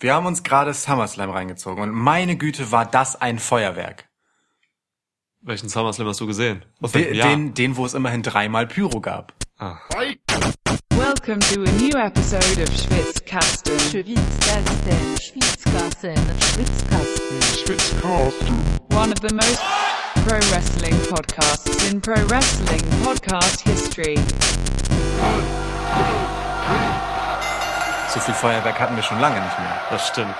Wir haben uns gerade SummerSlam reingezogen und meine Güte war das ein Feuerwerk. Welchen SummerSlam hast du gesehen? Den, den, den, wo es immerhin dreimal Pyro gab. Ah. Welcome to a new episode of Schwitzkasten. Schwitzkasten, Schwitzkasten, Schwitzkasten. One of the most pro wrestling podcasts in pro wrestling podcast history. So viel Feuerwerk hatten wir schon lange nicht mehr. Das stimmt.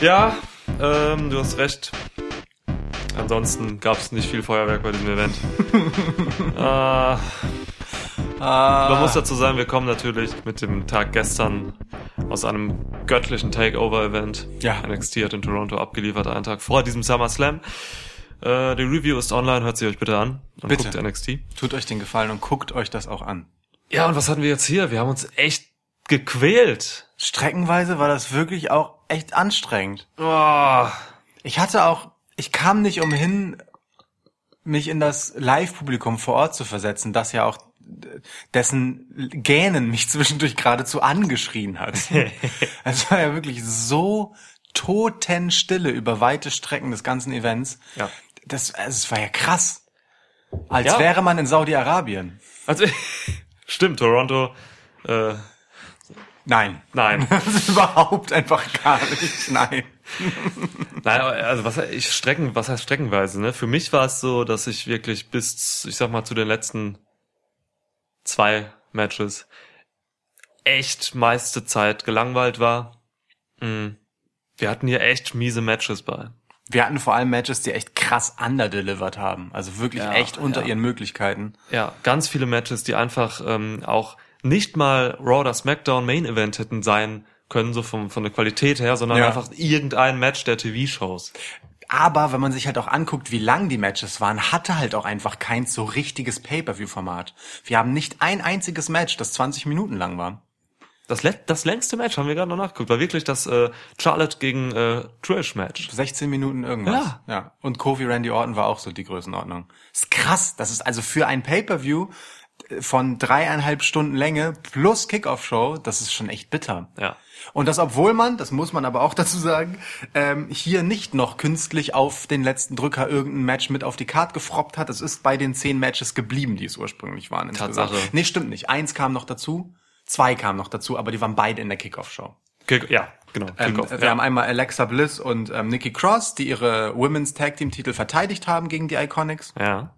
Ja, ähm, du hast recht. Ansonsten gab es nicht viel Feuerwerk bei diesem Event. äh, man muss dazu sagen, wir kommen natürlich mit dem Tag gestern aus einem göttlichen Takeover-Event. Ja. NXT hat in Toronto abgeliefert, einen Tag vor diesem SummerSlam. Äh, die Review ist online, hört sie euch bitte an und Bitte. guckt NXT. Tut euch den Gefallen und guckt euch das auch an. Ja, und was hatten wir jetzt hier? Wir haben uns echt gequält. Streckenweise war das wirklich auch echt anstrengend. Oh, Ich hatte auch, ich kam nicht umhin, mich in das Live-Publikum vor Ort zu versetzen, das ja auch dessen Gähnen mich zwischendurch geradezu angeschrien hat. Es war ja wirklich so totenstille über weite Strecken des ganzen Events. Ja. Das, also es war ja krass. Als Ja. wäre man in Saudi-Arabien. Also, stimmt, Toronto, äh, Nein. nein. Das ist überhaupt einfach gar nicht. Nein. Nein, also was ich strecken, was heißt streckenweise, ne? Für mich war es so, dass ich wirklich bis, ich sag mal, zu den letzten zwei Matches echt meiste Zeit gelangweilt war. Mm. Wir hatten hier echt miese Matches bei. Wir hatten vor allem Matches, die echt krass underdelivered haben. Also wirklich Ja, echt unter ja. ihren Möglichkeiten. Ja, ganz viele Matches, die einfach ähm, auch nicht mal Raw oder SmackDown Main Event hätten sein können, so vom, von der Qualität her, sondern Ja. einfach irgendein Match der TV-Shows. Aber wenn man sich halt auch anguckt, wie lang die Matches waren, hatte halt auch einfach kein so richtiges Pay-Per-View-Format. Wir haben nicht ein einziges Match, das 20 Minuten lang war. Das, das längste Match haben wir gerade noch nachgeguckt, war wirklich das äh, Charlotte gegen äh, Trish Match. 16 Minuten irgendwas. Ja. ja. Und Kofi Randy Orton war auch so die Größenordnung. ist krass. Das ist also für ein Pay-Per-View von dreieinhalb Stunden Länge plus Kickoff-Show, das ist schon echt bitter. Ja. Und das, obwohl man, das muss man aber auch dazu sagen, ähm, hier nicht noch künstlich auf den letzten Drücker irgendein Match mit auf die Card gefroppt hat. Es ist bei den zehn Matches geblieben, die es ursprünglich waren. insgesamt. Tatsache. Nee, stimmt nicht. Eins kam noch dazu, zwei kamen noch dazu, aber die waren beide in der Kickoff-Show. Kick, ja, genau. Ähm, Kickoff, wir ja. haben einmal Alexa Bliss und ähm, Nikki Cross, die ihre Women's Tag Team Titel verteidigt haben gegen die Iconics. ja.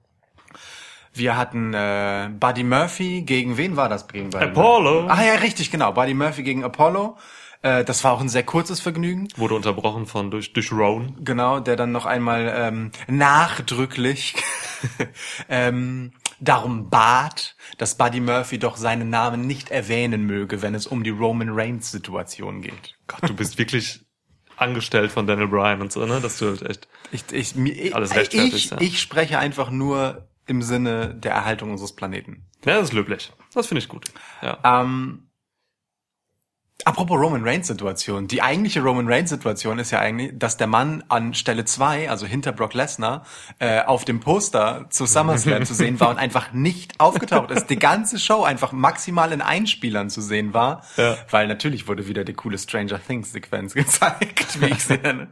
Wir hatten äh, Buddy Murphy gegen wen war das gegen Buddy Apollo. Murphy? Ah ja, richtig, genau. Buddy Murphy gegen Apollo. Äh, das war auch ein sehr kurzes Vergnügen. Wurde unterbrochen von durch, durch Roan. Genau, der dann noch einmal ähm, nachdrücklich ähm, darum bat, dass Buddy Murphy doch seinen Namen nicht erwähnen möge, wenn es um die Roman Reigns Situation geht. Gott, du bist wirklich angestellt von Daniel Bryan und so, ne? Dass du halt echt. Ich, ich, ich, Alles rechtfertigt, ich, ja. ich spreche einfach nur im Sinne der Erhaltung unseres Planeten. Ja, das ist löblich. Das finde ich gut. Ja. Ähm, apropos Roman Reigns Situation. Die eigentliche Roman Reigns Situation ist ja eigentlich, dass der Mann an Stelle zwei, also hinter Brock Lesnar, äh, auf dem Poster zu SummerSlam zu sehen war und einfach nicht aufgetaucht ist. Die ganze Show einfach maximal in Einspielern zu sehen war. Ja. Weil natürlich wurde wieder die coole Stranger Things Sequenz gezeigt, wie ich sie nenne.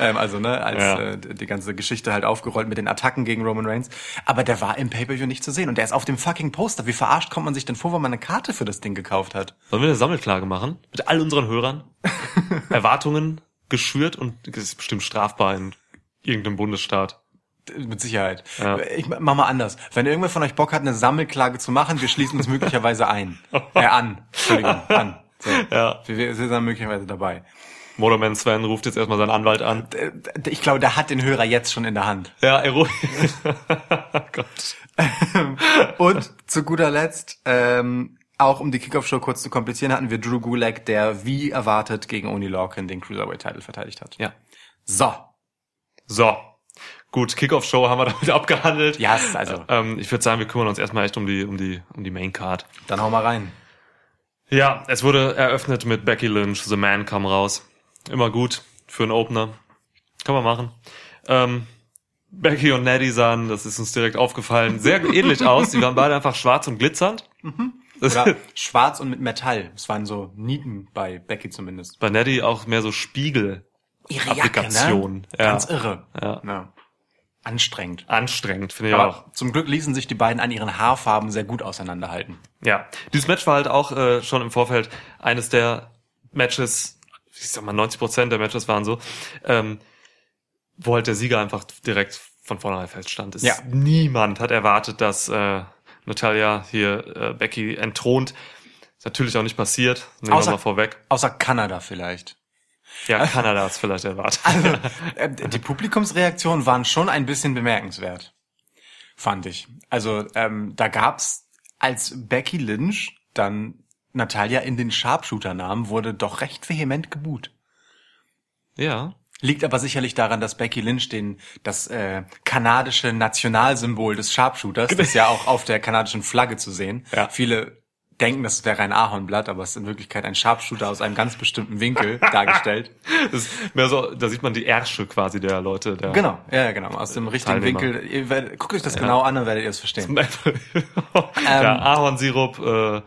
ähm, also, ne, als Ja. äh, die ganze Geschichte halt aufgerollt mit den Attacken gegen Roman Reigns. Aber der war im Pay-Per-View nicht zu sehen. Und der ist auf dem fucking Poster. Wie verarscht kommt man sich denn vor, wenn man eine Karte für das Ding gekauft hat? Sollen wir eine Sammelklage machen? Mit all unseren Hörern? Erwartungen geschürt und das ist bestimmt strafbar in irgendeinem Bundesstaat. Mit Sicherheit. Ja. Ich mach mal anders. Wenn irgendwer von euch Bock hat, eine Sammelklage zu machen, wir schließen uns möglicherweise ein. Äh, an. Entschuldigung, an. So. Ja. Wir, wir sind dann möglicherweise dabei. Motorman Sven ruft jetzt erstmal seinen Anwalt an. Ich glaube, der hat den Hörer jetzt schon in der Hand. Ja, er ruft. Gott. Und zu guter Letzt, ähm, auch um die Kickoff-Show kurz zu komplizieren, hatten wir Drew Gulak, der wie erwartet gegen Oni Lorcan den Cruiserweight-Titel verteidigt hat. Ja. So. So. Gut, Kickoff-Show haben wir damit abgehandelt. Ja, es ist also. Ähm, ich würde sagen, wir kümmern uns erstmal echt um die, um die, um die Main Card. Dann hau mal rein. Ja, es wurde eröffnet mit Becky Lynch. The Man kam raus. Immer gut für einen Opener. Kann man machen. Ähm, Becky und Neddy sahen, das ist uns direkt aufgefallen, sehr ähnlich aus. Die waren beide einfach schwarz und glitzernd. Oder schwarz und mit Metall. Es waren so Nieten bei Becky zumindest. Bei Neddy auch mehr so Spiegel. Ihre Applikation, ne? ja. Ganz irre. Ja. Anstrengend. Anstrengend, finde ich auch. Aber zum Glück ließen sich die beiden an ihren Haarfarben sehr gut auseinanderhalten. Ja, dieses Match war halt auch äh, schon im Vorfeld eines der Matches, ich sag mal 90 Prozent der Matches waren so, ähm, wo halt der Sieger einfach direkt von vornherein feststand. Es Ja. Niemand hat erwartet, dass äh, Natalia hier äh, Becky entthront. Ist natürlich auch nicht passiert. Nehmen Außer- wir mal vorweg. Außer Kanada vielleicht. Ja, Kanada hat es vielleicht erwartet. Äh, Die Publikumsreaktionen waren schon ein bisschen bemerkenswert. Fand ich. Also ähm, da gab's, als Becky Lynch dann Natalia in den Sharpshooter nahm, wurde doch recht vehement geboot. ja. Liegt aber sicherlich daran, dass Becky Lynch den das äh, kanadische Nationalsymbol des Sharpshooters, das ist ja auch auf der kanadischen Flagge zu sehen. Ja. Viele denken, das wäre ein Ahornblatt, aber es ist in Wirklichkeit ein Sharpshooter aus einem ganz bestimmten Winkel dargestellt. Das ist mehr so, da sieht man die Ärsche quasi der Leute. Der Genau, ja, ja, genau, aus dem richtigen Teilnehmer. Winkel. Ihr werdet, guckt euch das genau an, dann werdet ihr es verstehen. ja, Ahornsirup, äh,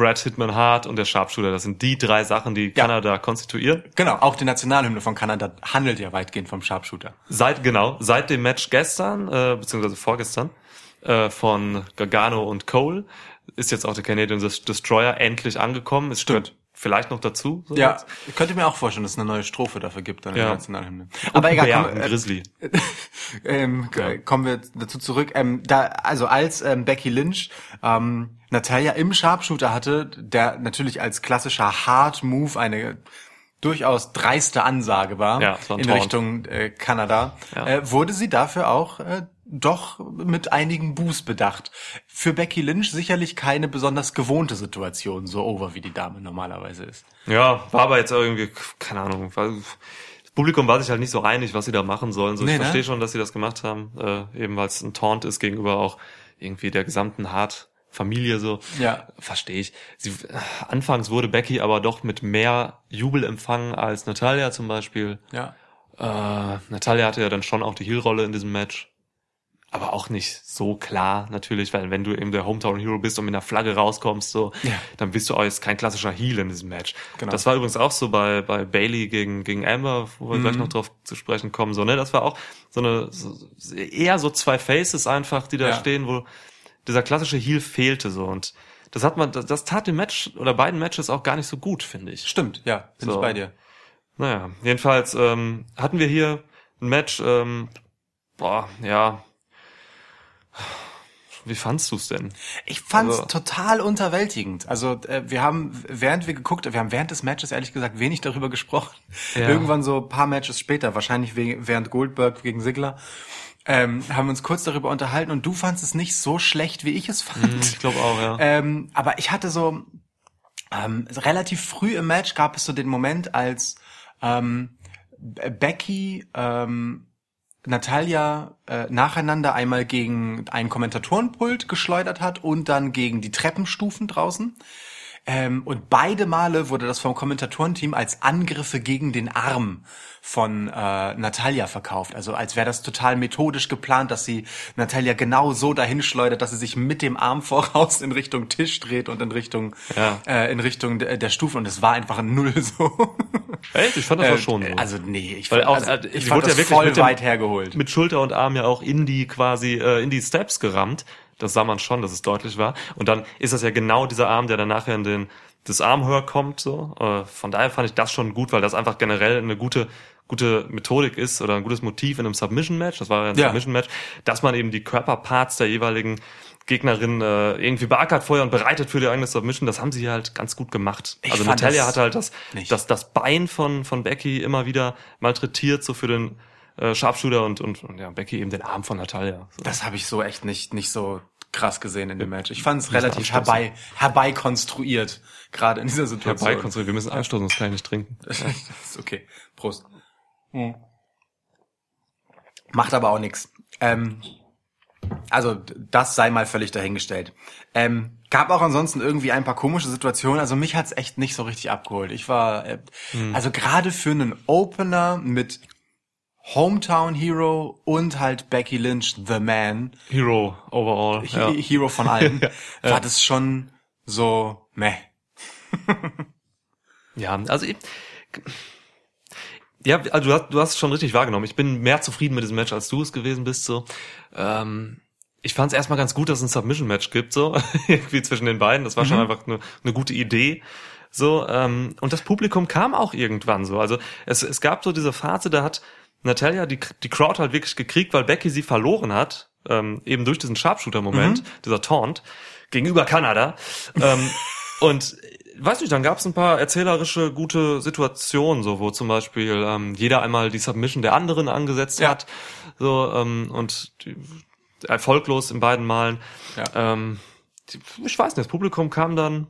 Brad Hitman Hart und der Sharpshooter. Das sind die drei Sachen, die Kanada konstituieren. Genau, auch die Nationalhymne von Kanada handelt ja weitgehend vom Sharpshooter. Seit genau, seit dem Match gestern, äh, beziehungsweise vorgestern, äh, von Gargano und Cole, ist jetzt auch der Canadian Des- Destroyer endlich angekommen. Es Stimmt. vielleicht noch dazu. so Ja, jetzt. ich könnte mir auch vorstellen, dass es eine neue Strophe dafür gibt dann in Ja. der Nationalhymne. Aber egal, ja, komm, äh, Grizzly. ähm, k- kommen wir dazu zurück. Ähm, da, also als ähm, Becky Lynch ähm, Natalia im Sharpshooter hatte, der natürlich als klassischer Hard Move eine durchaus dreiste Ansage war Ja, war in Taunt. Richtung äh, Kanada, Ja. äh, wurde sie dafür auch äh, doch mit einigen Boos bedacht. Für Becky Lynch sicherlich keine besonders gewohnte Situation, so over wie die Dame normalerweise ist. Ja, war aber jetzt irgendwie, keine Ahnung, war, das Publikum war sich halt nicht so einig, was sie da machen sollen. So, Nee, ich ne? verstehe schon, dass sie das gemacht haben, äh, eben weil es ein Taunt ist gegenüber auch irgendwie der gesamten Hart-Familie so. Ja. Verstehe ich. Sie, äh, anfangs wurde Becky aber doch mit mehr Jubel empfangen als Natalia zum Beispiel. Ja. Äh, Natalia hatte ja dann schon auch die Heel-Rolle in diesem Match. Aber auch nicht so klar, natürlich, weil wenn du eben der Hometown Hero bist und mit einer Flagge rauskommst, so, Ja. dann bist du auch jetzt kein klassischer Heel in diesem Match. Genau. Das war übrigens auch so bei, bei Bailey gegen, gegen Amber, wo wir Mhm. gleich noch drauf zu sprechen kommen, so, ne? Das war auch so eine, so, eher so zwei Faces einfach, die da Ja. stehen, wo dieser klassische Heel fehlte, so, und das hat man, das, das tat dem Match oder beiden Matches auch gar nicht so gut, finde ich. Stimmt, ja, bin So. ich bei dir. Naja, jedenfalls ähm, hatten wir hier ein Match, ähm, boah, ja. Wie fandst du's denn? Ich fand's Also- total unterwältigend. Also äh, wir haben, während wir geguckt, wir haben während des Matches ehrlich gesagt wenig darüber gesprochen. Ja. Irgendwann so ein paar Matches später, wahrscheinlich während Goldberg gegen Sigler, ähm, haben wir uns kurz darüber unterhalten und du fandst es nicht so schlecht, wie ich es fand. Ich glaube auch, ja. Ähm, aber ich hatte so ähm, relativ früh im Match gab es so den Moment, als ähm, Be- Becky ähm, Natalia äh, nacheinander einmal gegen ein Kommentatorenpult geschleudert hat und dann gegen die Treppenstufen draußen. Ähm, und beide Male wurde das vom Kommentatorenteam als Angriffe gegen den Arm von äh, Natalia verkauft. Also als wäre das total methodisch geplant, dass sie Natalia genau so dahin schleudert, dass sie sich mit dem Arm voraus in Richtung Tisch dreht und in Richtung Ja. äh, in Richtung der, der Stufen. Und es war einfach ein Null so. Echt? Ich fand das Äh, schon so. Also nee, ich Weil fand, auch, also, äh, ich fand wurde das ja wirklich voll mit dem- weit hergeholt. mit Schulter und Arm ja auch in die quasi, äh, in die Steps gerammt. Das sah man schon, dass es deutlich war. Und dann ist das ja genau dieser Arm, der dann nachher in den, das Armhör kommt, so. Äh, von daher fand ich das schon gut, weil das einfach generell eine gute, gute Methodik ist oder ein gutes Motiv in einem Submission-Match. Das war ja ein Ja. Submission-Match, dass man eben die Körperparts der jeweiligen Gegnerin äh, irgendwie beackert vorher und bereitet für die eigene Submission. Das haben sie halt ganz gut gemacht. Ich also Natalia hatte halt das, nicht. das, das Bein von, von Becky immer wieder malträtiert, so für den äh, Sharpshooter und, und, und ja, Becky eben den Arm von Natalia. So. Das habe ich so echt nicht nicht so krass gesehen in dem Match. Ich fand es relativ herbei herbeikonstruiert gerade in dieser Situation. Herbeikonstruiert. Wir müssen anstoßen, sonst kann ich nicht trinken. Das ist okay. Prost. Macht aber auch nichts. Ähm, also das sei mal völlig dahingestellt. Ähm, gab auch ansonsten irgendwie ein paar komische Situationen. Also mich hat's echt nicht so richtig abgeholt. Ich war, äh, also gerade für einen Opener mit Hometown Hero und halt Becky Lynch, The Man, Hero overall. He- Ja. Hero von allen, war das schon so meh. Ja, also ich, ja, also du hast, du hast es schon richtig wahrgenommen. Ich bin mehr zufrieden mit diesem Match, als du es gewesen bist. So, ähm, ich fand es erstmal ganz gut, dass es ein Submission-Match gibt, so irgendwie zwischen den beiden. Das war schon einfach eine, eine gute Idee. So ähm, und das Publikum kam auch irgendwann so. Also es, es gab so diese Phase, da hat Natalia die, die Crowd halt wirklich gekriegt, weil Becky sie verloren hat, ähm, eben durch diesen Sharpshooter-Moment, dieser Taunt gegenüber Kanada. ähm, und weiß nicht, dann gab es ein paar erzählerische gute Situationen, so wo zum Beispiel ähm, jeder einmal die Submission der anderen angesetzt Ja. hat, so ähm, und die, erfolglos in beiden Malen. Ja. Ähm, die, ich weiß nicht, das Publikum kam dann.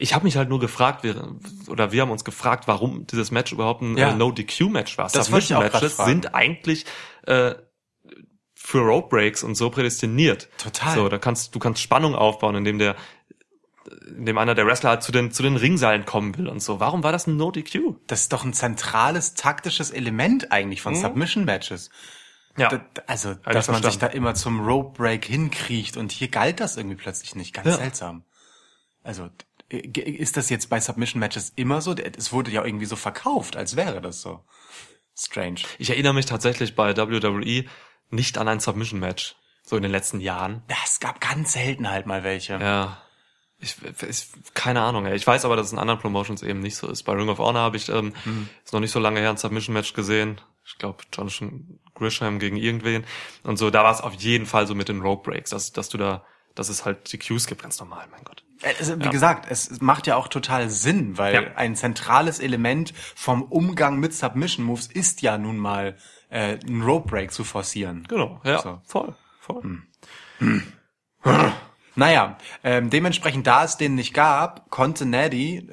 Ich habe mich halt nur gefragt, wir, oder wir haben uns gefragt, warum dieses Match überhaupt ein Ja. äh, No-DQ-Match war. Das wollte ich auch grad Submission-Matches sind eigentlich äh, für Rope Breaks und so prädestiniert. Total. So, da kannst du kannst Spannung aufbauen, indem der indem einer der Wrestler halt zu den zu den Ringseilen kommen will und so. Warum war das ein No DQ? Das ist doch ein zentrales taktisches Element eigentlich von Submission Matches. Ja. Da- Also, dass man sich da immer zum Rope Break hinkriecht und hier galt das irgendwie plötzlich nicht. Ganz Ja. seltsam. Also, ist das jetzt bei Submission Matches immer so? Es wurde ja irgendwie so verkauft, als wäre das so. Strange. Ich erinnere mich tatsächlich bei WWE nicht an ein Submission Match so in den letzten Jahren. Ja, es gab ganz selten halt mal welche. Ja. Ich, ich, keine Ahnung, ey. Ich weiß aber, dass es in anderen Promotions eben nicht so ist. Bei Ring of Honor habe ich, ähm, ist noch nicht so lange her, ein Submission-Match gesehen. Ich glaube, Jonathan Grisham gegen irgendwen. Und so, da war es auf jeden Fall so mit den Rope Breaks, dass, dass du da, dass es halt die Cues gibt, ganz normal, mein Gott. Also, wie gesagt, es macht ja auch total Sinn, weil Ja. ein zentrales Element vom Umgang mit Submission Moves ist ja nun mal äh, einen Rope Break zu forcieren. Genau, ja, So. voll, voll. Naja, ähm, dementsprechend, da es den nicht gab, konnte Neddy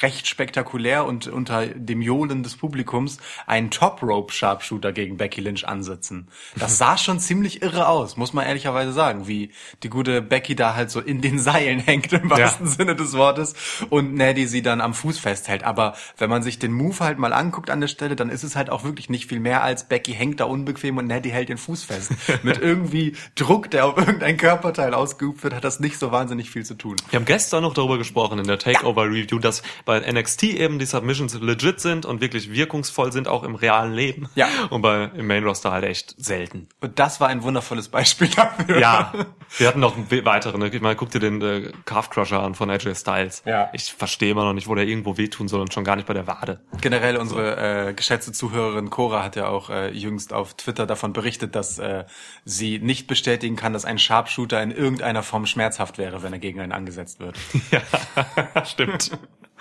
recht spektakulär und unter dem Johlen des Publikums einen Top-Rope-Sharpshooter gegen Becky Lynch ansetzen. Das sah schon ziemlich irre aus, muss man ehrlicherweise sagen, wie die gute Becky da halt so in den Seilen hängt, im wahrsten Sinne des Wortes, und Neddy sie dann am Fuß festhält. Aber wenn man sich den Move halt mal anguckt an der Stelle, dann ist es halt auch wirklich nicht viel mehr als Becky hängt da unbequem und Neddy hält den Fuß fest. Mit irgendwie Druck, der auf irgendein Körperteil ausgeübt wird, hat das nicht so wahnsinnig viel zu tun. Wir haben gestern noch darüber gesprochen in der Takeover-Review, dass bei NXT eben die Submissions legit sind und wirklich wirkungsvoll sind, auch im realen Leben. Ja. Und bei im Main Roster halt echt selten. Und das war ein wundervolles Beispiel dafür. Ja, wir hatten noch we- weitere. Ne? Ich meine, guck dir den äh, Calf Crusher an von AJ Styles. Ja. Ich verstehe immer noch nicht, wo der irgendwo wehtun soll und schon gar nicht bei der Wade. Generell unsere äh, geschätzte Zuhörerin Cora hat ja auch äh, jüngst auf Twitter davon berichtet, dass äh, sie nicht bestätigen kann, dass ein Sharpshooter in irgendeiner Form schmerzhaft wäre, wenn er gegen einen angesetzt wird. Ja, stimmt.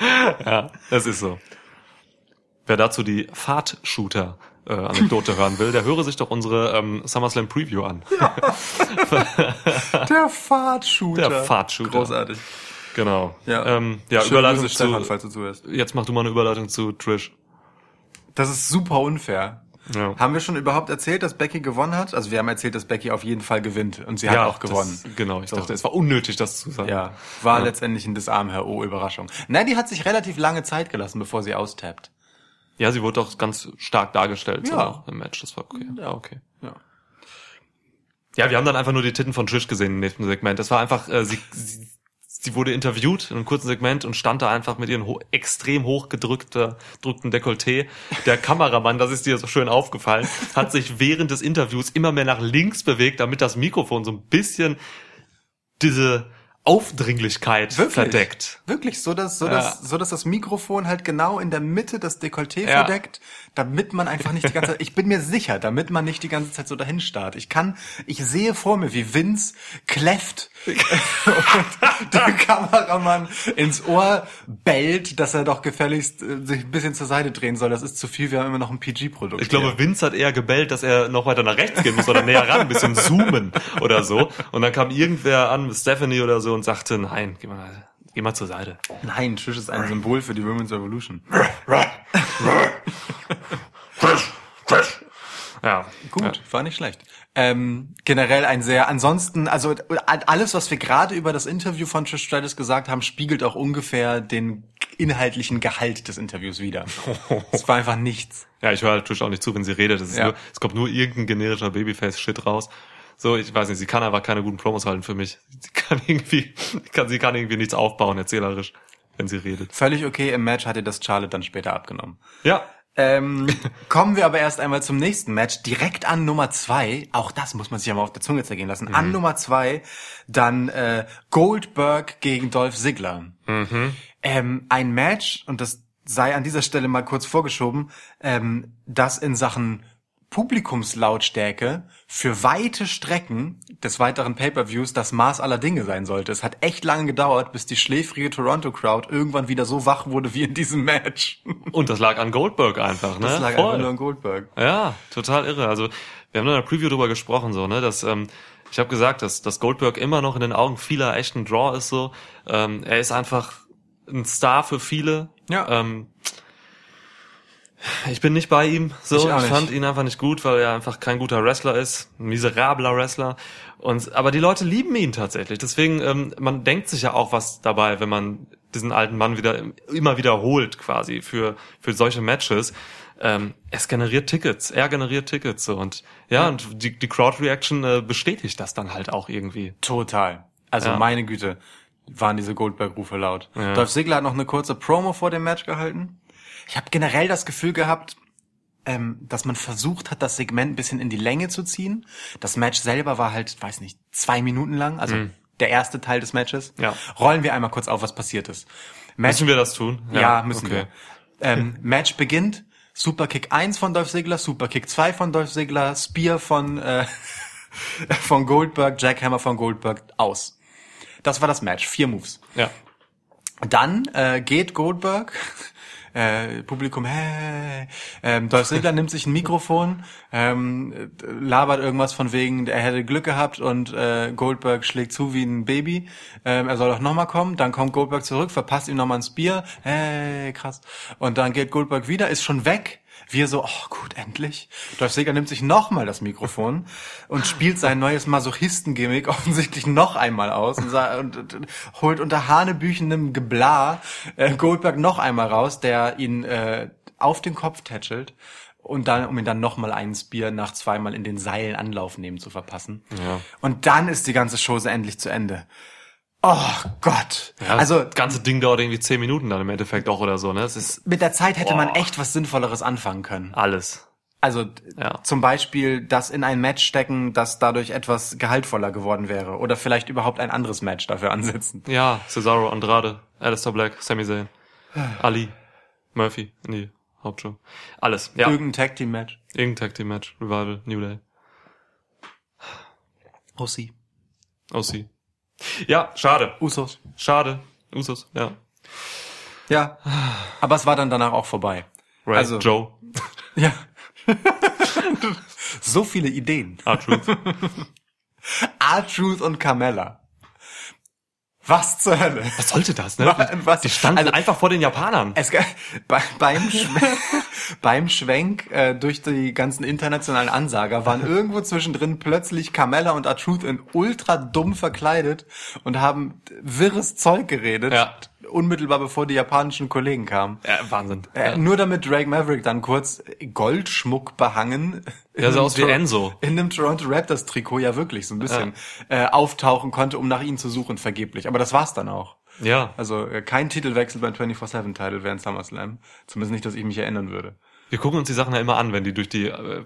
ja, das ist so. Wer dazu die Fahrt-Shooter äh, Anekdote hören will, der höre sich doch unsere ähm, SummerSlam Preview an. Der Fahrtshooter. Der Fahrtshooter. Großartig. Genau. Ja. ähm, ja Überleitung Grüße, Stefan, zu. falls du zuhörst. Jetzt mach du mal eine Überleitung zu Trish. Das ist super unfair. Ja. Haben wir schon überhaupt erzählt, dass Becky gewonnen hat? Also wir haben erzählt, dass Becky auf jeden Fall gewinnt und sie hat auch gewonnen. Das, genau, ich So. dachte, es war unnötig, das zu sagen. Ja, war letztendlich ein Disarm, Herr O, Überraschung. Na, die hat sich relativ lange Zeit gelassen, bevor sie austappt. Ja, sie wurde auch ganz stark dargestellt so Ja. auch im Match. Das war okay. Ja, okay. Ja. Ja, wir haben dann einfach nur die Titten von Trish gesehen im nächsten Segment. Das war einfach, äh, sie, sie, sie wurde interviewt in einem kurzen Segment und stand da einfach mit ihrem ho extrem hochgedrückter drückten Dekolleté. Der Kameramann, das ist dir so schön aufgefallen, hat sich während des Interviews immer mehr nach links bewegt, damit das Mikrofon so ein bisschen diese Aufdringlichkeit Wirklich? verdeckt. Wirklich, so dass, so, Ja. dass, so dass das Mikrofon halt genau in der Mitte das Dekolleté Ja. verdeckt, damit man einfach nicht die ganze Zeit, ich bin mir sicher, damit man nicht die ganze Zeit so dahin starrt. Ich kann, ich sehe vor mir, wie Vince kläfft und der Kameramann ins Ohr bellt, dass er doch gefälligst äh, sich ein bisschen zur Seite drehen soll. Das ist zu viel, wir haben immer noch ein PG-Produkt. Ich glaube, Vince hat eher gebellt, dass er noch weiter nach rechts gehen muss oder näher ran, ein bisschen zoomen oder so. Und dann kam irgendwer an, Stephanie oder so, und sagte, nein, geh mal, geh mal zur Seite. Nein, Trish ist ein Symbol für die Women's Revolution. Ja, Gut, war nicht schlecht. Ähm, generell ein sehr, ansonsten, also alles, was wir gerade über das Interview von Trish Stratus gesagt haben, spiegelt auch ungefähr den inhaltlichen Gehalt des Interviews wieder. Es war einfach nichts. Ja, ich höre natürlich auch nicht zu, wenn sie redet. Es, Ja. nur, es kommt nur irgendein generischer Babyface-Shit raus. So, ich weiß nicht, sie kann aber keine guten Promos halten für mich. Sie kann irgendwie, kann, sie kann irgendwie nichts aufbauen, erzählerisch, wenn sie redet. Völlig okay, im Match hat ihr das Charlotte dann später abgenommen. Ja, Ähm, kommen wir aber erst einmal zum nächsten Match, direkt an Nummer zwei. Auch das muss man sich ja mal auf der Zunge zergehen lassen. An Nummer zwei dann äh, Goldberg gegen Dolph Ziggler. Ähm, ein Match, und das sei an dieser Stelle mal kurz vorgeschoben, ähm, das in Sachen Publikumslautstärke für weite Strecken des weiteren Pay-per-Views das Maß aller Dinge sein sollte. Es hat echt lange gedauert, bis die schläfrige Toronto-Crowd irgendwann wieder so wach wurde wie in diesem Match. und das lag an Goldberg einfach, ne? Das lag Voll. einfach nur an Goldberg. Ja, total irre. Also wir haben in der Preview drüber gesprochen, so ne, dass ähm, ich habe gesagt, dass, dass Goldberg immer noch in den Augen vieler echt ein Draw ist. So, ähm, er ist einfach ein Star für viele. Ja. Ähm, ich bin nicht bei ihm. So, Ich ich, fand ihn einfach nicht gut, weil er einfach kein guter Wrestler ist, ein miserabler Wrestler. Und aber die Leute lieben ihn tatsächlich. Deswegen ähm, man denkt sich ja auch was dabei, wenn man diesen alten Mann wieder immer wiederholt quasi für für solche Matches. Ähm, es generiert Tickets, er generiert Tickets so und ja, und die, die Crowd Reaction äh, bestätigt das dann halt auch irgendwie. Total. Also Ja. meine Güte, waren diese Goldberg-Rufe laut. Ja. Dolph Ziggler hat noch eine kurze Promo vor dem Match gehalten. Ich habe generell das Gefühl gehabt, ähm, dass man versucht hat, das Segment ein bisschen in die Länge zu ziehen. Das Match selber war halt, weiß nicht, zwei Minuten lang, also der erste Teil des Matches. Mhm. Ja. Rollen wir einmal kurz auf, was passiert ist. Match, Müssen wir das tun? ja, müssen okay. wir. Ähm, Match beginnt. Superkick 1 von Dolph Ziggler, Superkick 2 von Dolph Ziggler, Spear von, äh, von Goldberg, Jackhammer von Goldberg aus. Das war das Match. Vier Moves. Ja. Dann äh, geht Goldberg, äh, Publikum, hey, ähm, Dolph Ziggler nimmt sich ein Mikrofon, ähm, äh, labert irgendwas von wegen, er hätte Glück gehabt und äh, Goldberg schlägt zu wie ein Baby. Ähm, er soll doch nochmal kommen. Dann kommt Goldberg zurück, verpasst ihm nochmal ein Spear, hey, krass. Und dann geht Goldberg wieder, ist schon weg. Wir so, oh gut, endlich. Dolph Ziggler nimmt sich nochmal das Mikrofon und spielt sein neues Masochisten-Gimmick offensichtlich noch einmal aus und, und, und, und holt unter hanebüchendem Geblar äh, Goldberg noch einmal raus, der ihn äh, auf den Kopf tätschelt und dann, um ihn dann nochmal einen Spear nach zweimal in den Seilen Anlauf nehmen zu verpassen. Ja. Und dann ist die ganze Chose endlich zu Ende. Oh Gott. Ja, also das ganze Ding dauert irgendwie zehn Minuten dann im Endeffekt auch oder so, ne? Es ist mit der Zeit hätte man Boah. echt was Sinnvolleres anfangen können. alles. Also Ja. zum Beispiel das in ein Match stecken, das dadurch etwas gehaltvoller geworden wäre. Oder vielleicht überhaupt ein anderes Match dafür ansetzen. Ja, Cesaro, Andrade, Alistair Black, Sami Zayn, Ali, Murphy in die Hauptshow. Alles, ja. Irgendein Tag Team Match. Irgendein Tag Team Match, Revival, New Day, OC. OC. Ja, schade. Usos. Schade. Usos, ja. Ja. Aber es war dann danach auch vorbei. Ray, Also- Joe, Ja. so viele Ideen. R-Truth. R-Truth und Carmella. Was zur Hölle? Was sollte das, ne? Was? Die standen Also- einfach vor den Japanern. Es, bei, beim, Schwenk, beim Schwenk äh, durch die ganzen internationalen Ansager waren irgendwo zwischendrin plötzlich Carmella und R-Truth in ultra dumm verkleidet und haben wirres Zeug geredet, Ja. Unmittelbar bevor die japanischen Kollegen kamen. Ja, Wahnsinn. Äh, Ja. Nur damit Drake Maverick dann kurz Goldschmuck behangen. Ja, einem aus wie Enzo. In einem Toronto Raptors Trikot ja wirklich so ein bisschen äh, auftauchen konnte, um nach ihnen zu suchen, vergeblich. Aber das war's dann auch. ja. Also äh, kein Titelwechsel beim 24-7-Title während SummerSlam. Zumindest nicht, dass ich mich erinnern würde. Wir gucken uns die Sachen ja immer an, wenn die durch die äh,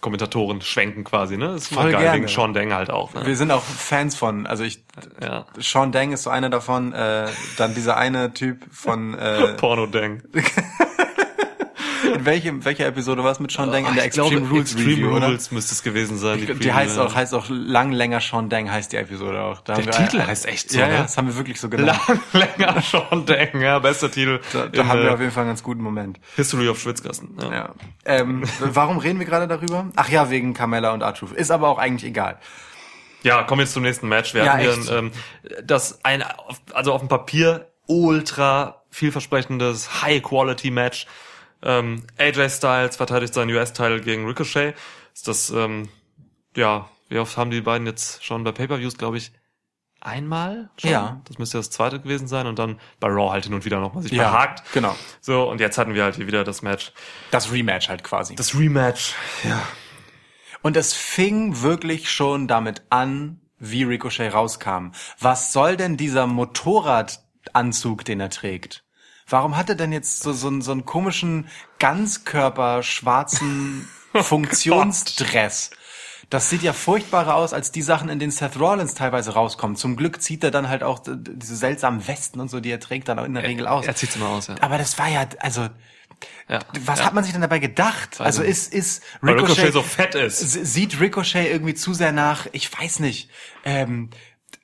Kommentatoren schwenken quasi, ne? Das ist Voll geil, gerne. wegen Sean Deng halt auch, ne? Wir sind auch Fans von, also ich, Ja. Sean Deng ist so einer davon, äh, dann dieser eine Typ von, äh, Porno Deng. in welchem, welcher Episode war es mit Sean Deng? In der Ich glaube, Extreme Rules Extreme Review? Rules müsste es gewesen sein. Die, Preview, heißt auch, heißt auch lang länger Sean Deng heißt die Episode auch. Da Der Titel heißt echt so, Ja, ne? ja, das haben wir wirklich so genannt. Lang länger Sean Deng, ja, bester Titel. Da, da in, haben wir auf jeden Fall einen ganz guten Moment. History of Schwitzkasten. Ja. Ja. Ähm, warum reden wir gerade darüber? Ach ja, wegen Carmella und R-Truth. Ist aber auch eigentlich egal. Ja, kommen wir jetzt zum nächsten Match. Wir Ja, hatten hier ein, ähm, das ein, also auf dem Papier ultra vielversprechendes High-Quality-Match. Ähm, AJ Styles verteidigt seinen US-Title gegen Ricochet. Ist das, ähm, ja, wie oft haben die beiden jetzt schon bei Pay-Per-Views, glaube ich, einmal schon. Ja. Das müsste das zweite gewesen sein und dann bei Raw halt hin und wieder nochmal sich Ja, behagt. genau. So, und jetzt hatten wir halt hier wieder das Match. Das Rematch halt quasi. Das Rematch. Ja. Und es fing wirklich schon damit an, wie Ricochet rauskam. Was soll denn dieser Motorradanzug, den er trägt? Warum hat er denn jetzt so, so, einen- so einen komischen Ganzkörper schwarzen Funktionsdress? Das sieht ja furchtbarer aus als die Sachen, in denen Seth Rollins teilweise rauskommt. Zum Glück zieht er dann halt auch diese seltsamen Westen und so, die er trägt, dann auch in der Regel aus. Er zieht's immer aus, ja. Aber das war ja, also, ja. was ja. hat man sich denn dabei gedacht? Also ist, ist Weil Ricochet so fett ist. Sieht Ricochet irgendwie zu sehr nach, ich weiß nicht, ähm,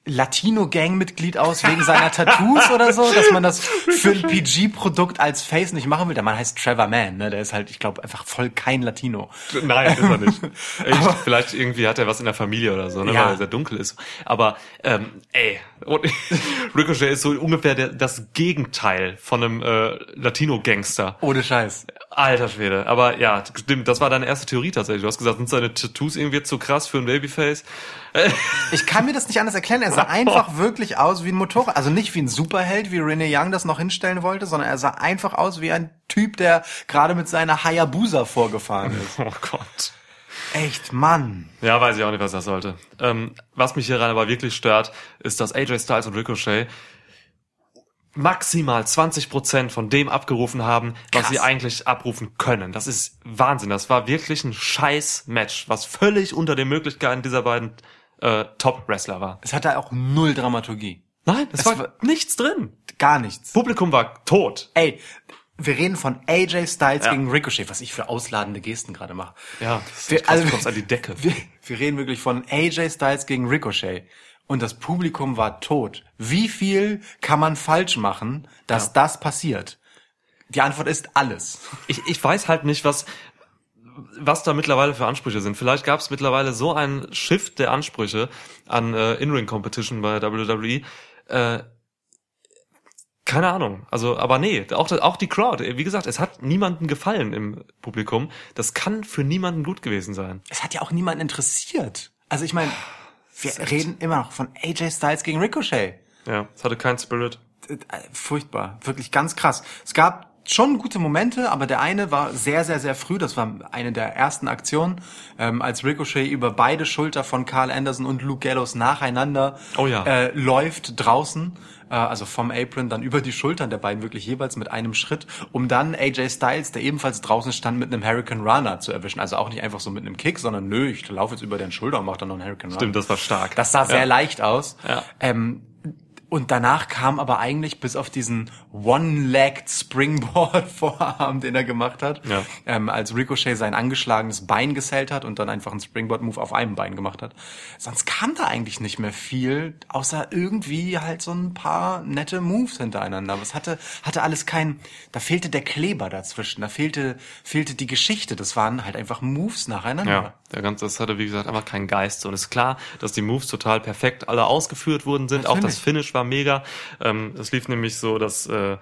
Latino-Gang-Mitglied aus wegen seiner Tattoos oder so, dass man das für ein PG-Produkt als Face nicht machen will. Der Mann heißt Trevor Mann, ne? Der ist halt, ich glaube, einfach voll kein Latino. Nein, ist er nicht. Ich, vielleicht irgendwie hat er was in der Familie oder so, ne, Ja. weil er sehr dunkel ist. Aber ähm, ey, Ricochet ist so ungefähr der, das Gegenteil von einem äh, Latino-Gangster. Ohne Scheiß. Alter Schwede. Aber ja, stimmt, das war deine erste Theorie tatsächlich. Du hast gesagt, sind seine Tattoos irgendwie zu krass für ein Babyface? Ich kann mir das nicht anders erklären. Er sah einfach wirklich aus wie ein Motorrad. Also nicht wie ein Superheld, wie Rene Young das noch hinstellen wollte, sondern er sah einfach aus wie ein Typ, der gerade mit seiner Hayabusa vorgefahren ist. Oh Gott. Echt, Mann. Ja, weiß ich auch nicht, was das sollte. Ähm, was mich hieran aber wirklich stört, ist, dass AJ Styles und Ricochet maximal 20% von dem abgerufen haben, was Krass. sie eigentlich abrufen können. Das ist Wahnsinn. Das war wirklich ein scheiß Match, was völlig unter den Möglichkeiten dieser beiden äh, Top-Wrestler war. Es hatte auch null Dramaturgie. Nein, es Es war, war- nichts drin. Gar nichts. Publikum war tot. Ey, wir reden von AJ Styles Ja. gegen Ricochet, was ich für ausladende Gesten gerade mache. Ja, das Wir- also- kommst an die Decke. Wir, wir reden wirklich von AJ Styles gegen Ricochet. Und das Publikum war tot. Wie viel kann man falsch machen, dass das passiert? Die Antwort ist alles. ich, ich weiß halt nicht, was, was da mittlerweile für Ansprüche sind. Vielleicht gab es mittlerweile so einen Shift der Ansprüche an äh, In-Ring-Competition bei WWE. Äh, keine Ahnung. Also, aber nee, auch, auch die Crowd. Wie gesagt, es hat niemandem gefallen im Publikum. Das kann für niemanden gut gewesen sein. Es hat ja auch niemanden interessiert. Also ich meine, wir reden immer noch von AJ Styles gegen Ricochet. Ja, es hatte keinen Spirit. Äh, furchtbar, wirklich ganz krass. Es gab schon gute Momente, aber der eine war sehr, sehr, sehr früh. Das war eine der ersten Aktionen, ähm, als Ricochet über beide Schulter von Carl Anderson und Luke Gallows nacheinander Oh ja. äh, läuft draußen. Äh, also vom Apron dann über die Schultern der beiden wirklich jeweils mit einem Schritt, um dann AJ Styles, der ebenfalls draußen stand, mit einem Hurricane Runner zu erwischen. Also auch nicht einfach so mit einem Kick, sondern nö, ich laufe jetzt über den Schulter und mache dann noch einen Hurricane Runner. Stimmt, das war stark. Das sah sehr Ja. leicht aus. Ja. Ähm, und danach kam aber eigentlich bis auf diesen One-Legged Springboard Vorarm, den er gemacht hat, Ja. ähm, als Ricochet sein angeschlagenes Bein gesellt hat und dann einfach einen Springboard-Move auf einem Bein gemacht hat. Sonst kam da eigentlich nicht mehr viel, außer irgendwie halt so ein paar nette Moves hintereinander. Aber es hatte, hatte alles kein, da fehlte der Kleber dazwischen, da fehlte, fehlte die Geschichte. Das waren halt einfach Moves nacheinander. Ja, der ganze, das hatte wie gesagt einfach keinen Geist. Und es ist klar, dass die Moves total perfekt alle ausgeführt worden sind. Auch das. Finish war mega. Ähm, es lief nämlich so, dass äh,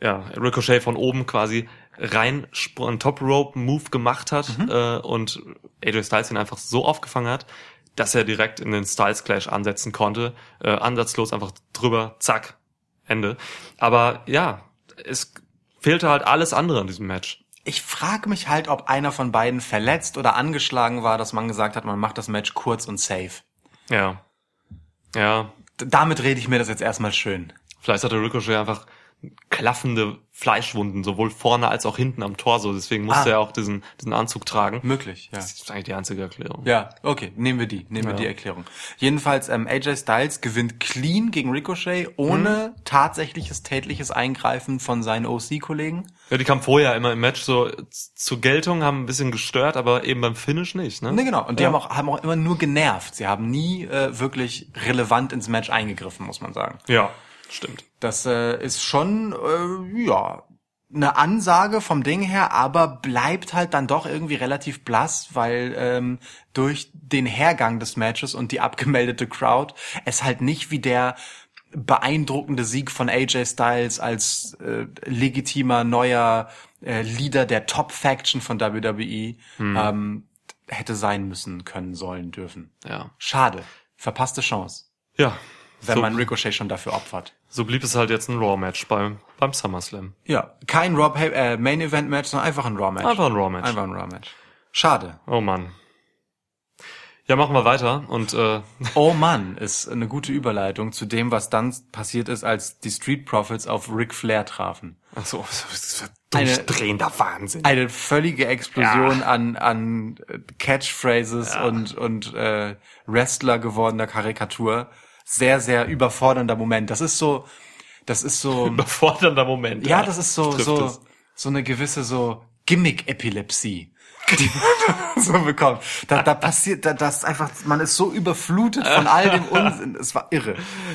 ja, Ricochet von oben quasi rein einen Top Rope Move gemacht hat äh, und AJ Styles ihn einfach so aufgefangen hat, dass er direkt in den Styles Clash ansetzen konnte. Äh, ansatzlos einfach drüber, zack, Ende. Aber ja, es fehlte halt alles andere in diesem Match. Ich frage mich halt, ob einer von beiden verletzt oder angeschlagen war, dass man gesagt hat, man macht das Match kurz und safe. Ja. Ja, D damit rede ich mir das jetzt erstmal schön. Vielleicht hatte Ricochet einfach klaffende Fleischwunden, sowohl vorne als auch hinten am Torso. Deswegen musste Ah. er auch diesen, diesen Anzug tragen. Möglich, ja. Das ist eigentlich die einzige Erklärung. Ja, okay, nehmen wir die, nehmen wir Ja. die Erklärung. Jedenfalls, ähm, AJ Styles gewinnt clean gegen Ricochet, ohne tatsächliches tätliches Eingreifen von seinen OC-Kollegen. Ja, die kamen vorher immer im Match so zur Geltung, haben ein bisschen gestört, aber eben beim Finish nicht, ne? Ne, genau. Und die Ja. haben auch, haben auch immer nur genervt. Sie haben nie äh, wirklich relevant ins Match eingegriffen, muss man sagen. Ja, stimmt. Das äh, ist schon, äh, ja, eine Ansage vom Ding her, aber bleibt halt dann doch irgendwie relativ blass, weil ähm, durch den Hergang des Matches und die abgemeldete Crowd es halt nicht wie der beeindruckende Sieg von AJ Styles als äh, legitimer neuer äh, Leader der Top-Faction von WWE ähm, hätte sein müssen, können, sollen, dürfen. Ja. Schade. Verpasste Chance. Ja. wenn So- man Ricochet schon dafür opfert. So blieb es halt jetzt ein Raw-Match beim, beim SummerSlam. Ja, kein Raw äh, Main Event Match, sondern einfach ein Raw Match. Einfach ein Raw-Match. Einfach ein Raw Match. Schade. Oh Mann. Ja, machen wir weiter und äh, Oh Mann, ist eine gute Überleitung zu dem, was dann passiert ist, als die Street Profits auf Ric Flair trafen. ach so, ist Eine- durchdrehender Wahnsinn. Eine völlige Explosion an, an äh, Catchphrases und, und äh, Wrestler gewordener Karikatur. Sehr, sehr überfordernder Moment. Das ist so, das ist so, Überfordernder Moment. ja, das ist so, so, es. so eine gewisse so Gimmick-Epilepsie. Die man so bekommt. Da, da passiert, da, das ist einfach, man ist so überflutet von all dem Unsinn. Es war irre.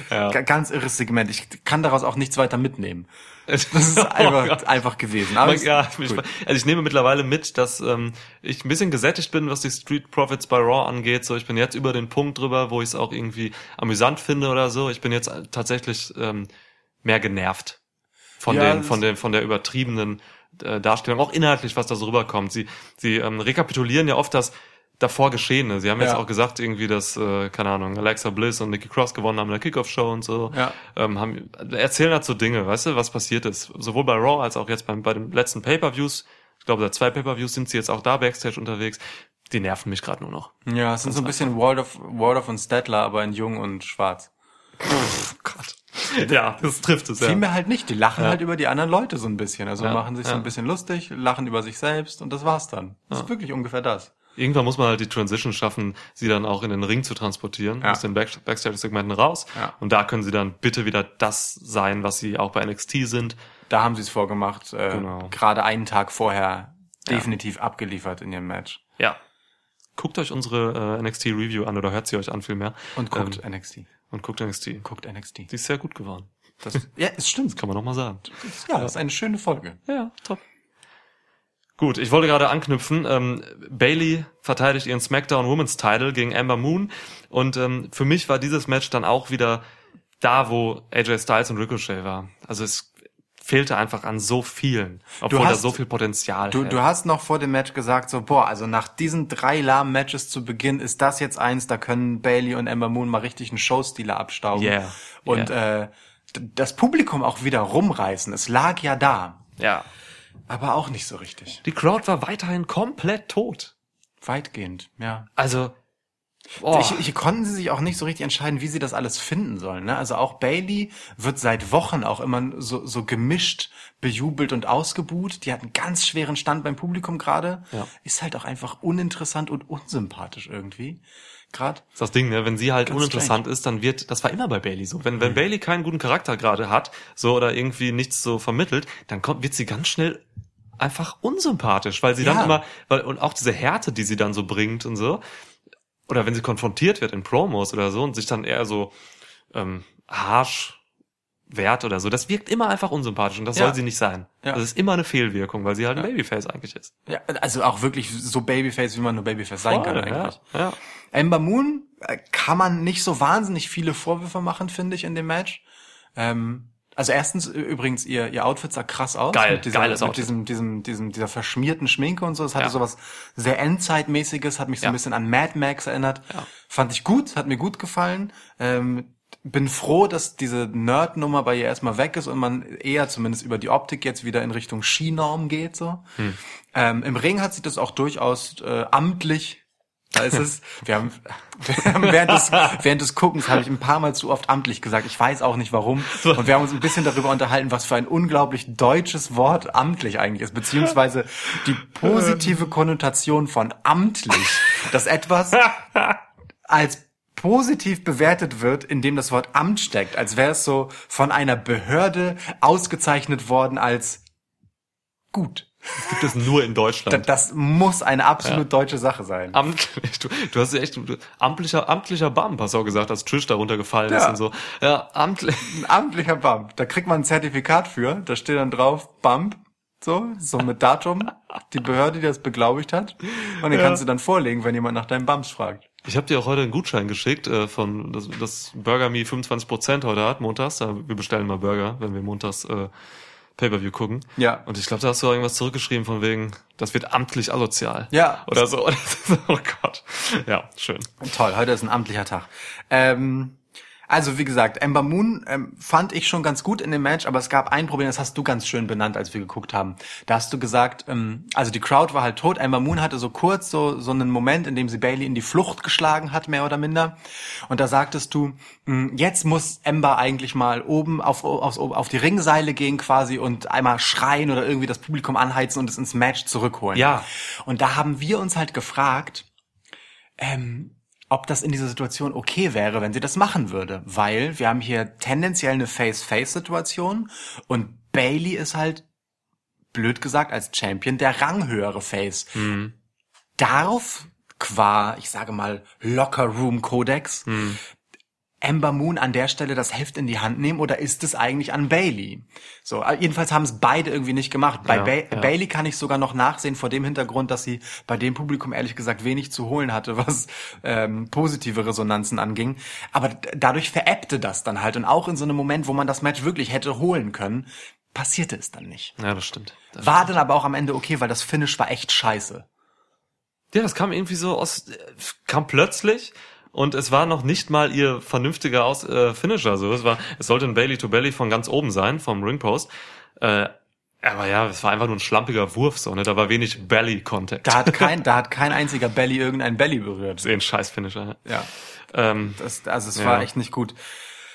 Ja. Ga- Ganz irres Segment. Ich kann daraus auch nichts weiter mitnehmen. Das ist einfach, einfach gewesen. Aber Oh ja, ich, gut. also ich nehme mittlerweile mit, dass ähm, ich ein bisschen gesättigt bin, was die Street Profits bei Raw angeht. So, ich bin jetzt über den Punkt drüber, wo ich es auch irgendwie amüsant finde oder so. Ich bin jetzt tatsächlich ähm, mehr genervt von Ja, den, von den, von der übertriebenen äh, Darstellung, auch inhaltlich, was da so rüberkommt. Sie, sie ähm, rekapitulieren ja oft das davor Geschehene. Sie haben jetzt Ja. auch gesagt, irgendwie, dass, äh, keine Ahnung, Alexa Bliss und Nikki Cross gewonnen haben in der Kickoff-Show und so. Ja. Ähm, haben, erzählen halt so Dinge, weißt du, was passiert ist. Sowohl bei Raw als auch jetzt beim, bei den letzten Pay-Per-Views. Ich glaube, seit zwei Pay-Per-Views sind sie jetzt auch da Backstage unterwegs. Die nerven mich gerade nur noch. Ja, es sind so ein bisschen Waldorf, Waldorf und Stettler, aber in jung und schwarz. Gott. Ja, das trifft es, ja. Vielmehr halt nicht. Die lachen Ja. halt über die anderen Leute so ein bisschen. Also Ja, machen sich so ein bisschen lustig, lachen über sich selbst und das war's dann. Das ist wirklich ungefähr das. Irgendwann muss man halt die Transition schaffen, sie dann auch in den Ring zu transportieren, Ja. aus den Back Backstage-Segmenten raus. Ja. Und da können sie dann bitte wieder das sein, was sie auch bei NXT sind. Da haben sie es vorgemacht. Äh, Genau. Gerade einen Tag vorher Ja. definitiv abgeliefert in ihrem Match. Ja. Guckt euch unsere äh, NXT-Review an oder hört sie euch an vielmehr. Und guckt Ähm, NXT. und guckt NXT. Guckt NXT. Die ist sehr gut geworden. Das, ja, es stimmt. Kann man noch mal sagen. Ja, das ist eine schöne Folge. Ja, top. Gut, ich wollte gerade anknüpfen. Ähm, Bailey verteidigt ihren SmackDown Women's Title gegen Amber Moon und ähm, für mich war dieses Match dann auch wieder da, wo AJ Styles und Ricochet war. Also es fehlte einfach an so vielen, obwohl da hast- so viel Potenzial Du, du hast noch vor dem Match gesagt, so, boah, also nach diesen drei lahmen Matches zu Beginn ist das jetzt eins, da können Bailey und Ember Moon mal richtig einen Showstealer abstauben. Yeah, Und äh, d- das Publikum auch wieder rumreißen. Es lag ja da. ja. Aber auch nicht so richtig. Die Crowd war weiterhin komplett tot. Weitgehend, ja. Also, oh, Ich, ich konnten sie sich auch nicht so richtig entscheiden, wie sie das alles finden sollen. Ne? Also auch Bailey wird seit Wochen auch immer so, so gemischt, bejubelt und ausgebuht. Die hat einen ganz schweren Stand beim Publikum gerade. Ja. Ist halt auch einfach uninteressant und unsympathisch irgendwie. Gerade. ist das Ding, ne? Wenn sie halt Ganz uninteressant ist, dann wird, das war immer bei Bailey so. Wenn, wenn Bailey keinen guten Charakter gerade hat, so oder irgendwie nichts so vermittelt, dann kommt, wird sie ganz schnell einfach unsympathisch, weil sie Ja. dann immer, weil, und auch diese Härte, die sie dann so bringt und so, oder wenn sie konfrontiert wird in Promos oder so und sich dann eher so ähm, harsh wehrt oder so, das wirkt immer einfach unsympathisch und das Ja. soll sie nicht sein. Ja. Das ist immer eine Fehlwirkung, weil sie halt ein Babyface eigentlich ist. Ja, also auch wirklich so Babyface, wie man nur Babyface sein kann Voll, eigentlich. Ja, ja. Ember Moon äh, kann man nicht so wahnsinnig viele Vorwürfe machen, finde ich, in dem Match. Ähm, also erstens übrigens ihr ihr Outfit sah krass aus Geil, mit dieser, geiles mit diesem diesem diesem dieser verschmierten Schminke und so. Es hatte Ja. sowas sehr Endzeitmäßiges, hat mich so Ja. ein bisschen an Mad Max erinnert. Ja. Fand ich gut, hat mir gut gefallen. Ähm, bin froh, dass diese Nerd-Nummer bei ihr erstmal weg ist und man eher zumindest über die Optik jetzt wieder in Richtung Skinorm geht. So. Hm. Ähm, Im Ring hat sie das auch durchaus äh, amtlich. Da ist es. Wir haben, wir haben während, des, während des Guckens habe ich ein paar Mal zu oft amtlich gesagt. Ich weiß auch nicht warum. Und wir haben uns ein bisschen darüber unterhalten, was für ein unglaublich deutsches Wort amtlich eigentlich ist, beziehungsweise die positive Konnotation von amtlich, dass etwas als positiv bewertet wird, indem das Wort Amt steckt, als wäre es so von einer Behörde ausgezeichnet worden als gut. Gibt es nur in Deutschland. Das muss eine absolut deutsche Sache sein. Amtlich, du, du hast echt, du, amtlicher, amtlicher Bump, hast du auch gesagt, als Trish darunter gefallen ist Ja. und so. Ja, amtlich. Ein amtlicher Bump. Da kriegt man ein Zertifikat für. Da steht dann drauf Bump. So, so mit Datum. Die Behörde, die das beglaubigt hat. Und den kannst du dann vorlegen, wenn jemand nach deinen Bumps fragt. Ich habe dir auch heute einen Gutschein geschickt, äh, von, das, das Burger Me 25% heute hat, montags. Wir bestellen mal Burger, wenn wir montags äh, Pay-Per-View gucken. Ja. Und ich glaube, da hast du auch irgendwas zurückgeschrieben von wegen, das wird amtlich asozial. Ja. Oder so. oh Gott. Ja, schön. Toll, heute ist ein amtlicher Tag. Ähm, Also wie gesagt, Ember Moon ähm, fand ich schon ganz gut in dem Match, aber es gab ein Problem, das hast du ganz schön benannt, als wir geguckt haben. Da hast du gesagt, ähm, also die Crowd war halt tot. Ember Moon hatte so kurz so so einen Moment, in dem sie Bailey in die Flucht geschlagen hat, mehr oder minder. Und da sagtest du, mh, jetzt muss Ember eigentlich mal oben auf, auf, auf die Ringseile gehen quasi und einmal schreien oder irgendwie das Publikum anheizen und es ins Match zurückholen. Ja. Und da haben wir uns halt gefragt, ähm, ob das in dieser Situation okay wäre, wenn sie das machen würde. Weil wir haben hier tendenziell eine Face-Face-Situation und Bailey ist halt, blöd gesagt, als Champion der ranghöhere Face. Darf qua, ich sage mal, Locker-Room-Kodex Ember Moon an der Stelle das Heft in die Hand nehmen oder ist es eigentlich an Bailey? So, äh, jedenfalls haben es beide irgendwie nicht gemacht. Bei Ja, ba ja. Bailey kann ich sogar noch nachsehen vor dem Hintergrund, dass sie bei dem Publikum ehrlich gesagt wenig zu holen hatte, was ähm, positive Resonanzen anging. Aber dadurch veräppte das dann halt und auch in so einem Moment, wo man das Match wirklich hätte holen können, passierte es dann nicht. Ja, das stimmt. Das War dann aber auch am Ende okay, weil das Finish war echt scheiße. Ja, das kam irgendwie so aus, äh, kam plötzlich und es war noch nicht mal ihr vernünftiger aus, äh, Finisher. So, es war, es sollte ein Bailey to Belly von ganz oben sein, vom Ringpost. Äh, aber ja, es war einfach nur ein schlampiger Wurf, so, ne? Da war wenig Belly-Contact. Da hat kein, da hat kein einziger Belly irgendein Belly berührt. Das ist eh ein Scheiß-Finisher. Ja. Ja, Ähm, das, also es Ja. war echt nicht gut.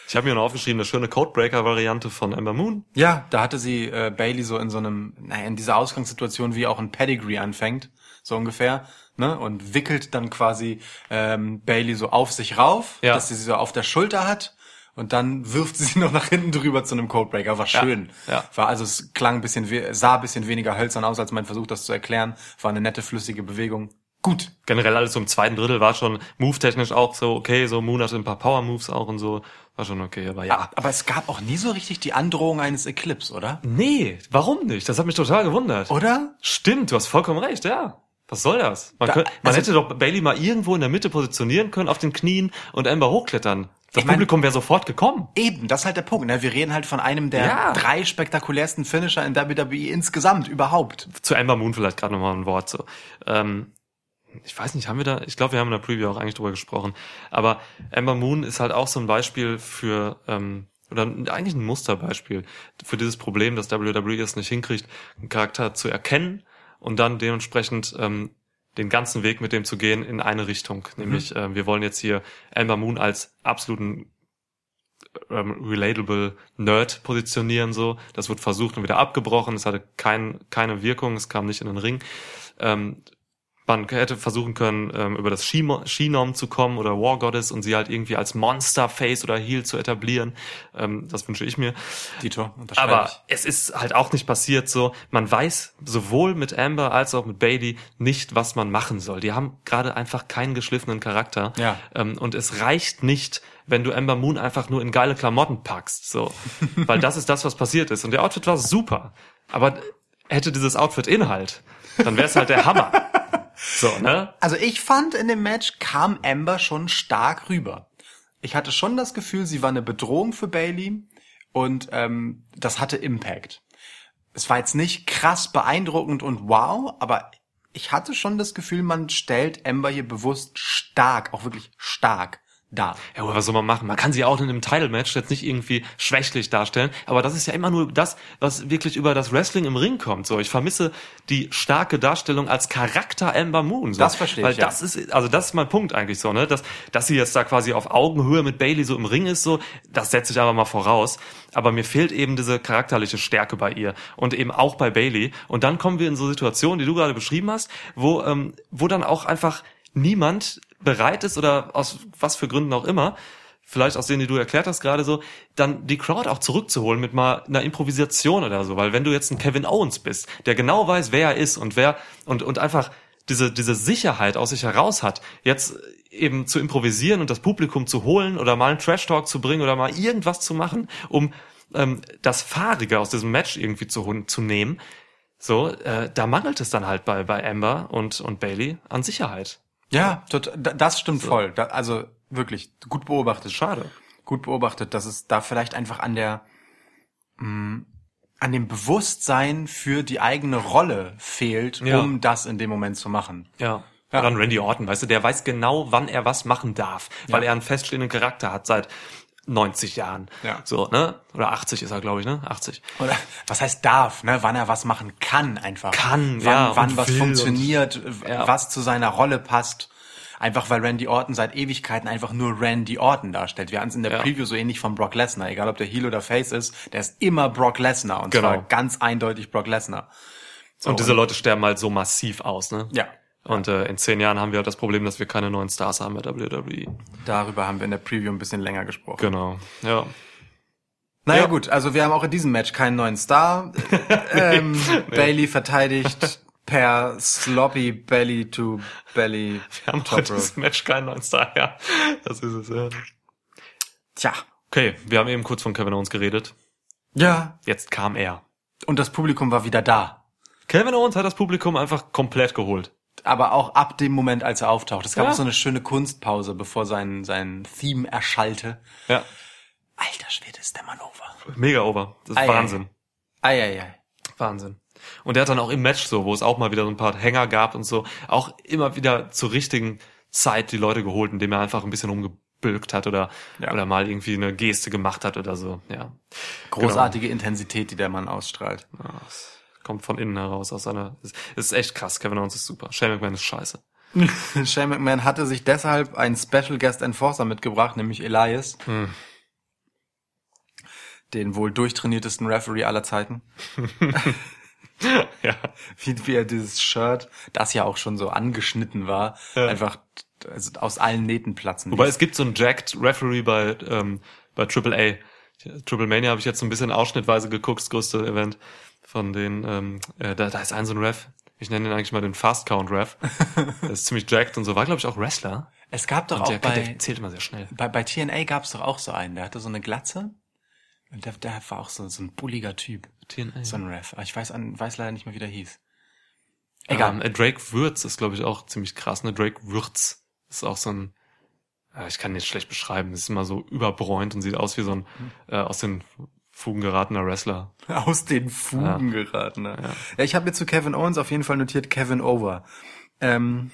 ich habe mir noch aufgeschrieben, eine schöne Codebreaker-Variante von Ember Moon. Ja, da hatte sie äh, Bailey so in so einem, naja, in dieser Ausgangssituation, wie auch ein Pedigree anfängt, so ungefähr, ne? Und wickelt dann quasi ähm, Bailey so auf sich rauf, Ja. dass sie sie so auf der Schulter hat. Und dann wirft sie sie noch nach hinten drüber zu einem Codebreaker. War schön. ja. War also es klang ein bisschen, sah ein bisschen weniger hölzern aus, als mein Versuch, das zu erklären. War eine nette, flüssige Bewegung. Gut. Generell alles so im zweiten Drittel war schon move-technisch auch so okay, so Moon hatte ein paar Power-Moves auch und so. War schon okay, aber ja. Aber es gab auch nie so richtig die Androhung eines Eclipse, oder? Nee, warum nicht? Das hat mich total gewundert. Oder? Stimmt, du hast vollkommen recht, ja. Was soll das? Man, Da- könnte, man also- hätte doch Bailey mal irgendwo in der Mitte positionieren können, auf den Knien und Amber hochklettern. Das Ich mein- Publikum wäre sofort gekommen. Eben, das ist halt der Punkt. Ne? Wir reden halt von einem der Ja. drei spektakulärsten Finisher in WWE insgesamt überhaupt. Zu Amber Moon vielleicht gerade nochmal ein Wort so. Ähm, ich weiß nicht, haben wir da, ich glaube, wir haben in der Preview auch eigentlich drüber gesprochen. Aber Amber Moon ist halt auch so ein Beispiel für, ähm, oder eigentlich ein Musterbeispiel für dieses Problem, dass WWE es nicht hinkriegt, einen Charakter zu erkennen und dann dementsprechend ähm, den ganzen Weg mit dem zu gehen in eine Richtung. Nämlich, äh, wir wollen jetzt hier Amber Moon als absoluten ähm, relatable Nerd positionieren so. Das wird versucht und wieder abgebrochen. Es hatte kein, keine Wirkung, es kam nicht in den Ring. Ähm, man hätte versuchen können, ähm, über das She-Norm zu kommen oder War Goddess und sie halt irgendwie als Monster-Face oder Heel zu etablieren. Ähm, das wünsche ich mir. Dito, Aber ich. es ist halt auch nicht passiert so. Man weiß sowohl mit Amber als auch mit Bailey nicht, was man machen soll. Die haben gerade einfach keinen geschliffenen Charakter. Ja. Ähm, und es reicht nicht, wenn du Amber Moon einfach nur in geile Klamotten packst. So. Weil das ist das, was passiert ist. Und der Outfit war super. Aber hätte dieses Outfit Inhalt, dann wäre es halt der Hammer. So, ne? Also ich fand in dem Match kam Amber schon stark rüber. Ich hatte schon das Gefühl, sie war eine Bedrohung für Bailey und ähm, das hatte Impact. Es war jetzt nicht krass beeindruckend und wow, aber ich hatte schon das Gefühl, man stellt Amber hier bewusst stark, auch wirklich stark dar. Ja, aber was soll man machen? Man kann sie auch in einem Title-Match jetzt nicht irgendwie schwächlich darstellen, aber das ist ja immer nur das, was wirklich über das Wrestling im Ring kommt. So, ich vermisse die starke Darstellung als Charakter Amber Moon. So. Das verstehe ich, Weil ja. das ist, also das ist mein Punkt eigentlich so, ne, dass, dass sie jetzt da quasi auf Augenhöhe mit Bailey so im Ring ist, so, das setze ich aber mal voraus. Aber mir fehlt eben diese charakterliche Stärke bei ihr und eben auch bei Bailey. Und dann kommen wir in so Situationen, die du gerade beschrieben hast, wo, ähm, wo dann auch einfach niemand bereit ist oder aus was für Gründen auch immer, vielleicht aus denen, die du erklärt hast gerade so, dann die Crowd auch zurückzuholen mit mal einer Improvisation oder so, weil wenn du jetzt ein Kevin Owens bist, der genau weiß, wer er ist und wer und und einfach diese diese Sicherheit aus sich heraus hat, jetzt eben zu improvisieren und das Publikum zu holen oder mal einen Trash Talk zu bringen oder mal irgendwas zu machen, um ähm, das Fahrige aus diesem Match irgendwie zu, zu nehmen. So, äh, da mangelt es dann halt bei bei Amber und und Bailey an Sicherheit. Ja, das stimmt voll. Da, also wirklich gut beobachtet. Schade. Gut beobachtet, dass es da vielleicht einfach an der mh, an dem Bewusstsein für die eigene Rolle fehlt, Ja. um das in dem Moment zu machen. Ja. Ja. Ein Randy Orton, weißt du, der weiß genau, wann er was machen darf, weil Ja. er einen feststehenden Charakter hat seit 90 Jahren. Ja. So, ne? Oder 80 ist er, glaube ich, ne? 80. Oder was heißt darf, ne? Wann er was machen kann einfach. Kann, wann, ja, Wann und was funktioniert, Ja. was zu seiner Rolle passt. Einfach weil Randy Orton seit Ewigkeiten einfach nur Randy Orton darstellt. Wir hatten es in der Ja. Preview so ähnlich von Brock Lesnar. Egal ob der Heel oder Face ist, der ist immer Brock Lesnar. Und Genau. zwar ganz eindeutig Brock Lesnar. So, und diese Leute sterben halt so massiv aus, ne? Ja. Und äh, in zehn Jahren haben wir halt das Problem, dass wir keine neuen Stars haben bei WWE. Darüber haben wir in der Preview ein bisschen länger gesprochen. Genau. Ja. Naja Ja. gut, also wir haben auch in diesem Match keinen neuen Star. ähm, Bailey verteidigt per sloppy Belly to Belly Wir haben Top heute Rope. das Match keinen neuen Star, ja. Das ist es, ja. Tja. Okay, wir haben eben kurz von Kevin Owens geredet. Ja. Jetzt kam er. Und das Publikum war wieder da. Kevin Owens hat das Publikum einfach komplett geholt. Aber auch ab dem Moment, als er auftaucht. Es gab Ja. auch so eine schöne Kunstpause, bevor sein, sein Theme erschallte. Ja. Alter Schwede, ist der Mann over. Mega over. Das ist Ei, ei, Wahnsinn. Eieiei. Wahnsinn. Und der hat dann auch im Match so, wo es auch mal wieder so ein paar Hänger gab und so, auch immer wieder zur richtigen Zeit die Leute geholt, indem er einfach ein bisschen rumgebülkt hat oder, Ja. oder mal irgendwie eine Geste gemacht hat oder so, ja. Großartige Intensität, die der Mann ausstrahlt. Ja, kommt von innen heraus aus seiner, es es ist echt krass. Kevin Owens ist super. Shane McMahon ist scheiße. Shane McMahon hatte sich deshalb einen Special Guest Enforcer mitgebracht, nämlich Elias. Hm. Den wohl durchtrainiertesten Referee aller Zeiten. ja. Wie, wie er dieses Shirt, das ja auch schon so angeschnitten war, Ja. einfach also aus allen Nähten platzen Wobei ließ. es gibt so einen Jacked Referee bei, ähm, bei Triple A. Triple Mania habe ich jetzt so ein bisschen ausschnittweise geguckt, das größte Event von den, ähm, äh, da, da ist ein so ein Ref. Ich nenne ihn eigentlich mal den Fast Count Ref. Der ist ziemlich jacked und so. War, glaube ich, auch Wrestler. Es gab doch Und der, auch bei, der zählt immer sehr schnell. bei, bei TNA gab es doch auch so einen, der hatte so eine Glatze. Und der, der war auch so, so ein bulliger Typ. TNA. So ein Ref. Aber ich weiß, an, weiß leider nicht mehr, wie der hieß. Egal. Ähm, äh, Drake Würz ist, glaube ich, auch ziemlich krass. Ne? Drake Würz ist auch so ein, äh, ich kann ihn jetzt schlecht beschreiben, ist immer so überbräunt und sieht aus wie so ein äh, aus den Fugen geratener Wrestler. Aus den Fugen geraten. Ne? Ja. ich habe mir zu Kevin Owens auf jeden Fall notiert Kevin Over. Ähm,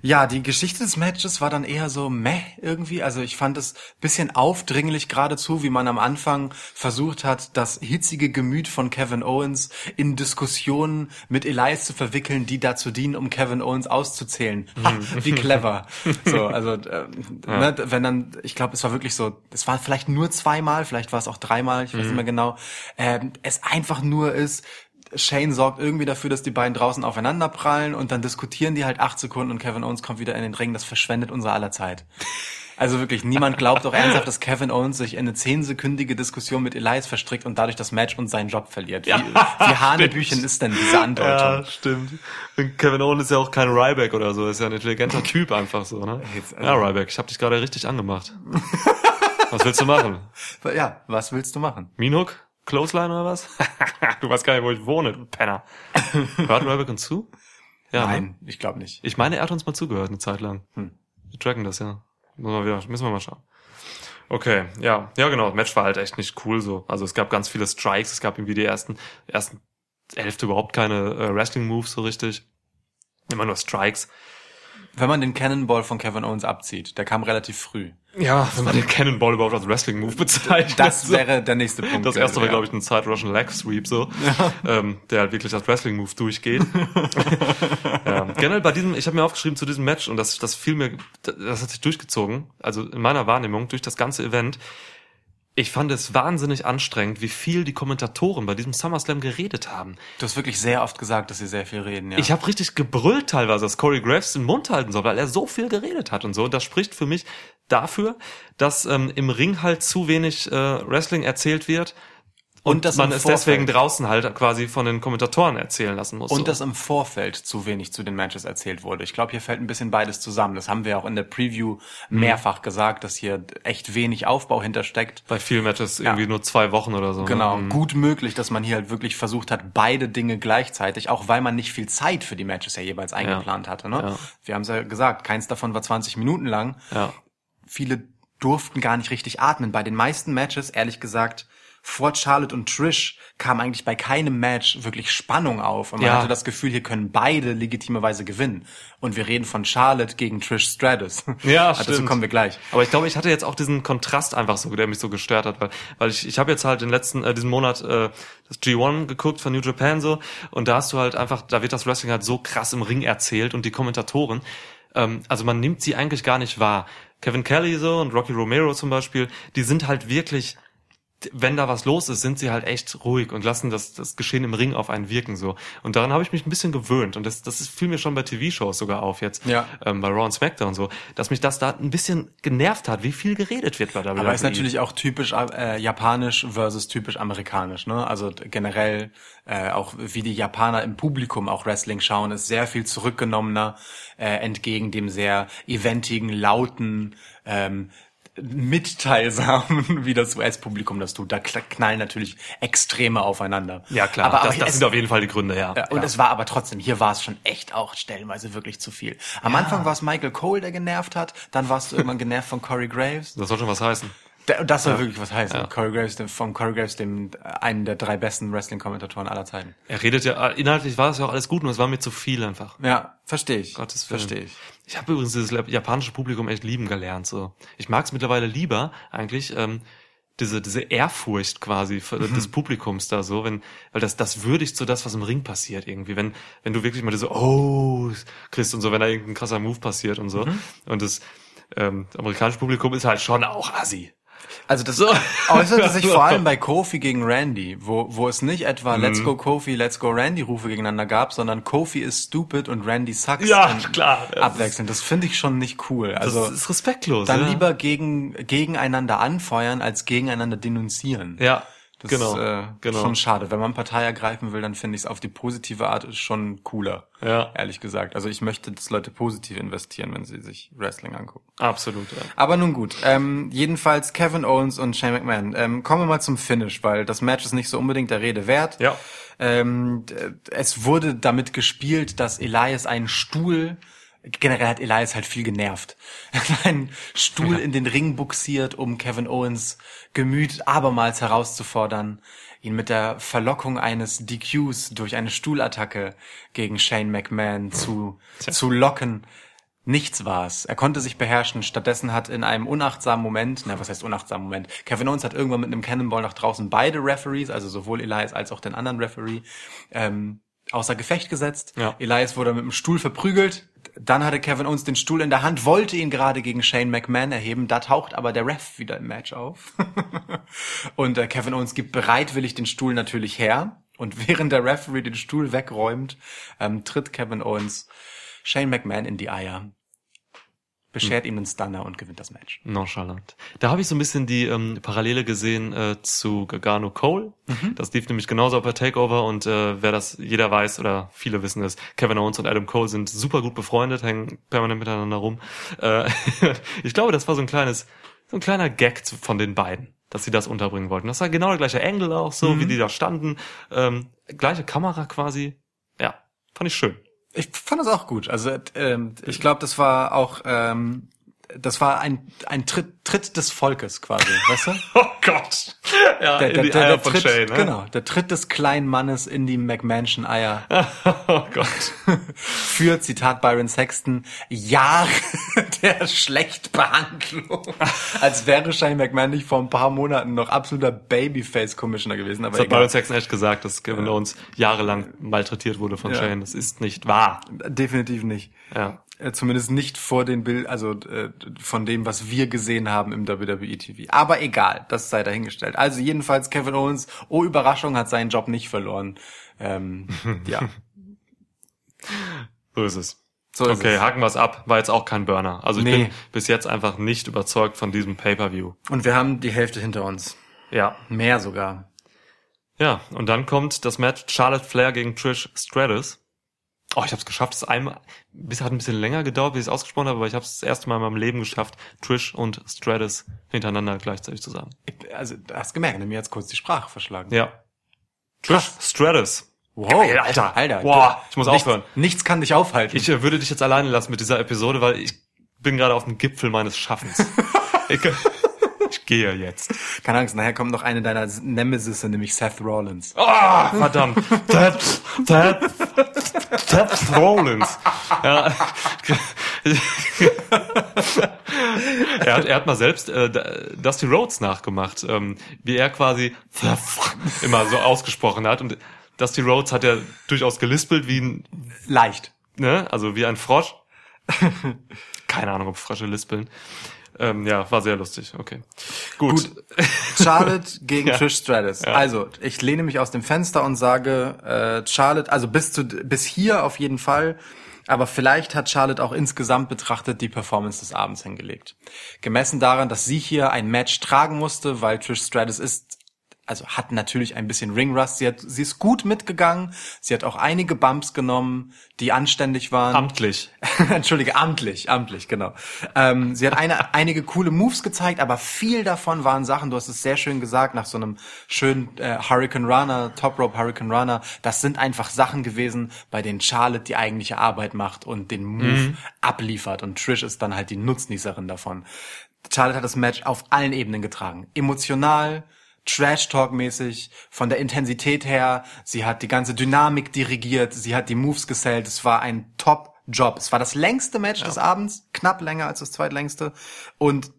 Ja, die Geschichte des Matches war dann eher so meh irgendwie. Also ich fand es bisschen aufdringlich geradezu, wie man am Anfang versucht hat, das hitzige Gemüt von Kevin Owens in Diskussionen mit Elias zu verwickeln, die dazu dienen, um Kevin Owens auszuzählen. Ha, wie clever. So, also ähm, ne, wenn dann, ich glaube, es war wirklich so, es war vielleicht nur zweimal, vielleicht war es auch dreimal, ich weiß nicht mehr genau. Ähm, es einfach nur ist, Shane sorgt irgendwie dafür, dass die beiden draußen aufeinander prallen und dann diskutieren die halt acht Sekunden und Kevin Owens kommt wieder in den Ring. Das verschwendet unser aller Zeit. Also wirklich, niemand glaubt auch ernsthaft, dass Kevin Owens sich in eine zehnsekündige Diskussion mit Elias verstrickt und dadurch das Match und seinen Job verliert. Wie, wie Hanebüchen ist denn diese Andeutung? stimmt. Und Kevin Owens ist ja auch kein Ryback oder so, ist ja ein intelligenter Typ einfach so, ne? Jetzt, also- ja, Ryback, ich habe dich gerade richtig angemacht. Was willst du machen? Ja, was willst du machen? Minhook? Clothesline oder was? du weißt gar nicht, wo ich wohne, du Penner. Hört Ryback uns zu? Ja, Ne? Nein, ich glaube nicht. Ich meine, er hat uns mal zugehört eine Zeit lang. Hm. Wir tracken das, ja. Müssen wir, wieder, müssen wir mal schauen. Okay, ja, ja genau, das Match war halt echt nicht cool so. Also es gab ganz viele Strikes, es gab irgendwie die ersten, ersten Hälfte überhaupt keine äh, Wrestling-Moves so richtig. Immer nur Strikes. Wenn man den Cannonball von Kevin Owens abzieht, der kam relativ früh. Ja, wenn man den Cannonball überhaupt als Wrestling-Move bezeichnet. Das wäre der nächste Punkt. Das erste war, ja. glaube ich, ein Side Russian Leg Sweep, so, ähm, der halt wirklich als Wrestling Move durchgeht. ja. Generell bei diesem, ich habe mir aufgeschrieben zu diesem Match und das, das fiel mir, das hat sich durchgezogen, also in meiner Wahrnehmung durch das ganze Event. Ich fand es wahnsinnig anstrengend, wie viel die Kommentatoren bei diesem SummerSlam geredet haben. Du hast wirklich sehr oft gesagt, dass sie sehr viel reden, ja. Ich habe richtig gebrüllt teilweise, dass Corey Graves den Mund halten soll, weil er so viel geredet hat und so. Und das spricht für mich dafür, dass ähm, im Ring halt zu wenig äh, Wrestling erzählt wird und, Und das man es deswegen draußen halt quasi von den Kommentatoren erzählen lassen muss. Und so. dass im Vorfeld zu wenig zu den Matches erzählt wurde. Ich glaube, hier fällt ein bisschen beides zusammen. Das haben wir auch in der Preview Mhm. mehrfach gesagt, dass hier echt wenig Aufbau hintersteckt. bei vielen Matches irgendwie nur zwei Wochen oder so. Genau, Ne? Mhm. gut möglich, dass man hier halt wirklich versucht hat, beide Dinge gleichzeitig, auch weil man nicht viel Zeit für die Matches ja jeweils eingeplant hatte. Ne? Ja. Wir haben es ja gesagt, keins davon war 20 Minuten lang. Ja. Viele durften gar nicht richtig atmen. Bei den meisten Matches, ehrlich gesagt, vor Charlotte und Trish kam eigentlich bei keinem Match wirklich Spannung auf. Und man Ja. hatte das Gefühl, hier können beide legitimerweise gewinnen. Und wir reden von Charlotte gegen Trish Stratus. Ja, Dazu stimmt. kommen wir gleich. Aber ich glaube, ich hatte jetzt auch diesen Kontrast einfach so, der mich so gestört hat, weil, weil ich, ich habe jetzt halt den letzten, äh, diesen Monat äh, das G1 geguckt von New Japan so und da hast du halt einfach, da wird das Wrestling halt so krass im Ring erzählt und die Kommentatoren, ähm, also man nimmt sie eigentlich gar nicht wahr. Kevin Kelly so und Rocky Romero zum Beispiel, die sind halt wirklich wenn da was los ist, sind sie halt echt ruhig und lassen das, das Geschehen im Ring auf einen wirken so. Und daran habe ich mich ein bisschen gewöhnt und das, das ist, fiel mir schon bei TV-Shows sogar auf jetzt, Ja. ähm, bei Raw und SmackDown und so, dass mich das da ein bisschen genervt hat, wie viel geredet wird bei WWE. Aber ist natürlich auch typisch äh, japanisch versus typisch amerikanisch, ne? Also generell äh, auch wie die Japaner im Publikum auch Wrestling schauen, ist sehr viel zurückgenommener äh, entgegen dem sehr eventigen, lauten, ähm, mitteilsamen, wie das US-Publikum das tut. Da knallen natürlich Extreme aufeinander. Ja klar, aber, das, aber das es, sind auf jeden Fall die Gründe, ja. ja, und es war aber trotzdem, hier war es schon echt auch stellenweise wirklich zu viel. Am Anfang war es Michael Cole, der genervt hat, dann warst du irgendwann genervt von Corey Graves. das soll schon was heißen. Da- Das soll wirklich was heißen. Ja. Corey Graves, von Corey Graves, dem äh, einen der drei besten Wrestling-Kommentatoren aller Zeiten. Er redet ja, inhaltlich war das ja auch alles gut, nur es war mir zu viel einfach. Ja, verstehe ich. Gottes Willen. verstehe ich. Ich habe übrigens dieses japanische Publikum echt lieben gelernt. So, ich mag es mittlerweile lieber eigentlich ähm, diese diese Ehrfurcht quasi für- des Publikums da so, wenn weil das das würdigt so das, was im Ring passiert irgendwie, wenn wenn du wirklich mal diese oh kriegst und so, wenn da irgendein krasser Move passiert und so und das ähm, amerikanische Publikum ist halt schon auch assi. Also das äußerte sich vor allem bei Kofi gegen Randy, wo, wo es nicht etwa Mhm. Let's go Kofi, Let's go Randy Rufe gegeneinander gab, sondern Kofi is stupid und Randy sucks Ja, klar. Das abwechselnd. Das finde ich schon nicht cool. Also das ist respektlos. dann ja. lieber gegen, gegeneinander anfeuern, als gegeneinander denunzieren. ja, Das genau, ist äh, genau. schon schade. Wenn man Partei ergreifen will, dann finde ich es auf die positive Art schon cooler. Ja. Ehrlich gesagt. Also ich möchte, dass Leute positiv investieren, wenn sie sich Wrestling angucken. Absolut. Ja. Aber nun gut. Ähm, jedenfalls Kevin Owens und Shane McMahon. Ähm, kommen wir mal zum Finish, weil das Match ist nicht so unbedingt der Rede wert. Ja. Ähm, es wurde damit gespielt, dass Elias einen Stuhl Generell hat Elias halt viel genervt. Er hat einen Stuhl in den Ring buxiert, um Kevin Owens Gemüt abermals herauszufordern, ihn mit der Verlockung eines DQs durch eine Stuhlattacke gegen Shane McMahon zu, zu locken. Nichts war's. Er konnte sich beherrschen. Stattdessen hat in einem unachtsamen Moment, na, was heißt unachtsamen Moment? Kevin Owens hat irgendwann mit einem Cannonball nach draußen beide Referees, also sowohl Elias als auch den anderen Referee, ähm, außer Gefecht gesetzt. Ja. Elias wurde mit dem Stuhl verprügelt. Dann hatte Kevin Owens den Stuhl in der Hand, wollte ihn gerade gegen Shane McMahon erheben. Da taucht aber der Ref wieder im Match auf. Und äh, Kevin Owens gibt bereitwillig den Stuhl natürlich her. Und während der Referee den Stuhl wegräumt, ähm, tritt Kevin Owens Shane McMahon in die Eier, beschert ihm einen Stunner und gewinnt das Match. Nonchalant. Da habe ich so ein bisschen die ähm, Parallele gesehen äh, zu Gargano Cole. Das lief nämlich genauso bei Takeover und äh, wer das jeder weiß oder viele wissen es, Kevin Owens und Adam Cole sind super gut befreundet, hängen permanent miteinander rum. Äh, ich glaube, das war so ein kleines, so ein kleiner Gag von den beiden, dass sie das unterbringen wollten. Das war genau der gleiche Angle auch so, wie die da standen, ähm, gleiche Kamera quasi. Ja, fand ich schön. Ich fand das auch gut. Also ähm, ich glaube, das war auch ähm, das war ein ein Tritt, Tritt des Volkes quasi, weißt du? Oh Gott. Ja, Der, der, der, der von Tritt, Shane, ne? genau, der Tritt des kleinen Mannes in die McMansion Eier Oh Gott. für Zitat Byron Sexton Jahre der Schlechtbehandlung. Als wäre Shane McMahon nicht vor ein paar Monaten noch absoluter Babyface Commissioner gewesen, aber Das hat egal. Byron Saxon echt gesagt, dass Kevin Owens jahrelang malträtiert wurde von Ja. Shane. Das ist nicht wahr. definitiv nicht. Ja. Äh, Zumindest nicht vor den Bild, also äh, von dem, was wir gesehen haben im WWE TV. Aber egal, das sei dahingestellt. Also jedenfalls Kevin Owens, oh Überraschung, hat seinen Job nicht verloren. Ähm, ja, So ist es. so ist okay, es. haken wir es ab. War jetzt auch kein Burner. Also ich Nee. bin bis jetzt einfach nicht überzeugt von diesem Pay-Per-View. Und wir haben die Hälfte hinter uns. Ja. Mehr sogar. Ja, und dann kommt das Match Charlotte Flair gegen Trish Stratus. Oh, ich habe es geschafft. Es hat ein bisschen länger gedauert, bis ich es ausgesprochen habe, aber ich habe es das erste Mal in meinem Leben geschafft, Trish und Stratus hintereinander gleichzeitig zu sagen. Also, du hast gemerkt, mir jetzt kurz die Sprache verschlagen. Ja. Trish Stratus. Wow. Alter. Alter. Du- ich muss nichts, aufhören. Nichts kann dich aufhalten. Ich äh, würde dich jetzt alleine lassen mit dieser Episode, weil ich bin gerade auf dem Gipfel meines Schaffens. ich, ich gehe jetzt. Keine Angst, nachher kommt noch eine deiner Nemesis, nämlich Seth Rollins. Ah, verdammt. Ted, Ted, Ted Rollins. Ja. er, hat, er hat mal selbst äh, Dusty Rhodes nachgemacht, ähm, wie er quasi immer so ausgesprochen hat. Und Dusty Rhodes hat ja durchaus gelispelt wie ein, Leicht. ne, also wie ein Frosch. Keine Ahnung, ob Frösche lispeln. Ähm, ja, war sehr lustig. Okay. Gut. Gut. Charlotte gegen Ja. Trish Stratus. Also, ich lehne mich aus dem Fenster und sage, äh, Charlotte, also bis zu bis hier auf jeden Fall, aber vielleicht hat Charlotte auch insgesamt betrachtet die Performance des Abends hingelegt. Gemessen daran, dass sie hier ein Match tragen musste, weil Trish Stratus ist also hat natürlich ein bisschen Ringrust. Sie hat, sie ist gut mitgegangen. Sie hat auch einige Bumps genommen, die anständig waren. Amtlich. Entschuldige, amtlich, amtlich, genau. Ähm, sie hat eine, einige coole Moves gezeigt, aber viel davon waren Sachen, du hast es sehr schön gesagt, nach so einem schönen äh, Hurricane Runner, Top Rope Hurricane Runner, das sind einfach Sachen gewesen, bei denen Charlotte die eigentliche Arbeit macht und den Move abliefert und Trish ist dann halt die Nutznießerin davon. Charlotte hat das Match auf allen Ebenen getragen. Emotional, Trash-Talk-mäßig, von der Intensität her. Sie hat die ganze Dynamik dirigiert, sie hat die Moves gesellt. Es war ein Top-Job. Es war das längste Match des Abends, knapp länger als das zweitlängste. Und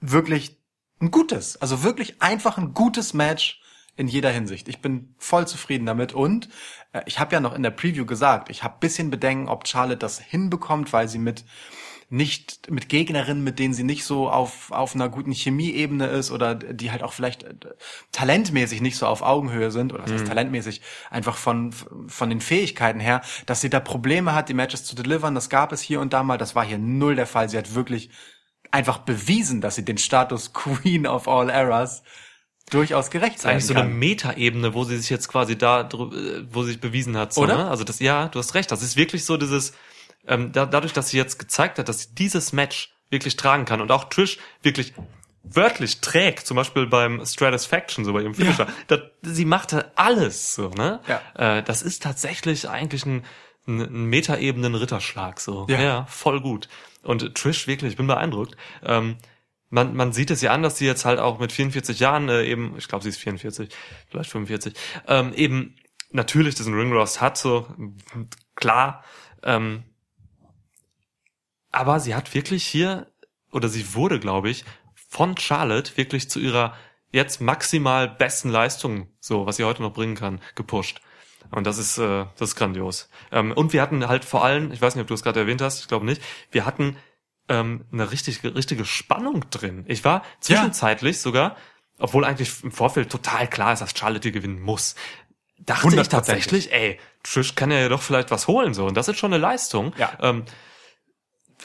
wirklich ein gutes, also wirklich einfach ein gutes Match in jeder Hinsicht. Ich bin voll zufrieden damit und äh, ich habe ja noch in der Preview gesagt, ich habe bisschen Bedenken, ob Charlotte das hinbekommt, weil sie mit nicht mit Gegnerinnen, mit denen sie nicht so auf auf einer guten Chemieebene ist oder die halt auch vielleicht äh, talentmäßig nicht so auf Augenhöhe sind oder das heißt talentmäßig einfach von von den Fähigkeiten her, dass sie da Probleme hat, die Matches zu delivern. Das gab es hier und da mal, das war hier null der Fall. Sie hat wirklich einfach bewiesen, dass sie den Status Queen of All Eras durchaus gerecht Das ist eigentlich so sein eine kann. Metaebene, wo sie sich jetzt quasi da, äh, wo sie sich bewiesen hat. So, Oder? Ne? Also das, ja, du hast recht. Das ist wirklich so dieses, ähm, da, dadurch, dass sie jetzt gezeigt hat, dass sie dieses Match wirklich tragen kann und auch Trish wirklich wörtlich trägt, zum Beispiel beim Stratisfaction, so bei ihrem Finisher. Da, sie machte alles, so, ne? Ja. Äh, das ist tatsächlich eigentlich ein, ein, ein Metaebenen-Ritterschlag, so. Ja. ja, voll gut. Und Trish wirklich, ich bin beeindruckt. Ähm, man, man sieht es ja an, dass sie jetzt halt auch mit 44 Jahren äh, eben, ich glaube, sie ist 44, vielleicht 45, ähm, eben natürlich diesen Ringrust hat, so klar. Ähm, aber sie hat wirklich hier, oder sie wurde, glaube ich, von Charlotte wirklich zu ihrer jetzt maximal besten Leistung, so was sie heute noch bringen kann, gepusht. Und das ist, äh, das ist grandios. Ähm, und wir hatten halt vor allem, ich weiß nicht, ob du es gerade erwähnt hast, ich glaube nicht, wir hatten ähm, eine richtige, richtige Spannung drin. Ich war zwischenzeitlich sogar, obwohl eigentlich im Vorfeld total klar ist, dass Charlotte hier gewinnen muss, dachte ich tatsächlich, ey, Trish kann ja doch vielleicht was holen, so. Und das ist schon eine Leistung. Ja. Ähm,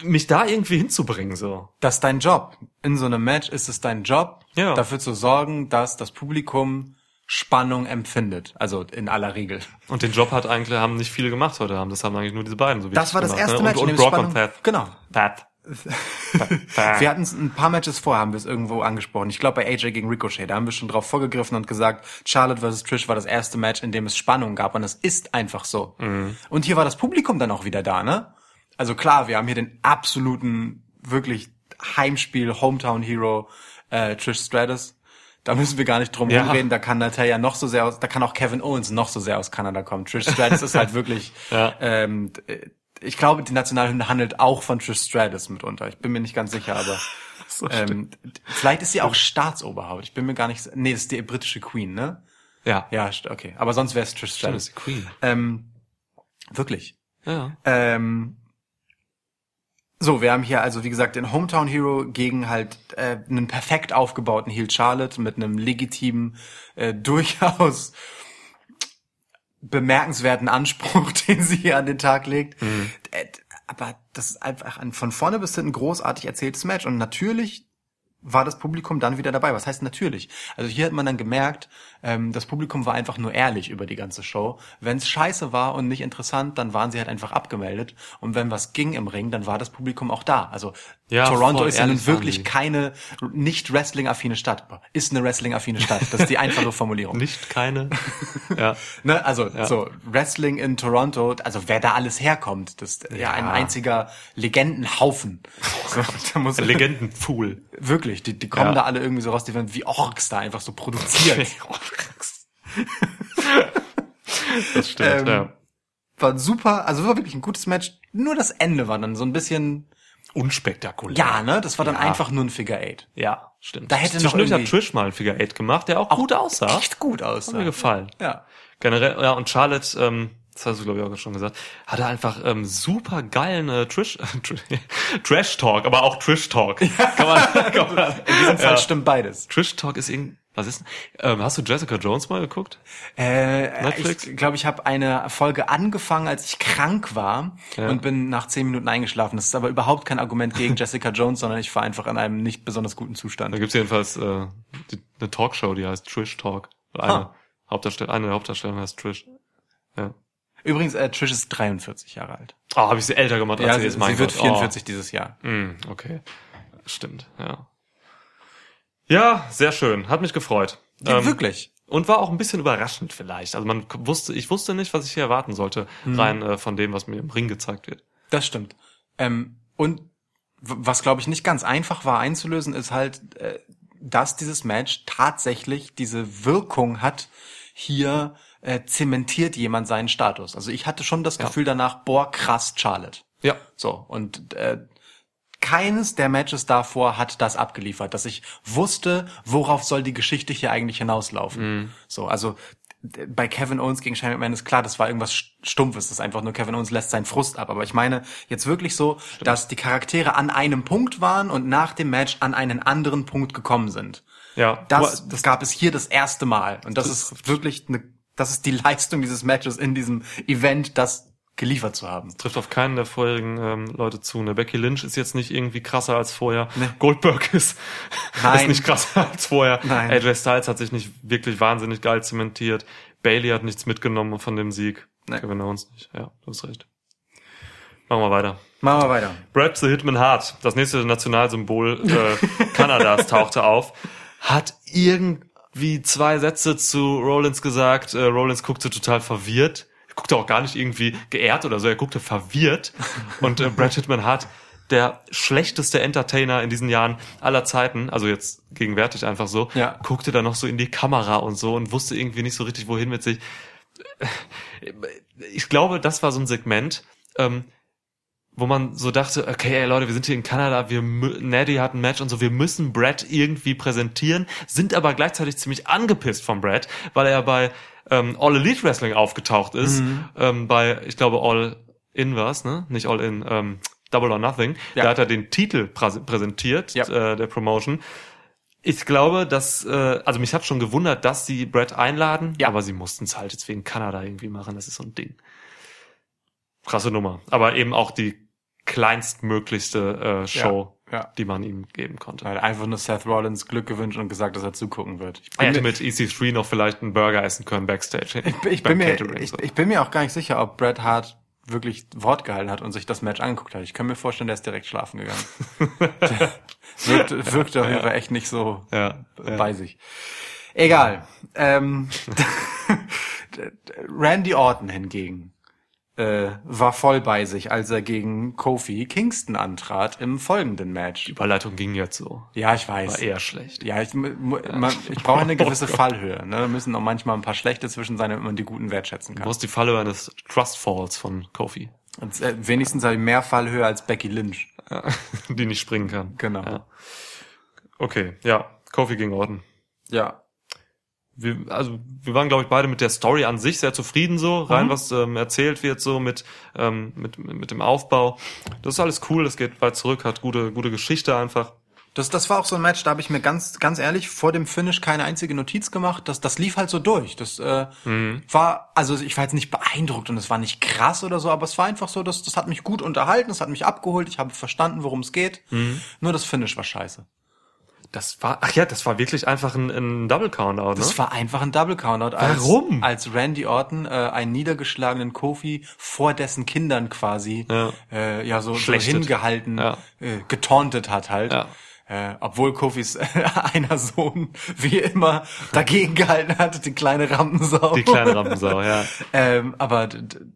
mich da irgendwie hinzubringen, so. Das ist dein Job. In so einem Match ist es dein Job, Ja. dafür zu sorgen, dass das Publikum Spannung empfindet. Also in aller Regel. Und den Job hat eigentlich, haben nicht viele gemacht heute Abend. Das haben eigentlich nur diese beiden, so wie Das war das gemacht, erste ne? Match, Und, in und dem Brock Spannung, und Pat. Genau. Pat. Wir hatten es ein paar Matches vor, haben wir es irgendwo angesprochen. Ich glaube bei AJ gegen Ricochet, da haben wir schon drauf vorgegriffen und gesagt, Charlotte vs. Trish war das erste Match, in dem es Spannung gab und es ist einfach so. Und hier war das Publikum dann auch wieder da, ne? Also klar, wir haben hier den absoluten, wirklich Heimspiel, Hometown Hero, äh, Trish Stratus. Da müssen wir gar nicht drum Ja. reden, da kann Natalia noch so sehr aus, da kann auch Kevin Owens noch so sehr aus Kanada kommen. Trish Stratus ist halt wirklich, Ja. ähm, äh, ich glaube, die Nationalhymne handelt auch von Trish Stratus mitunter. Ich bin mir nicht ganz sicher, aber ähm, vielleicht ist sie auch Staatsoberhaupt. Ich bin mir gar nicht. Nee, das ist die britische Queen, ne? Ja. Ja, okay. Aber sonst wäre es Trish Stratus. Queen. Ähm, wirklich. Ja. Ähm, so, wir haben hier also wie gesagt den Hometown Hero gegen halt äh, einen perfekt aufgebauten Heel Charlotte mit einem legitimen, äh, durchaus bemerkenswerten Anspruch, den sie hier an den Tag legt. Äh, Aber das ist einfach ein von vorne bis hinten großartig erzähltes Match und natürlich war das Publikum dann wieder dabei. Was heißt natürlich? Also hier hat man dann gemerkt, ähm, das Publikum war einfach nur ehrlich über die ganze Show. Wenn es scheiße war und nicht interessant, dann waren sie halt einfach abgemeldet. Und wenn was ging im Ring, dann war das Publikum auch da. Also Ja, Toronto ist ja nun wirklich keine nicht Wrestling-affine Stadt. Ist eine Wrestling-affine Stadt. Das ist die einfache Formulierung. Nicht keine. ja. Ne, also so Wrestling in Toronto, also wer da alles herkommt, das ist ja, Ja. ein einziger Legendenhaufen. So, Legendenpool. wirklich Wirklich, die, die kommen Ja. da alle irgendwie so raus, die werden wie Orks da einfach so produziert. Das stimmt, Ähm, ja. war super, also war wirklich ein gutes Match. Nur das Ende war dann so ein bisschen, Unspektakulär. ja, ne, das war dann Ja. einfach nur ein Figure Eight. Ja, stimmt. Da hätte noch Zwischendurch hat irgendwie- Trish mal ein Figure Eight gemacht, der auch, gut aussah. Echt gut Hat mir aussah. gefallen. Ja. Generell, ja, und Charlotte, ähm, das hast du, glaube ich, auch schon gesagt, hatte einfach ähm, super geilen äh, Trish, Trash Talk, aber auch Trish Talk. Kann man, kann man, In diesem Fall stimmt beides. Trish Talk ist irgendwie, was ist denn? Ähm, hast du Jessica Jones mal geguckt? Äh, Netflix? ich glaube, ich habe eine Folge angefangen, als ich krank war Ja. und bin nach zehn Minuten eingeschlafen. Das ist aber überhaupt kein Argument gegen Jessica Jones, sondern ich war einfach in einem nicht besonders guten Zustand. Da gibt's jedenfalls äh, die, eine Talkshow, die heißt Trish Talk. Eine, Ah. Hauptdarsteller, eine der Hauptdarsteller heißt Trish. Ja. Übrigens, äh, Trish ist 43 Jahre alt. Oh, habe ich sie älter gemacht als Ja, sie ist, mein sie wird Gott. 44 dieses Jahr. Oh. Mm, okay. Stimmt, ja. Ja, sehr schön. Hat mich gefreut. Ja, Ähm, wirklich. Und war auch ein bisschen überraschend vielleicht. Also man wusste, ich wusste nicht, was ich hier erwarten sollte, Hm. rein äh, von dem, was mir im Ring gezeigt wird. Das stimmt. Ähm, und was, glaube ich, nicht ganz einfach war einzulösen, ist halt, äh, dass dieses Match tatsächlich diese Wirkung hat, hier äh, zementiert jemand seinen Status. Also ich hatte schon das Ja. Gefühl danach, boah, krass, Charlotte. Ja. So, und äh, keines der Matches davor hat das abgeliefert, dass ich wusste, worauf soll die Geschichte hier eigentlich hinauslaufen. So, also bei Kevin Owens gegen Shane McMahon ist klar, das war irgendwas St- Stumpfes, das ist einfach nur Kevin Owens lässt seinen Frust ab. Aber ich meine jetzt wirklich so, dass die Charaktere an einem Punkt waren und nach dem Match an einen anderen Punkt gekommen sind. Ja. Das, das gab es hier das erste Mal. Und das ist wirklich eine, das ist die Leistung dieses Matches in diesem Event, das geliefert zu haben. trifft auf keinen der vorherigen ähm, Leute zu. Ne? Becky Lynch ist jetzt nicht irgendwie krasser als vorher. Nee. Goldberg ist, ist nicht krasser als vorher. Nein. AJ Styles hat sich nicht wirklich wahnsinnig geil zementiert. Bailey hat nichts mitgenommen von dem Sieg. Nee. Kevin Owens nicht. Ja, du hast recht. Machen wir weiter. Machen wir weiter. Brad the Hitman Hart, das nächste Nationalsymbol äh, Kanadas, tauchte auf, hat irgendwie zwei Sätze zu Rollins gesagt. Äh, Rollins guckte total verwirrt. Er guckte auch gar nicht irgendwie geehrt oder so, er guckte verwirrt. Und äh, Brad Hitman Hart, der schlechteste Entertainer in diesen Jahren aller Zeiten, also jetzt gegenwärtig einfach so, Ja. guckte da noch so in die Kamera und so und wusste irgendwie nicht so richtig, wohin mit sich. Ich glaube, das war so ein Segment, ähm, wo man so dachte, okay, ey Leute, wir sind hier in Kanada, wir Neddy hat ein Match und so, wir müssen Brad irgendwie präsentieren, sind aber gleichzeitig ziemlich angepisst von Brad, weil er bei ähm, All Elite Wrestling aufgetaucht ist, ähm, bei, ich glaube, All In war's, ne? Nicht All In, ähm, Double or Nothing. Ja. Da hat er den Titel präs- präsentiert, Ja. äh, der Promotion. Ich glaube, dass, äh, also mich hat schon gewundert, dass sie Brad einladen, Ja. aber sie mussten es halt jetzt wegen Kanada irgendwie machen, das ist so ein Ding. Krasse Nummer. Aber eben auch die kleinstmöglichste äh, Show, Ja, ja. die man ihm geben konnte. Weil einfach nur Seth Rollins Glück gewünscht und gesagt, dass er zugucken wird. Ich hätte mit EC3 noch vielleicht einen Burger essen können backstage. ich, ich, bin mir, ich, ich bin mir auch gar nicht sicher, ob Bret Hart wirklich Wort gehalten hat und sich das Match angeguckt hat. Ich kann mir vorstellen, der ist direkt schlafen gegangen. Wirkt, wirkt auf jeden Fall echt nicht so ja. bei sich. Egal. Ähm, Randy Orton hingegen äh, war voll bei sich, als er gegen Kofi Kingston antrat im folgenden Match. Die Überleitung ging jetzt so. Ja, ich weiß. War eher schlecht. Ja, ich, man, ich brauche eine gewisse Fallhöhe. Ne? Da müssen auch manchmal ein paar schlechte zwischen sein, damit man die guten wertschätzen Du kann. musst die Falle eines Trust Falls von Kofi, Und, äh, wenigstens habe ich mehr Fallhöhe als Becky Lynch. die nicht springen kann. Genau. Ja. Okay, ja, Kofi gegen Orton. Ja. Wir, also wir waren, glaube ich, beide mit der Story an sich sehr zufrieden so, rein Mhm. was ähm, erzählt wird, so mit, ähm, mit, mit dem Aufbau. Das ist alles cool, das geht weit zurück, hat gute, gute Geschichte einfach. Das, das war auch so ein Match, da habe ich mir ganz, ganz ehrlich vor dem Finish keine einzige Notiz gemacht. Das, das lief halt so durch. Das äh, war, also ich war jetzt nicht beeindruckt und es war nicht krass oder so, aber es war einfach so, das, das hat mich gut unterhalten, das hat mich abgeholt, ich habe verstanden, worum es geht. Nur das Finish war scheiße. Das war, ach ja, das war wirklich einfach ein, ein Double Countout, ne? Das war einfach ein Double Countout. Als, Warum? Als Randy Orton äh, einen niedergeschlagenen Kofi vor dessen Kindern quasi Ja. äh, ja so, so hingehalten, Ja. äh, getauntet hat halt. Ja. Äh, obwohl Kofis einer Sohn wie immer dagegen gehalten hat, die kleine Rampensau. Die kleine Rampensau, ja. ähm, aber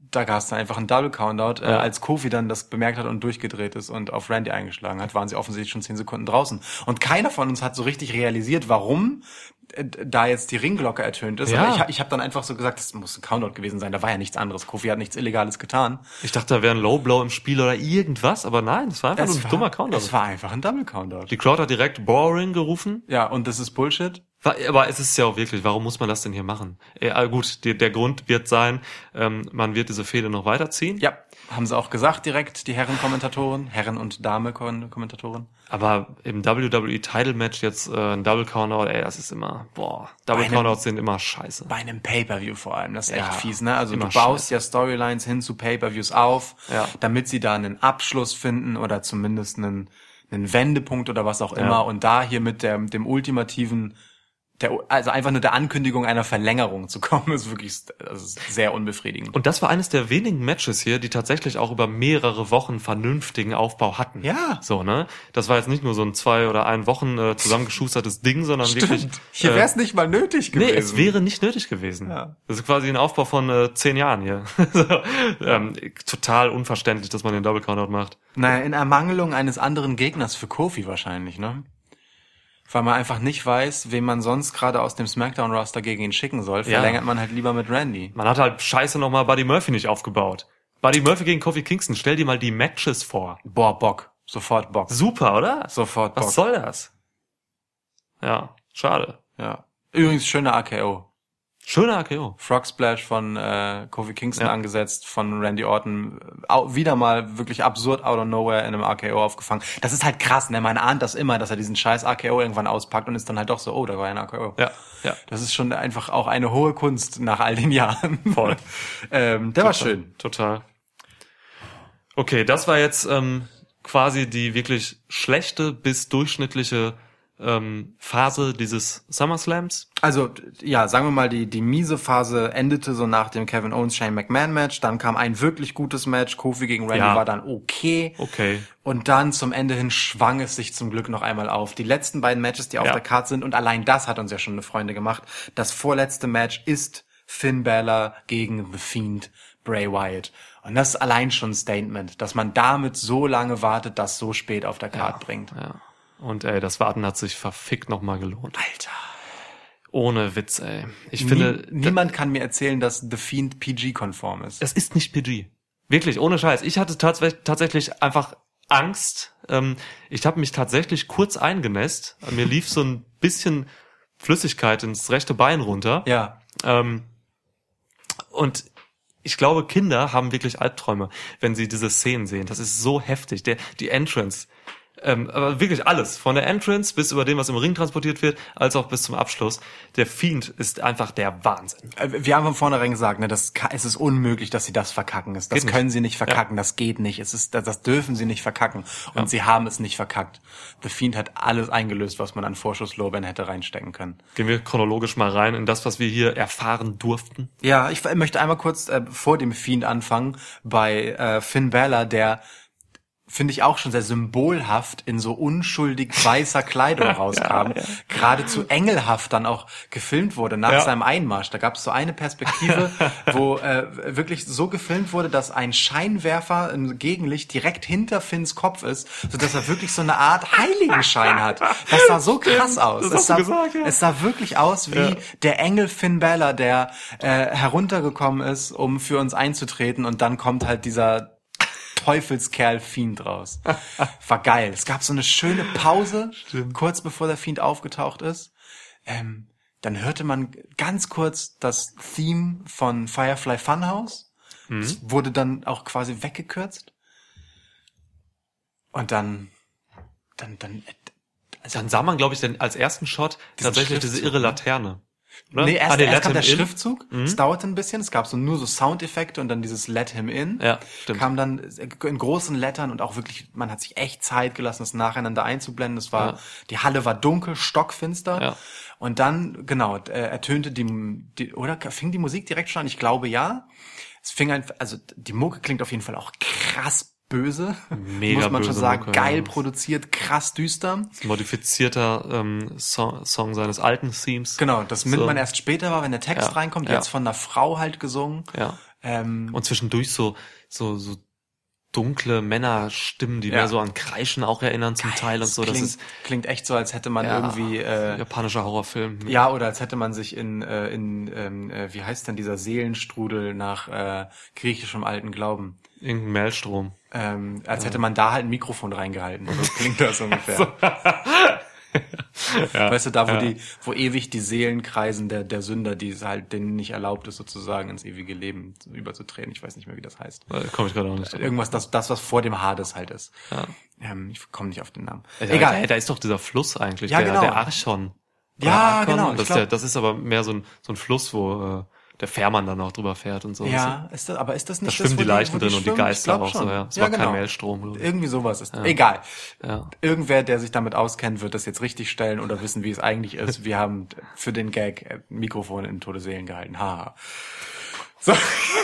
da gab es dann einfach einen Double Countout. Äh, als Kofi dann das bemerkt hat und durchgedreht ist und auf Randy eingeschlagen hat, waren sie offensichtlich schon zehn Sekunden draußen. Und keiner von uns hat so richtig realisiert, warum äh, da jetzt die Ringglocke ertönt ist. Ja. Aber ich, ich habe dann einfach so gesagt, das muss ein Countout gewesen sein. Da war ja nichts anderes. Kofi hat nichts Illegales getan. Ich dachte, da wäre ein Low Blow im Spiel oder irgendwas, aber nein, das war einfach nur ein war, dummer Counter. Es war einfach ein Double Countout. Die Crowd hat direkt Boring gerufen. Ja, und das ist Bullshit. Aber es ist ja auch wirklich, warum muss man das denn hier machen? Ja, gut, der, der Grund wird sein, ähm, man wird diese Fehde noch weiterziehen. Ja, haben sie auch gesagt direkt, die Herren-Kommentatoren, Herren- und Dame-Kommentatoren. Aber im WWE Title Match jetzt äh, ein Double Countout, ey, das ist immer, boah, Double Bei einem- Countouts sind immer scheiße. Bei einem Pay-Per-View vor allem, das ist Ja, echt fies, ne? Also du baust ja Storylines hin zu Pay-Per-Views auf, Ja. damit sie da einen Abschluss finden oder zumindest einen, einen Wendepunkt oder was auch immer. Ja. Und da hier mit der, mit dem ultimativen, der, also einfach nur der Ankündigung einer Verlängerung zu kommen, ist wirklich also sehr unbefriedigend. Und das war eines der wenigen Matches hier, die tatsächlich auch über mehrere Wochen vernünftigen Aufbau hatten. Ja. So, ne? Das war jetzt nicht nur so ein zwei oder ein Wochen äh, zusammengeschustertes Ding, sondern wirklich. Hier äh, wäre es nicht mal nötig gewesen. Nee, es wäre nicht nötig gewesen. Ja. Das ist quasi ein Aufbau von äh, zehn Jahren hier. so, ähm, total unverständlich, dass man den Double Countout macht. Naja, in Ermangelung eines anderen Gegners für Kofi wahrscheinlich, ne? Weil man einfach nicht weiß, wen man sonst gerade aus dem SmackDown-Roster gegen ihn schicken soll, Ja. verlängert man halt lieber mit Randy. Man hat halt scheiße nochmal Buddy Murphy nicht aufgebaut. Buddy Murphy gegen Kofi Kingston, stell dir mal die Matches vor. Boah, Bock. Sofort Bock. Super, oder? Sofort Bock. Was soll das? Ja, schade. Ja. Übrigens, schöner AKO. Schöner AKO. Frog Splash von äh, Kofi Kingston Ja. angesetzt, von Randy Orton. Au, wieder mal wirklich absurd out of nowhere in einem AKO aufgefangen. Das ist halt krass, ne? Man ahnt das immer, dass er diesen scheiß AKO irgendwann auspackt und ist dann halt doch so, oh, da war ja ein AKO. Ja, ja. Das ist schon einfach auch eine hohe Kunst nach all den Jahren. Voll. ähm, der war schön. Total. Okay, das war jetzt ähm, quasi die wirklich schlechte bis durchschnittliche ähm, Phase dieses SummerSlams. Also, ja, sagen wir mal, die, die miese Phase endete so nach dem Kevin Owens Shane McMahon Match. Dann kam ein wirklich gutes Match. Kofi gegen Randy Ja. war dann okay. Okay. Und dann zum Ende hin schwang es sich zum Glück noch einmal auf. Die letzten beiden Matches, die auf Ja. der Card sind, und allein das hat uns ja schon eine Freunde gemacht. Das vorletzte Match ist Finn Balor gegen The Fiend Bray Wyatt. Und das ist allein schon ein Statement, dass man damit so lange wartet, das so spät auf der Card bringt. Ja. Und ey, das Warten hat sich verfickt nochmal gelohnt. Alter. Ohne Witz, ey. Ich Nie, finde, niemand kann mir erzählen, dass The Fiend PG-konform ist. es ist nicht PG. Wirklich, ohne Scheiß. Ich hatte tats tatsächlich einfach Angst. Ähm, ich habe mich tatsächlich kurz eingenässt. Mir lief so ein bisschen Flüssigkeit ins rechte Bein runter. Ja. Ähm, und ich glaube, Kinder haben wirklich Albträume, wenn sie diese Szenen sehen. Das ist so heftig. Der, die Entrance. Ähm, aber wirklich alles. Von der Entrance bis über dem, was im Ring transportiert wird, als auch bis zum Abschluss. Der Fiend ist einfach der Wahnsinn. Äh, Wir haben von vornherein gesagt, ne, das, es ist unmöglich, dass sie das verkacken. Das, das können sie nicht verkacken, das geht nicht. Es ist, das, das dürfen sie nicht verkacken. Und sie haben es nicht verkackt. The Fiend hat alles eingelöst, was man an Vorschusslorbeeren hätte reinstecken können. Gehen wir chronologisch mal rein in das, was wir hier erfahren durften. Ja, ich möchte einmal kurz äh, vor dem Fiend anfangen bei äh, Finn Balor, der finde ich auch schon sehr symbolhaft in so unschuldig weißer Kleidung rauskam. Geradezu engelhaft dann auch gefilmt wurde nach Ja. seinem Einmarsch. Da gab es so eine Perspektive, wo äh, wirklich so gefilmt wurde, dass ein Scheinwerfer im Gegenlicht direkt hinter Finns Kopf ist, sodass er wirklich so eine Art Heiligenschein hat. Das sah so krass aus. Es sah, gesagt, ja. es sah wirklich aus wie Ja. der Engel Finn Balor, der äh, heruntergekommen ist, um für uns einzutreten und dann kommt halt dieser Teufelskerl Fiend raus. War geil. Es gab so eine schöne Pause, kurz bevor der Fiend aufgetaucht ist. Ähm, dann hörte man ganz kurz das Theme von Firefly Funhouse. Es wurde dann auch quasi weggekürzt. Und dann, dann, dann, also Dann sah man, glaube ich, den, als ersten Shot tatsächlich diese irre ne? Laterne. Oder? Nee, erst, Ah, erst kam der In. Schriftzug, es dauerte ein bisschen, es gab so nur so Soundeffekte und dann dieses Let Him In. Ja, stimmt. Kam dann in großen Lettern und auch wirklich, man hat sich echt Zeit gelassen, es nacheinander einzublenden. Es war, Ja. die Halle war dunkel, stockfinster. Ja. Und dann, genau, ertönte die, die, oder fing die Musik direkt schon an? Ich glaube ja. Es fing einfach, also die Mucke klingt auf jeden Fall auch krass böse. Mega Muss man schon böse sagen. Mucke, Geil ja. produziert, krass düster. Modifizierter ähm, Song, Song seines alten Themes. Genau, das nimmt So. man erst später wahr, wenn der Text Ja, reinkommt. ja. Jetzt von einer Frau halt gesungen. Ja. Ähm, Und zwischendurch so, so, so dunkle Männerstimmen, die Ja. mehr so an Kreischen auch erinnern zum Teil und so. Das klingt, ist klingt echt so, als hätte man ja, irgendwie äh, japanischer Horrorfilm. Ja, oder als hätte man sich in, äh, in ähm, äh, wie heißt denn dieser Seelenstrudel nach äh, griechischem alten Glauben? Irgendein Maelstrom. Ähm, als hätte man da halt ein Mikrofon reingehalten. So klingt das ungefähr. weißt du, da wo die, wo ewig die Seelen kreisen der, der Sünder, die es halt denen nicht erlaubt ist, sozusagen ins ewige Leben überzutreten. Ich weiß nicht mehr, wie das heißt. Äh, Komme ich gerade auch nicht. Irgendwas, das, das, was vor dem Hades halt ist. Ja. Ähm, ich komme nicht auf den Namen. Da, Egal. Da, da ist doch dieser Fluss eigentlich, Ja, der, genau. der Archon. Ja, Arkon. genau, Das, ist glaub- der, das ist aber mehr so ein, so ein Fluss, wo äh, der Fährmann dann auch drüber fährt und so. Ja, ist das, aber ist das Da nicht schwimmen das, die Leichen drin und die Geister auch so, schon. ja. Es ja, war genau. kein Maelstrom. Irgendwie sowas ist. Egal. Ja. Irgendwer, der sich damit auskennt, wird das jetzt richtig stellen oder wissen, wie es eigentlich ist. Wir haben für den Gag Mikrofon in tote Seelen gehalten. Haha. So.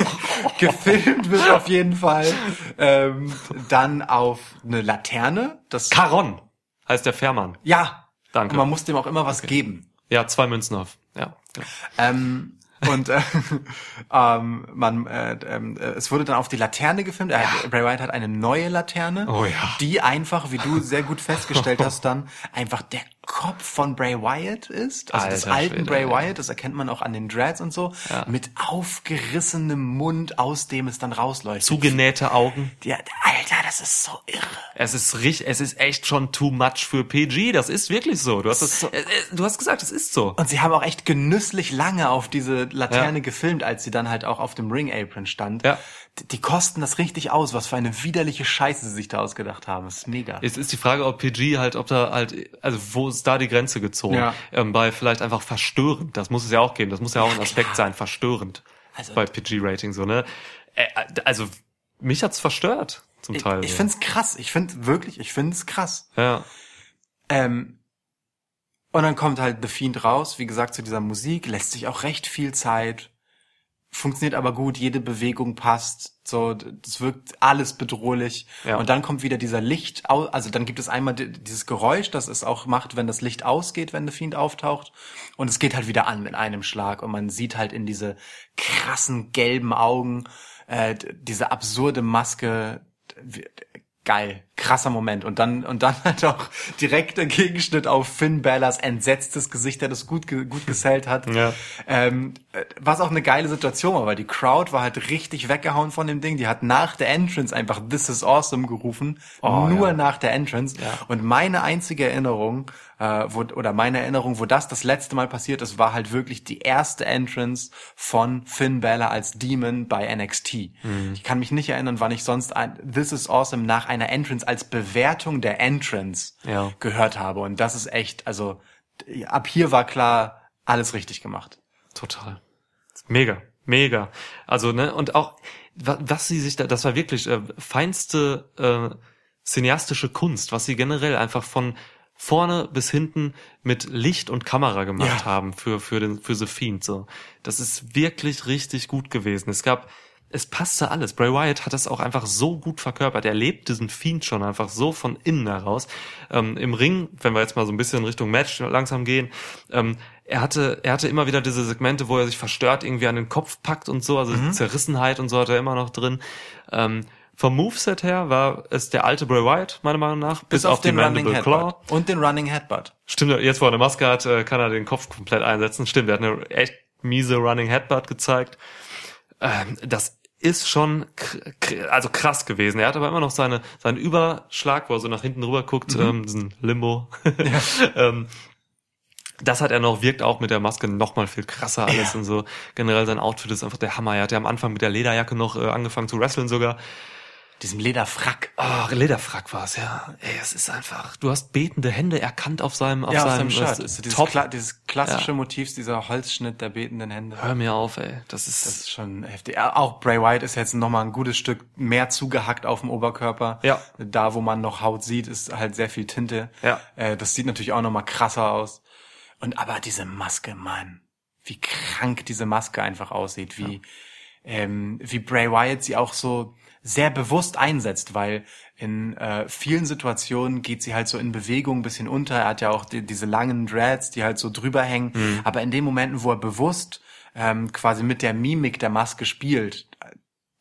Gefilmt wird auf jeden Fall. Ähm, dann auf eine Laterne. Das Caron heißt der Fährmann. ja. Danke. Und man muss dem auch immer was geben. Ja, zwei Münzen auf. Ja. ja. Ähm, und äh, ähm, man, äh, äh, es wurde dann auf die Laterne gefilmt. Hat- Bray Wyatt hat eine neue Laterne, Oh ja. die einfach, wie du sehr gut festgestellt hast, dann einfach der Kopf von Bray Wyatt ist. Also des Alter alten Schwede, Bray. Wyatt, das erkennt man auch an den Dreads und so, Ja. mit aufgerissenem Mund, aus dem es dann rausleuchtet. Zugenähte Augen. ja, Alter, das ist so irre. Es ist richtig, es ist echt schon too much für PG. Das ist wirklich so. Du hast, das, So. äh, äh, du hast gesagt, es ist so. Und sie haben auch echt genüsslich lange auf diese Laterne gefilmt, als sie dann halt auch auf dem Ring Apron stand. Ja. Die, kosten das richtig aus, was für eine widerliche Scheiße sie sich da ausgedacht haben. Das ist mega. Jetzt ist die Frage, ob PG halt, ob da halt, also wo ist da die Grenze gezogen? Ja. Ähm, bei vielleicht einfach verstörend. Das muss es ja auch geben. Das muss ja auch ein Aspekt sein, verstörend. Also- bei PG-Rating so, ne? Äh, also, mich hat's verstört, zum ich Teil. ich so. find's krass. Ich find wirklich, ich find's krass. Ja. Ähm, und dann kommt halt The Fiend raus, wie gesagt, zu dieser Musik, lässt sich auch recht viel Zeit, funktioniert aber gut, jede Bewegung passt, so, das wirkt alles bedrohlich. Ja. Und dann kommt wieder dieser Licht, also dann gibt es einmal di- dieses Geräusch, das es auch macht, wenn das Licht ausgeht, wenn The Fiend auftaucht. Und es geht halt wieder an mit einem Schlag und man sieht halt in diese krassen gelben Augen, äh, diese absurde Maske, geil, krasser Moment und dann und dann halt auch direkt der Gegenschnitt auf Finn Balors entsetztes Gesicht, der das gut gut gesellt hat. Ja. Ähm, äh, was auch eine geile Situation war, weil die Crowd war halt richtig weggehauen von dem Ding. Die hat nach der Entrance einfach This is awesome gerufen, Oh, nur ja. nach der Entrance. Ja. Und meine einzige Erinnerung, äh, wo, oder meine Erinnerung, wo das das letzte Mal passiert ist, war halt wirklich die erste Entrance von Finn Balor als Demon bei NXT. Mhm. Ich kann mich nicht erinnern, wann ich sonst ein This is awesome nach einer Entrance als Bewertung der Entrance Ja. gehört habe. Und das ist echt, also ab hier war klar, alles richtig gemacht. Total. Mega, mega. Also, ne, und auch, wa- was sie sich da, das war wirklich äh, feinste äh, cineastische Kunst, was sie generell einfach von vorne bis hinten mit Licht und Kamera gemacht Ja. haben für, für den, für The Fiend, so. Das ist wirklich richtig gut gewesen. Es gab, es passte alles. Bray Wyatt hat das auch einfach so gut verkörpert. Er lebt diesen Fiend schon einfach so von innen heraus. Ähm, Im Ring, wenn wir jetzt mal so ein bisschen Richtung Match langsam gehen, ähm, er hatte, er hatte immer wieder diese Segmente, wo er sich verstört irgendwie an den Kopf packt und so, also Zerrissenheit und so hat er immer noch drin. Ähm, vom Moveset her war es der alte Bray Wyatt, meiner Meinung nach, bis, auf, die Mandible Claw. Headbutt. Und den Running Headbutt. Stimmt, jetzt wo er eine Maske hat, äh, kann er den Kopf komplett einsetzen. Stimmt, er hat eine echt miese Running Headbutt gezeigt. Ähm, das ist schon also krass gewesen. Er hat aber immer noch seine seinen Überschlag, wo er so nach hinten rüber guckt, ähm, diesen Limbo. ähm, das hat er noch, wirkt auch mit der Maske noch mal viel krasser alles und so. Generell sein Outfit ist einfach der Hammer. Er hat ja am Anfang mit der Lederjacke noch äh, angefangen zu wresteln sogar. Diesem Lederfrack. Ach, Lederfrack war es, ja. Ey, es ist einfach, du hast betende Hände erkannt auf seinem, auf ja, auf seinem seinem Shirt. Ist dieses, Top. Kla dieses klassische Ja. Motiv, dieser Holzschnitt der betenden Hände. Hör mir auf, ey. Das ist, Das ist schon heftig. Ja, Auch Bray Wyatt ist jetzt noch mal ein gutes Stück mehr zugehackt auf dem Oberkörper. Ja. Da, wo man noch Haut sieht, ist halt sehr viel Tinte. Ja. Äh, das sieht natürlich auch noch mal krasser aus. Und aber diese Maske, Mann, wie krank diese Maske einfach aussieht, wie ähm, wie Bray Wyatt sie auch so sehr bewusst einsetzt, weil in äh, vielen Situationen geht sie halt so in Bewegung ein bisschen unter. Er hat ja auch die, diese langen Dreads, die halt so drüber hängen. Mhm. Aber in den Momenten, wo er bewusst ähm, quasi mit der Mimik der Maske spielt,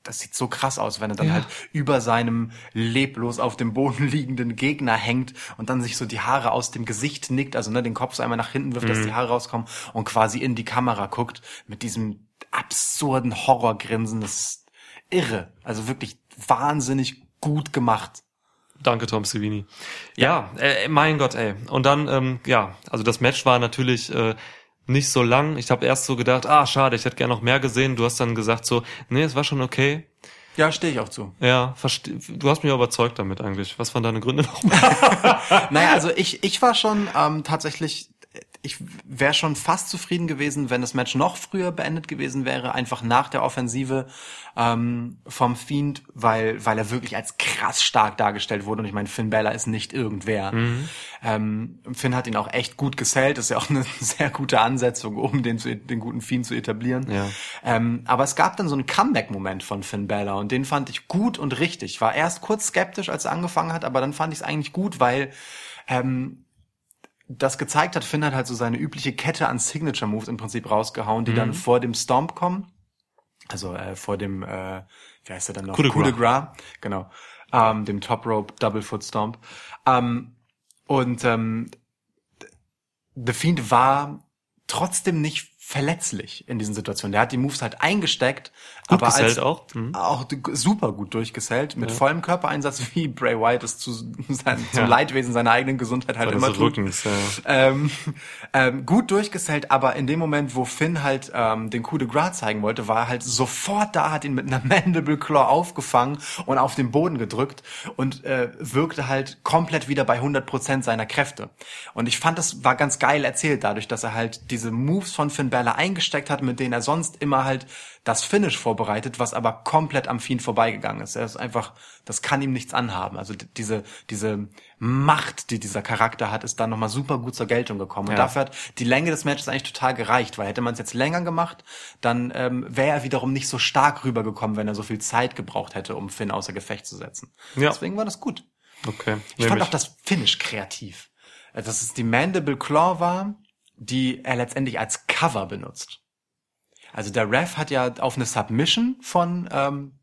das sieht so krass aus, wenn er dann Ja. halt über seinem leblos auf dem Boden liegenden Gegner hängt und dann sich so die Haare aus dem Gesicht nickt, also ne, den Kopf so einmal nach hinten wirft, Mhm. dass die Haare rauskommen und quasi in die Kamera guckt mit diesem absurden Horrorgrinsen. Das irre. Also wirklich wahnsinnig gut gemacht. Danke, Tom Savini. Ja, äh, mein Gott, ey. Und dann, ähm, ja, also das Match war natürlich äh, nicht so lang. Ich habe erst so gedacht, ah, schade, ich hätte gerne noch mehr gesehen. Du hast dann gesagt so, nee, es war schon okay. Ja, stehe ich auch zu. Ja, du hast mich überzeugt damit eigentlich. Was waren deine Gründe nochmal? Naja, also ich, ich war schon ähm, tatsächlich, ich wäre schon fast zufrieden gewesen, wenn das Match noch früher beendet gewesen wäre, einfach nach der Offensive ähm, vom Fiend, weil, weil er wirklich als krass stark dargestellt wurde. Und ich meine, Finn Balor ist nicht irgendwer. Ähm, Finn hat ihn auch echt gut gesellt, ist ja auch eine sehr gute Ansetzung, um den, zu, den guten Fiend zu etablieren. Ja. Ähm, aber es gab dann so einen Comeback-Moment von Finn Balor und den fand ich gut und richtig. War erst kurz skeptisch, als er angefangen hat, aber dann fand ich es eigentlich gut, weil ähm, das gezeigt hat, Finn hat halt so seine übliche Kette an Signature Moves im Prinzip rausgehauen, die dann vor dem Stomp kommen. Also äh, vor dem, äh, wie heißt er dann noch? Coup de Coup de Gras. Gras, genau. Ähm, dem Top Rope Double Foot Stomp. Ähm, und ähm, The Fiend war trotzdem nicht verletzlich in diesen Situationen. Der hat die Moves halt eingesteckt, Gut aber als, auch. Mhm. auch super gut durchgesellt, mit vollem Körpereinsatz, wie Bray Wyatt es zu sein, zum Ja. Leidwesen seiner eigenen Gesundheit halt immer tut. Rückens, ja. Ähm, ähm, gut durchgesellt, aber in dem Moment, wo Finn halt ähm, den Coup de Gras zeigen wollte, war er halt sofort da, hat ihn mit einer Mandible Claw aufgefangen und auf den Boden gedrückt und äh, wirkte halt komplett wieder bei 100% seiner Kräfte. Und ich fand, das war ganz geil erzählt, dadurch, dass er halt diese Moves von Finn Balor eingesteckt hat, mit denen er sonst immer halt das Finish vorbereitet, was aber komplett am Fiend vorbeigegangen ist. Er ist einfach, das kann ihm nichts anhaben. Also diese, diese Macht, die dieser Charakter hat, ist dann nochmal super gut zur Geltung gekommen. Und Ja. dafür hat die Länge des Matches eigentlich total gereicht, weil hätte man es jetzt länger gemacht, dann ähm, wäre er wiederum nicht so stark rübergekommen, wenn er so viel Zeit gebraucht hätte, um Finn außer Gefecht zu setzen. Ja. Deswegen war das gut. Okay. Ich fand auch das Finish kreativ. Äh, Dass es die Mandible Claw war, die er letztendlich als Cover benutzt. Also der Ref hat ja auf eine Submission von ähm,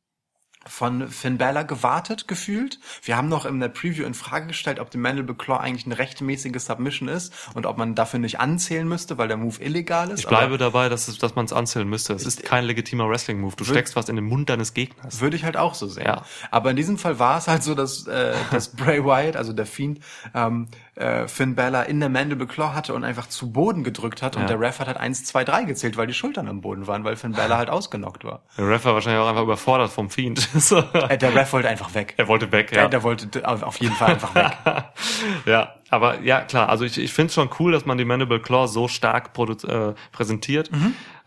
von Finn Balor gewartet, gefühlt. Wir haben noch in der Preview in Frage gestellt, ob die Mandible Claw eigentlich eine rechtmäßige Submission ist und ob man dafür nicht anzählen müsste, weil der Move illegal ist. Ich bleibe dabei, dass, es, dass man es anzählen müsste. Es ist kein legitimer Wrestling-Move. Du steckst was in den Mund deines Gegners. Würde ich halt auch so sehen. Ja. Aber in diesem Fall war es halt so, dass, äh, dass Bray Wyatt, also der Fiend, ähm, äh, Finn Balor in der Mandible Claw hatte und einfach zu Boden gedrückt hat. Und Ja. der Ref hat halt 1, 2, 3 gezählt, weil die Schultern am Boden waren, weil Finn Balor halt ausgenockt war. Der Ref war wahrscheinlich auch einfach überfordert vom Fiend. So. Äh, der Ref wollte einfach weg. er wollte weg, Ja. ja. Der wollte auf jeden Fall einfach weg. ja, aber ja, klar, also ich, ich finde es schon cool, dass man die Mandible Claw so stark äh, präsentiert.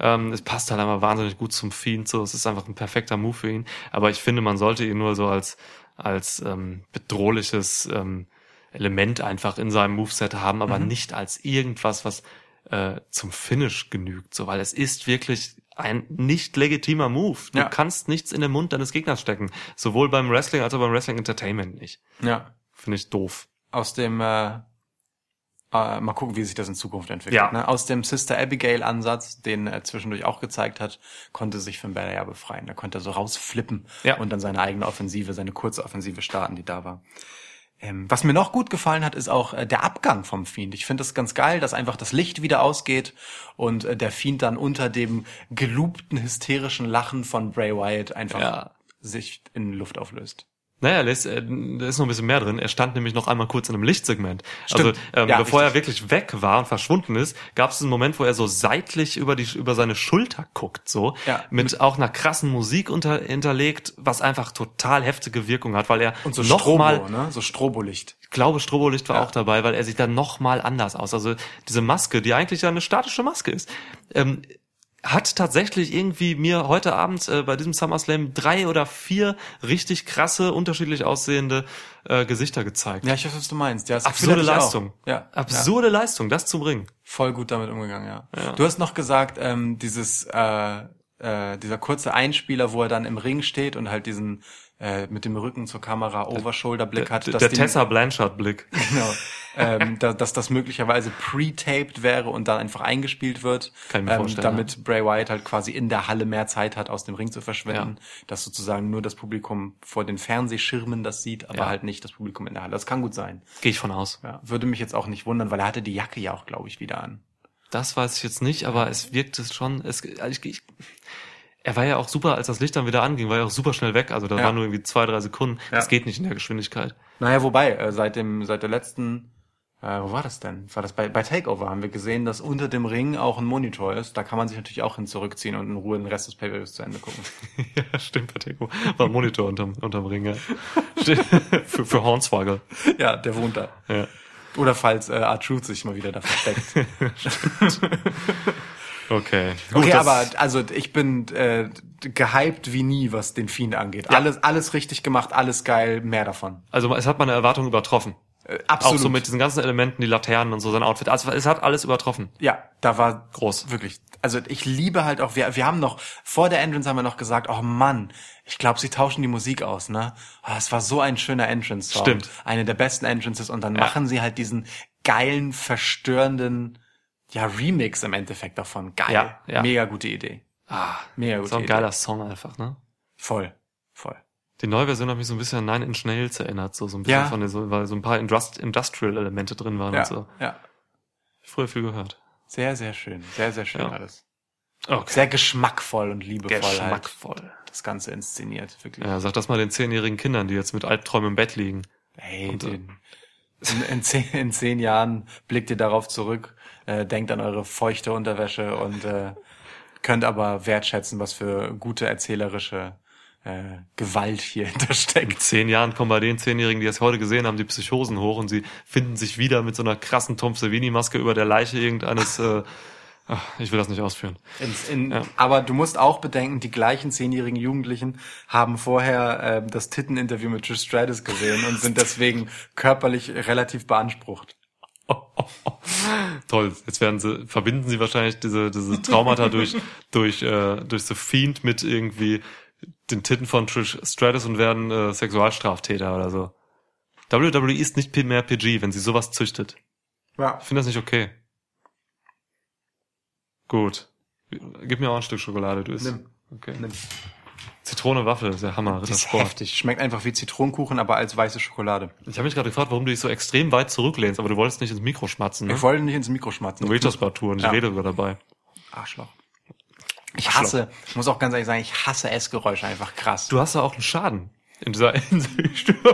Ähm, es passt halt einfach wahnsinnig gut zum Fiend, so, es ist einfach ein perfekter Move für ihn. Aber ich finde, man sollte ihn nur so als, als ähm, bedrohliches ähm, Element einfach in seinem Moveset haben, aber nicht als irgendwas, was äh, zum Finish genügt, so, weil es ist wirklich ein nicht legitimer Move. Du Ja. kannst nichts in den Mund deines Gegners stecken. Sowohl beim Wrestling als auch beim Wrestling Entertainment nicht. Ja. Finde ich doof. Aus dem, äh, äh, mal gucken, wie sich das in Zukunft entwickelt. Ja. Ne? Aus dem Sister Abigail Ansatz, den er zwischendurch auch gezeigt hat, konnte sich Finn Balor ja befreien. Da konnte er so rausflippen Ja. und dann seine eigene Offensive, seine kurze Offensive starten, die da war. Ähm, was mir noch gut gefallen hat, ist auch äh, der Abgang vom Fiend. Ich finde es ganz geil, dass einfach das Licht wieder ausgeht und äh, der Fiend dann unter dem gelobten hysterischen Lachen von Bray Wyatt einfach Ja. sich in Luft auflöst. Naja, da ist, äh, da ist noch ein bisschen mehr drin. Er stand nämlich noch einmal kurz in einem Lichtsegment. Stimmt. Also ähm, Ja, bevor er richtig. wirklich weg war und verschwunden ist, gab es einen Moment, wo er so seitlich über die über seine Schulter guckt, so Ja. mit auch einer krassen Musik unter, hinterlegt, was einfach total heftige Wirkung hat, weil er Und so noch Strobo, mal ne? So Strobolicht. ich glaube, Strobolicht war Ja. auch dabei, weil er sieht dann noch mal anders aus. Also diese Maske, die eigentlich ja eine statische Maske ist, ähm, hat tatsächlich irgendwie mir heute Abend äh, bei diesem SummerSlam drei oder vier richtig krasse, unterschiedlich aussehende äh, Gesichter gezeigt. Ja, ich weiß, was du meinst. Ja, das Absurde auch. Leistung. Ja. ja. Absurde Leistung, das zu bringen. Voll gut damit umgegangen, ja. Ja. Du hast noch gesagt, ähm, dieses, äh, äh, dieser kurze Einspieler, wo er dann im Ring steht und halt diesen äh, mit dem Rücken zur Kamera Overshoulder-Blick hat. der der Tessa Blanchard-Blick. Genau. Ähm, da, dass das möglicherweise pre-taped wäre und dann einfach eingespielt wird, Kann ich mir ähm, vorstellen, damit Bray Wyatt halt quasi in der Halle mehr Zeit hat, aus dem Ring zu verschwinden, dass sozusagen nur das Publikum vor den Fernsehschirmen das sieht, aber Ja. halt nicht das Publikum in der Halle. Das kann gut sein. Gehe ich von aus. Ja, würde mich jetzt auch nicht wundern, weil er hatte die Jacke ja auch, glaube ich, wieder an. Das weiß ich jetzt nicht, aber es wirkt es schon. Es, also ich, ich, er war ja auch super, als das Licht dann wieder anging, war ja auch super schnell weg. Also da Ja. waren nur irgendwie zwei, drei Sekunden. Ja. Das geht nicht in der Geschwindigkeit. Naja, wobei, äh, seit dem, seit der letzten, äh, wo war das denn? War das bei, bei Takeover haben wir gesehen, dass unter dem Ring auch ein Monitor ist. Da kann man sich natürlich auch hin zurückziehen und in Ruhe den Rest des Pay-Per-Views zu Ende gucken. ja, stimmt, bei Teko. War ein Monitor unterm, unterm Ring, ja. Für, für Hornswoggle. ja, der wohnt da. Ja. Oder falls äh, R-Truth sich mal wieder da versteckt. Okay. Gut, okay, aber also ich bin äh, gehypt wie nie, was den Fiend angeht. Alles, alles richtig gemacht, alles geil, mehr davon. Also es hat meine Erwartung übertroffen. Äh, absolut. Auch so mit diesen ganzen Elementen, die Laternen und so sein Outfit. Also es hat alles übertroffen. Ja, da war Groß. Wirklich. Also ich liebe halt auch, wir, wir haben noch, vor der Entrance haben wir noch gesagt, oh Mann, ich glaube, sie tauschen die Musik aus, ne? Oh, es war so ein schöner Entrance-Song. Stimmt. Eine der besten Entrances und dann Ja. machen sie halt diesen geilen, verstörenden, ja, Remix im Endeffekt davon. Geil. Ja, ja. Mega gute Idee. Ah, Mega gute so ein Idee. geiler Song einfach, ne? Voll. Voll. Die neue Version hat mich so ein bisschen an Nine Inch Nails erinnert, so, so ein bisschen Ja. von so, weil so ein paar Indust Industrial-Elemente drin waren Ja, und so. ja. Früher viel gehört. Sehr, sehr schön. Sehr, sehr schön Ja. alles. Okay. Sehr geschmackvoll und liebevoll halt geschmackvoll. das Ganze inszeniert. Wirklich. Ja, sag das mal den zehnjährigen Kindern, die jetzt mit Albträumen im Bett liegen. Hey, Und, äh, den, in, in, zehn, in zehn Jahren blickt ihr darauf zurück, äh, denkt an eure feuchte Unterwäsche und äh, könnt aber wertschätzen, was für gute erzählerische äh, Gewalt hier In hintersteckt. zehn Jahren kommen bei den Zehnjährigen, die es heute gesehen haben, die Psychosen hoch und sie finden sich wieder mit so einer krassen Tom Savini-Maske über der Leiche irgendeines, äh, ach, ich will das nicht ausführen. In, in, Ja. Aber du musst auch bedenken, die gleichen zehnjährigen Jugendlichen haben vorher äh, das Titteninterview mit Trish Stratus gesehen und sind deswegen körperlich relativ beansprucht. Toll, jetzt werden sie, verbinden sie wahrscheinlich diese, diese Traumata durch, durch, äh, durch The Fiend mit irgendwie den Titten von Trish Stratus und werden äh, Sexualstraftäter oder so. WWE ist nicht mehr PG, wenn sie sowas züchtet. Ja. Ich finde das nicht okay. Gut. Gib mir auch ein Stück Schokolade, du isst. Nimm. Okay. Nimm. Zitrone Waffel, ist der Hammer, das ist Sport. heftig. Schmeckt einfach wie Zitronenkuchen, aber als weiße Schokolade. Ich habe mich gerade gefragt, warum du dich so extrem weit zurücklehnst, aber du wolltest nicht ins Mikro schmatzen, ne? Ich wollte nicht ins Mikro schmatzen. Doritos-Tour und ich Ja. rede sogar dabei. Arschloch. Ich hasse, ich muss auch ganz ehrlich sagen, ich hasse Essgeräusche einfach krass. Du hast da auch einen Schaden in dieser Hinsicht.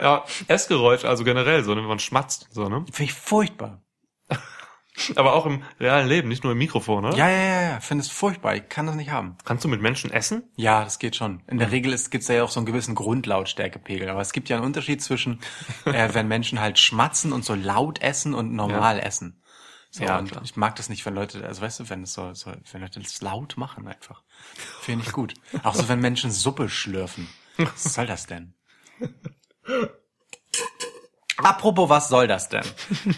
ja, Essgeräusch, also generell so, ne, wenn man schmatzt, so, ne? Finde ich furchtbar. Aber auch im realen Leben, nicht nur im Mikrofon, ne? Ja, ja, ja, ja. Finde es furchtbar. Ich kann das nicht haben. Kannst du mit Menschen essen? Ja, das geht schon. In der Regel ist, gibt's ja auch so einen gewissen Grundlautstärkepegel. Aber es gibt ja einen Unterschied zwischen, äh, wenn Menschen halt schmatzen und so laut essen und normal essen. So, Ja, und klar. ich mag das nicht, wenn Leute, also weißt du, wenn es so, so, wenn Leute das laut machen einfach. Finde ich gut. Auch so, wenn Menschen Suppe schlürfen. Was soll das denn? Apropos, was soll das denn?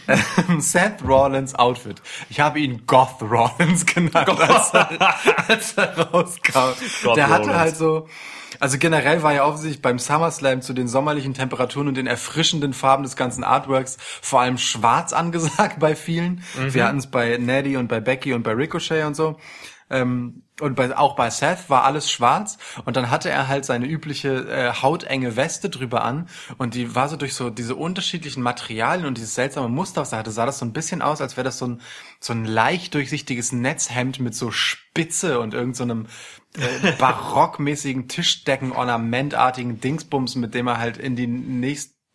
Ähm, Seth Rollins Outfit. Ich habe ihn Goth Rollins genannt, als er, als er rauskam. Goth Der hatte Rollins. halt so, also generell war ja offensichtlich beim SummerSlam zu den sommerlichen Temperaturen und den erfrischenden Farben des ganzen Artworks vor allem schwarz angesagt bei vielen. Wir hatten es bei Neddy und bei Becky und bei Ricochet und so. Ähm, und bei, auch bei Seth war alles schwarz. Und dann hatte er halt seine übliche äh, hautenge Weste drüber an. Und die war so durch so diese unterschiedlichen Materialien und dieses seltsame Muster, was er hatte, sah das so ein bisschen aus, als wäre das so ein so ein leicht durchsichtiges Netzhemd mit so Spitze und irgend so einem äh, barockmäßigen Tischdecken-ornamentartigen Dingsbums, mit dem er halt in die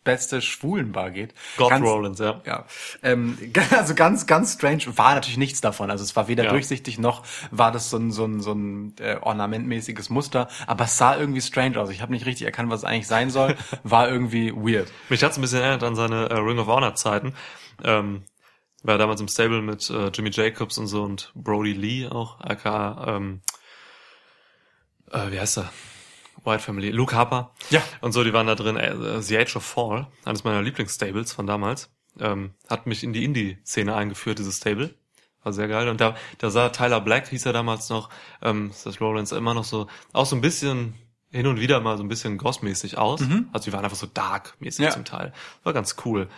nächstbeste Schwulenbar geht. God Ganz- Rollins, ja. ja, ähm, also ganz, ganz strange. War natürlich nichts davon. Also es war weder Ja. durchsichtig noch war das so ein, so ein, so ein äh, ornamentmäßiges Muster. Aber es sah irgendwie strange aus. Ich habe nicht richtig erkannt, was es eigentlich sein soll. War irgendwie weird. Mich hat's ein bisschen erinnert an seine äh, Ring of Honor Zeiten. Ähm, war damals im Stable mit äh, Jimmy Jacobs und so und Brody Lee auch, aka, ähm, äh, wie heißt er? White Family, Luke Harper. Ja. Und so, die waren da drin. Äh, The Age of Fall, eines meiner Lieblingsstables von damals, ähm, hat mich in die Indie-Szene eingeführt, dieses Stable. war sehr geil. Und da, da sah Tyler Black, hieß er damals noch, ähm, Seth Rollins immer noch so, auch so ein bisschen hin und wieder mal so ein bisschen Goss-mäßig aus. Also die waren einfach so dark-mäßig Ja. zum Teil. War ganz cool.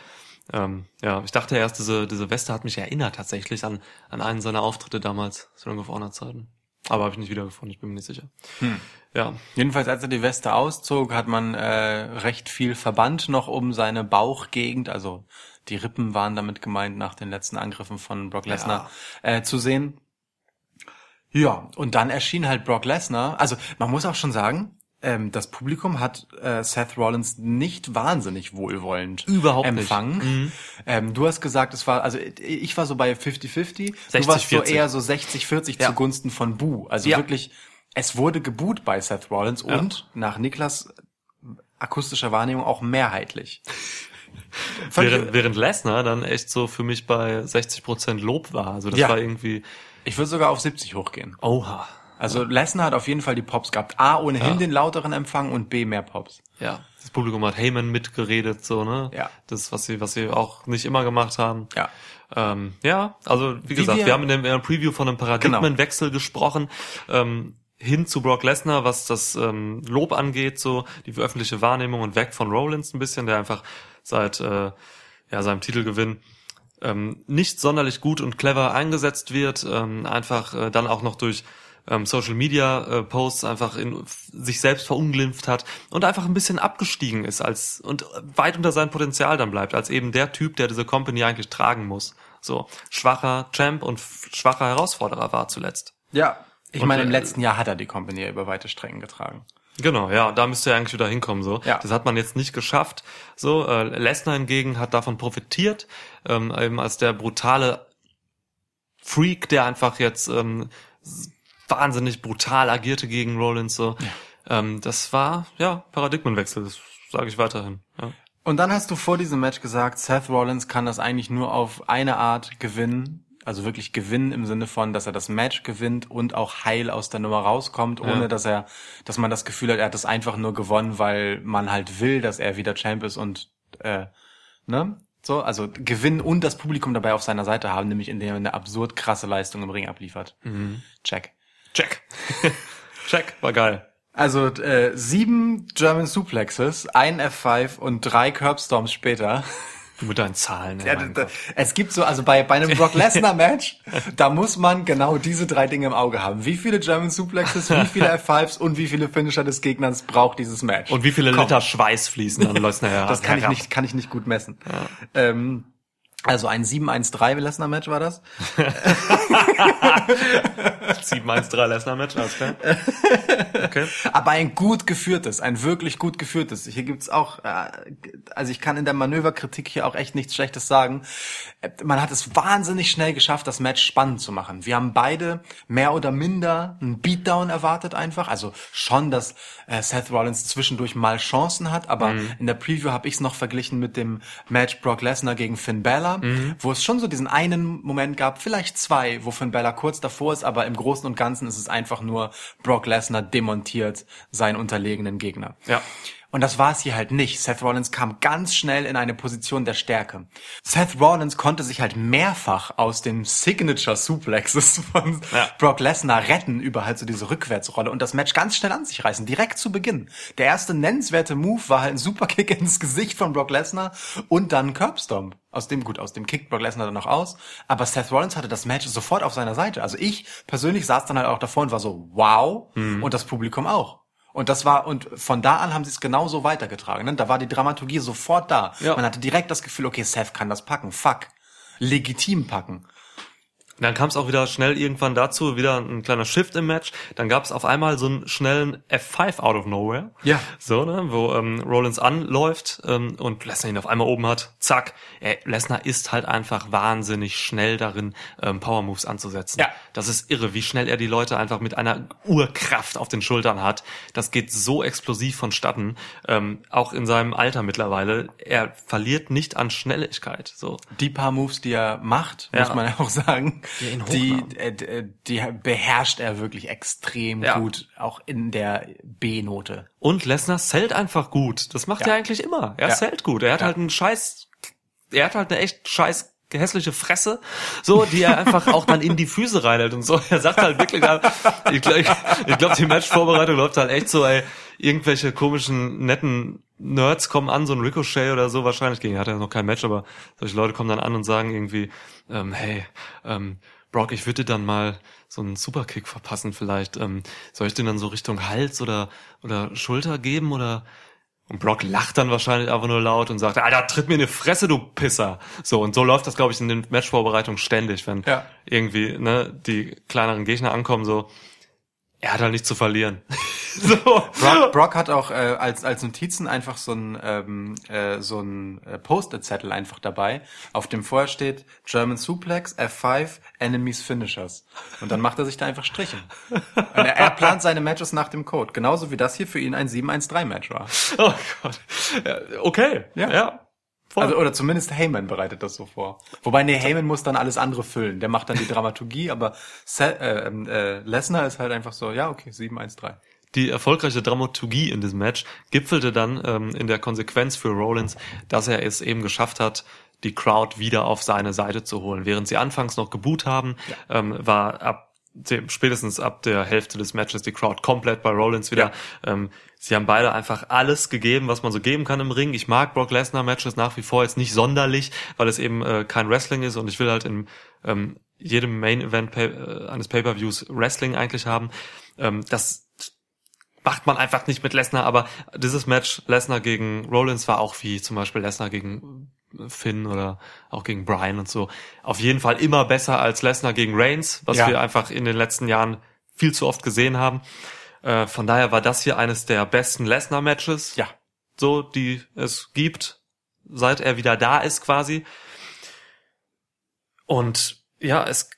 Ähm, ja, ich dachte erst, diese, diese Weste hat mich erinnert tatsächlich an, an einen seiner Auftritte damals, zu Ring of Honor Zeiten. Aber habe ich nicht wiedergefunden, ich bin mir nicht sicher. Ja, Jedenfalls, als er die Weste auszog, hat man äh, recht viel Verband noch um seine Bauchgegend, also die Rippen waren damit gemeint nach den letzten Angriffen von Brock Lesnar äh, zu sehen. Ja, und dann erschien halt Brock Lesnar. Also man muss auch schon sagen, ähm, das Publikum hat äh, Seth Rollins nicht wahnsinnig wohlwollend Überhaupt nicht. empfangen. Ähm, du hast gesagt, es war, also ich war so bei 50-50, du warst so 60-40. eher so 60-40 Ja. zugunsten von Boo. Also Ja. wirklich, es wurde geboot bei Seth Rollins und nach Niklas akustischer Wahrnehmung auch mehrheitlich. Während, während Lesnar dann echt so für mich bei 60% Lob war. Also das Ja. war irgendwie, ich würde sogar auf 70 hochgehen. oha. Also Lesnar hat auf jeden Fall die Pops gehabt. A, ohnehin Ja. den lauteren Empfang und B, mehr Pops. Ja, das Publikum hat Heyman mitgeredet, so, ne? Ja. Das, was sie, was sie auch nicht immer gemacht haben. Ja. Ähm, ja, also wie gesagt, wir- wir, haben in dem der Preview von einem Paradigmenwechsel gesprochen, ähm, hin zu Brock Lesnar, was das ähm, Lob angeht, so die öffentliche Wahrnehmung und weg von Rollins ein bisschen, der einfach seit äh, ja, seinem Titelgewinn ähm, nicht sonderlich gut und clever eingesetzt wird, ähm, einfach äh, dann auch noch durch ähm, Social Media äh, Posts einfach in sich selbst verunglimpft hat und einfach ein bisschen abgestiegen ist als und weit unter sein Potenzial dann bleibt als eben der Typ, der diese Company eigentlich tragen muss. So schwacher Champ und schwacher Herausforderer war zuletzt. Ja. Ich Und, meine, im äh, letzten Jahr hat er die Company ja über weite Strecken getragen. Genau, ja, da müsste er eigentlich wieder hinkommen so. Ja. Das hat man jetzt nicht geschafft. So, äh, Lesnar hingegen hat davon profitiert, ähm, eben als der brutale Freak, der einfach jetzt ähm, wahnsinnig brutal agierte gegen Rollins. So, ähm, das war ja Paradigmenwechsel. Das sage ich weiterhin. Ja. Und dann hast du vor diesem Match gesagt, Seth Rollins kann das eigentlich nur auf eine Art gewinnen. Also wirklich gewinnen im Sinne von, dass er das Match gewinnt und auch heil aus der Nummer rauskommt, ohne Ja. dass er, dass man das Gefühl hat, er hat das einfach nur gewonnen, weil man halt will, dass er wieder Champ ist und äh, ne? So, also gewinnen und das Publikum dabei auf seiner Seite haben, nämlich indem er eine absurd krasse Leistung im Ring abliefert. Check. Check. Check, war geil. Also äh, sieben German Suplexes, ein F5 und drei Curbstorms später. Du mit deinen Zahlen. Ja, da, es gibt so, also bei, bei einem Brock Lesnar Match, da muss man genau diese drei Dinge im Auge haben. Wie viele German Suplexes, wie viele F5s und wie viele Finisher des Gegners braucht dieses Match? Und wie viele Komm, Liter Schweiß fließen dann Lesnar her? Das kann ich nicht, kann ich nicht gut messen. Ähm, also ein 7-1-3 Lesnar Match war das. 7-1-3 Lesnar-Match, alles klar. Okay. Aber ein gut geführtes, ein wirklich gut geführtes. Hier gibt's auch, äh, also ich kann in der Manöverkritik hier auch echt nichts Schlechtes sagen. Man hat es wahnsinnig schnell geschafft, das Match spannend zu machen. Wir haben beide mehr oder minder einen Beatdown erwartet einfach. Also schon, dass äh, Seth Rollins zwischendurch mal Chancen hat, aber in der Preview habe ich es noch verglichen mit dem Match Brock Lesnar gegen Finn Balor, wo es schon so diesen einen Moment gab, vielleicht zwei, wo Finn Balor kurz davor ist, aber im Großen und Ganzen ist es einfach nur Brock Lesnar demontiert seinen unterlegenen Gegner. Ja. Und das war es hier halt nicht. Seth Rollins kam ganz schnell in eine Position der Stärke. Seth Rollins konnte sich halt mehrfach aus den Signature Suplexes von Ja. Brock Lesnar retten über halt so diese Rückwärtsrolle und das Match ganz schnell an sich reißen, direkt zu Beginn. Der erste nennenswerte Move war halt ein Superkick ins Gesicht von Brock Lesnar und dann ein Curbstomp. Aus dem, gut, aus dem Kick Brock Lesnar dann noch aus. Aber Seth Rollins hatte das Match sofort auf seiner Seite. Also ich persönlich saß dann halt auch davor und war so, wow. Und das Publikum auch. Und das war, und von da an haben sie es genauso weitergetragen. Ne? Da war die Dramaturgie sofort da. Ja. Man hatte direkt das Gefühl, okay, Seth kann das packen. Fuck. Legitim packen. Dann kam es auch wieder schnell irgendwann dazu, wieder ein kleiner Shift im Match. Dann gab es auf einmal so einen schnellen F5 out of nowhere. Ja. So, ne, wo ähm, Rollins anläuft ähm, und Lesnar ihn auf einmal oben hat. Zack. Äh, Lesnar ist halt einfach wahnsinnig schnell darin, ähm, Power Moves anzusetzen. Ja. Das ist irre, wie schnell er die Leute einfach mit einer Urkraft auf den Schultern hat. Das geht so explosiv vonstatten. Ähm, auch in seinem Alter mittlerweile. Er verliert nicht an Schnelligkeit. So. Die paar Moves, die er macht, Ja. muss man ja auch sagen, Die äh, äh, die beherrscht er wirklich extrem Ja. gut, auch in der B-Note. Und Lesnar zählt einfach gut. Das macht Ja. er eigentlich immer. Er zählt gut. Er hat halt einen scheiß, er hat halt eine echt scheiß hässliche Fresse, so, die er einfach auch dann in die Füße reinhält und so. Er sagt halt wirklich, ich glaube, ich, ich glaub, die Matchvorbereitung läuft halt echt so, ey, irgendwelche komischen, netten Nerds kommen an, so ein Ricochet oder so wahrscheinlich, gegen hat er noch kein Match, aber solche Leute kommen dann an und sagen irgendwie, ähm, hey, ähm, Brock, ich würde dir dann mal so einen Superkick verpassen vielleicht. Ähm, soll ich den dann so Richtung Hals oder, oder Schulter geben oder und Brock lacht dann wahrscheinlich einfach nur laut und sagt, Alter, tritt mir in die Fresse, du Pisser. So, und so läuft das, glaube ich, in den Matchvorbereitungen ständig, wenn Ja. irgendwie ne, die kleineren Gegner ankommen, so, er hat halt nichts zu verlieren. so. Brock, Brock hat auch äh, als, als Notizen einfach so ein, ähm, äh, so ein äh, Post-it-Zettel einfach dabei, auf dem vorher steht German Suplex, F5, Enemies Finishers. Und dann macht er sich da einfach Striche. Und er, er plant seine Matches nach dem Code. Genauso wie das hier für ihn ein 7-1-3-Match war. Oh Gott. Okay. Ja. ja. Voll. Also, oder zumindest Heyman bereitet das so vor. Wobei, nee, Heyman muss dann alles andere füllen. Der macht dann die Dramaturgie, aber äh, ähm, äh, Lesnar ist halt einfach so, ja, okay, 7-1-3. Die erfolgreiche Dramaturgie in diesem Match gipfelte dann ähm, in der Konsequenz für Rollins, dass er es eben geschafft hat, die Crowd wieder auf seine Seite zu holen. Während sie anfangs noch geboot haben, ähm, war ab spätestens ab der Hälfte des Matches die Crowd komplett bei Rollins wieder. Ähm, sie haben beide einfach alles gegeben, was man so geben kann im Ring. Ich mag Brock Lesnar Matches nach wie vor jetzt nicht sonderlich, weil es eben äh, kein Wrestling ist und ich will halt in ähm, jedem Main Event pay, äh, eines Pay-per-Views Wrestling eigentlich haben. Ähm, das macht man einfach nicht mit Lesnar, aber dieses Match Lesnar gegen Rollins war auch wie zum Beispiel Lesnar gegen Finn oder auch gegen Brian und so. Auf jeden Fall immer besser als Lesnar gegen Reigns, was Ja. wir einfach in den letzten Jahren viel zu oft gesehen haben. Äh, von daher war das hier eines der besten Lesnar-Matches, Ja. so die es gibt, seit er wieder da ist quasi. Und ja, es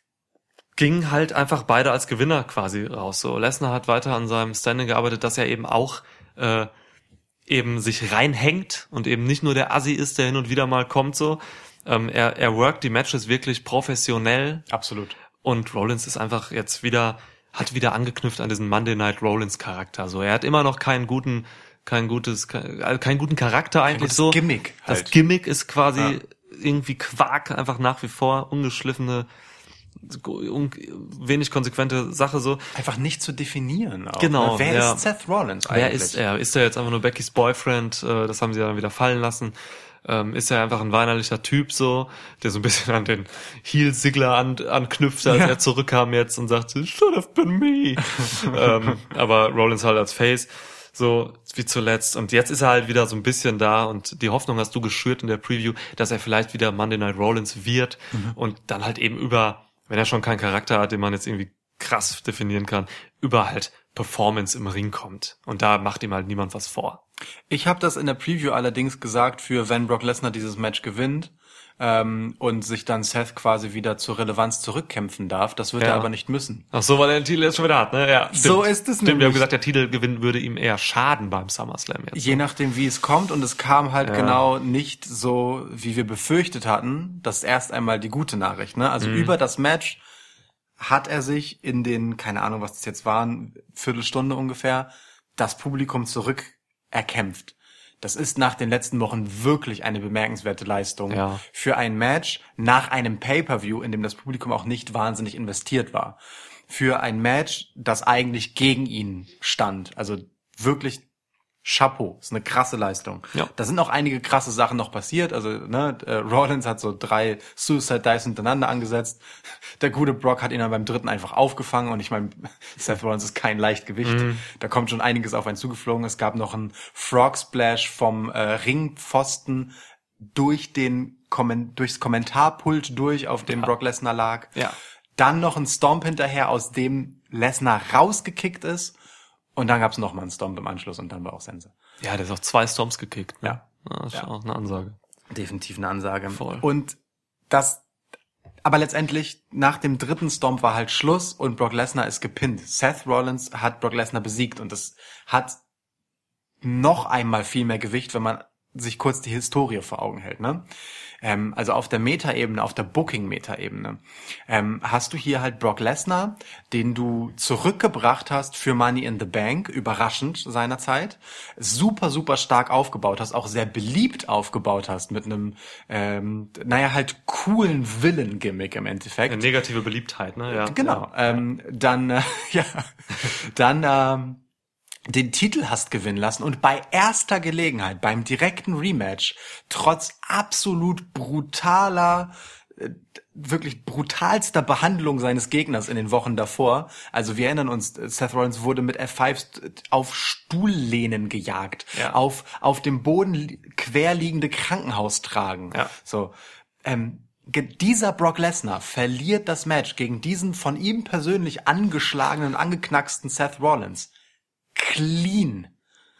ging halt einfach beide als Gewinner quasi raus. So Lesnar hat weiter an seinem Standing gearbeitet, dass er eben auch äh, eben sich reinhängt und eben nicht nur der Assi ist, der hin und wieder mal kommt so. Ähm, er, er workt die Matches wirklich professionell Absolut. und Rollins ist einfach jetzt wieder, hat wieder angeknüpft an diesen Monday Night Rollins Charakter. So, er hat immer noch keinen guten, kein gutes, kein, also keinen guten Charakter eigentlich so. Gimmick Das halt. Gimmick ist quasi Ja. irgendwie Quark, einfach nach wie vor ungeschliffene, un, wenig konsequente Sache so. Einfach nicht zu definieren. Auch, Genau, Ne? Wer ja. ist Seth Rollins eigentlich? Wer ist er? Ist er jetzt einfach nur Beckys Boyfriend? Äh, Das haben sie dann wieder fallen lassen. Ähm, ist er einfach ein weinerlicher Typ so, der so ein bisschen an den Heel Sigler an, anknüpft, als er zurückkam jetzt und sagte, should have been me. ähm, aber Rollins halt als Face, so wie zuletzt. Und jetzt ist er halt wieder so ein bisschen da und die Hoffnung hast du geschürt in der Preview, dass er vielleicht wieder Monday Night Rollins wird und dann halt eben über, wenn er schon keinen Charakter hat, den man jetzt irgendwie krass definieren kann, über halt Performance im Ring kommt. Und da macht ihm halt niemand was vor. Ich habe das in der Preview allerdings gesagt, für wenn Brock Lesnar dieses Match gewinnt ähm, und sich dann Seth quasi wieder zur Relevanz zurückkämpfen darf. Das wird Ja. er aber nicht müssen. Ach so, weil er den Titel jetzt schon wieder hat, ne? Ja. So ist es Stimmt, wir nämlich. haben gesagt, der Titelgewinn würde ihm eher schaden beim SummerSlam jetzt. Je nachdem, wie es kommt. Und es kam halt Ja. genau nicht so, wie wir befürchtet hatten. Das ist erst einmal die gute Nachricht. Ne? Mhm. Also über das Match hat er sich in den, keine Ahnung, was das jetzt waren, Viertelstunde ungefähr, das Publikum zurück erkämpft. Das ist nach den letzten Wochen wirklich eine bemerkenswerte Leistung Ja. für ein Match nach einem Pay-per-View, in dem das Publikum auch nicht wahnsinnig investiert war. Für ein Match, das eigentlich gegen ihn stand. Also wirklich Chapeau, ist eine krasse Leistung. Ja. Da sind auch einige krasse Sachen noch passiert. Also ne, äh, Rollins hat so drei Suicide Dives hintereinander angesetzt. Der gute Brock hat ihn dann beim dritten einfach aufgefangen. Und ich meine, Seth Rollins ist kein Leichtgewicht. Da kommt schon einiges auf einen zugeflogen. Es gab noch einen Frog Splash vom äh, Ringpfosten durch den Kommen durchs Kommentarpult durch, auf dem Brock Lesnar lag. Ja. Dann noch ein Stomp hinterher, aus dem Lesnar rausgekickt ist. Und dann gab's noch mal einen Stomp im Anschluss und dann war auch Sense. Ja, der ist auch zwei Storms gekickt. Ne? Ja. ja das ist Ja. auch eine Ansage. Definitiv eine Ansage. Voll. Und das, aber letztendlich nach dem dritten Stomp war halt Schluss und Brock Lesnar ist gepinnt. Seth Rollins hat Brock Lesnar besiegt und das hat noch einmal viel mehr Gewicht, wenn man sich kurz die Historie vor Augen hält, ne? Ähm, also auf der Meta-Ebene, auf der Booking-Meta-Ebene, ähm, hast du hier halt Brock Lesnar, den du zurückgebracht hast für Money in the Bank, überraschend seinerzeit, super, super stark aufgebaut hast, auch sehr beliebt aufgebaut hast mit einem, ähm, naja, halt coolen Villain-Gimmick im Endeffekt. Eine negative Beliebtheit, ne? Ja. Genau. Ähm, dann, äh, ja, dann ähm, den Titel hast gewinnen lassen und bei erster Gelegenheit, beim direkten Rematch, trotz absolut brutaler, äh, wirklich brutalster Behandlung seines Gegners in den Wochen davor. Also wir erinnern uns, Seth Rollins wurde mit F5s auf Stuhllehnen gejagt, Ja. auf, auf dem Boden li- querliegende Krankenhaus tragen. Ja. So. Ähm, dieser Brock Lesnar verliert das Match gegen diesen von ihm persönlich angeschlagenen, angeknacksten Seth Rollins. Clean.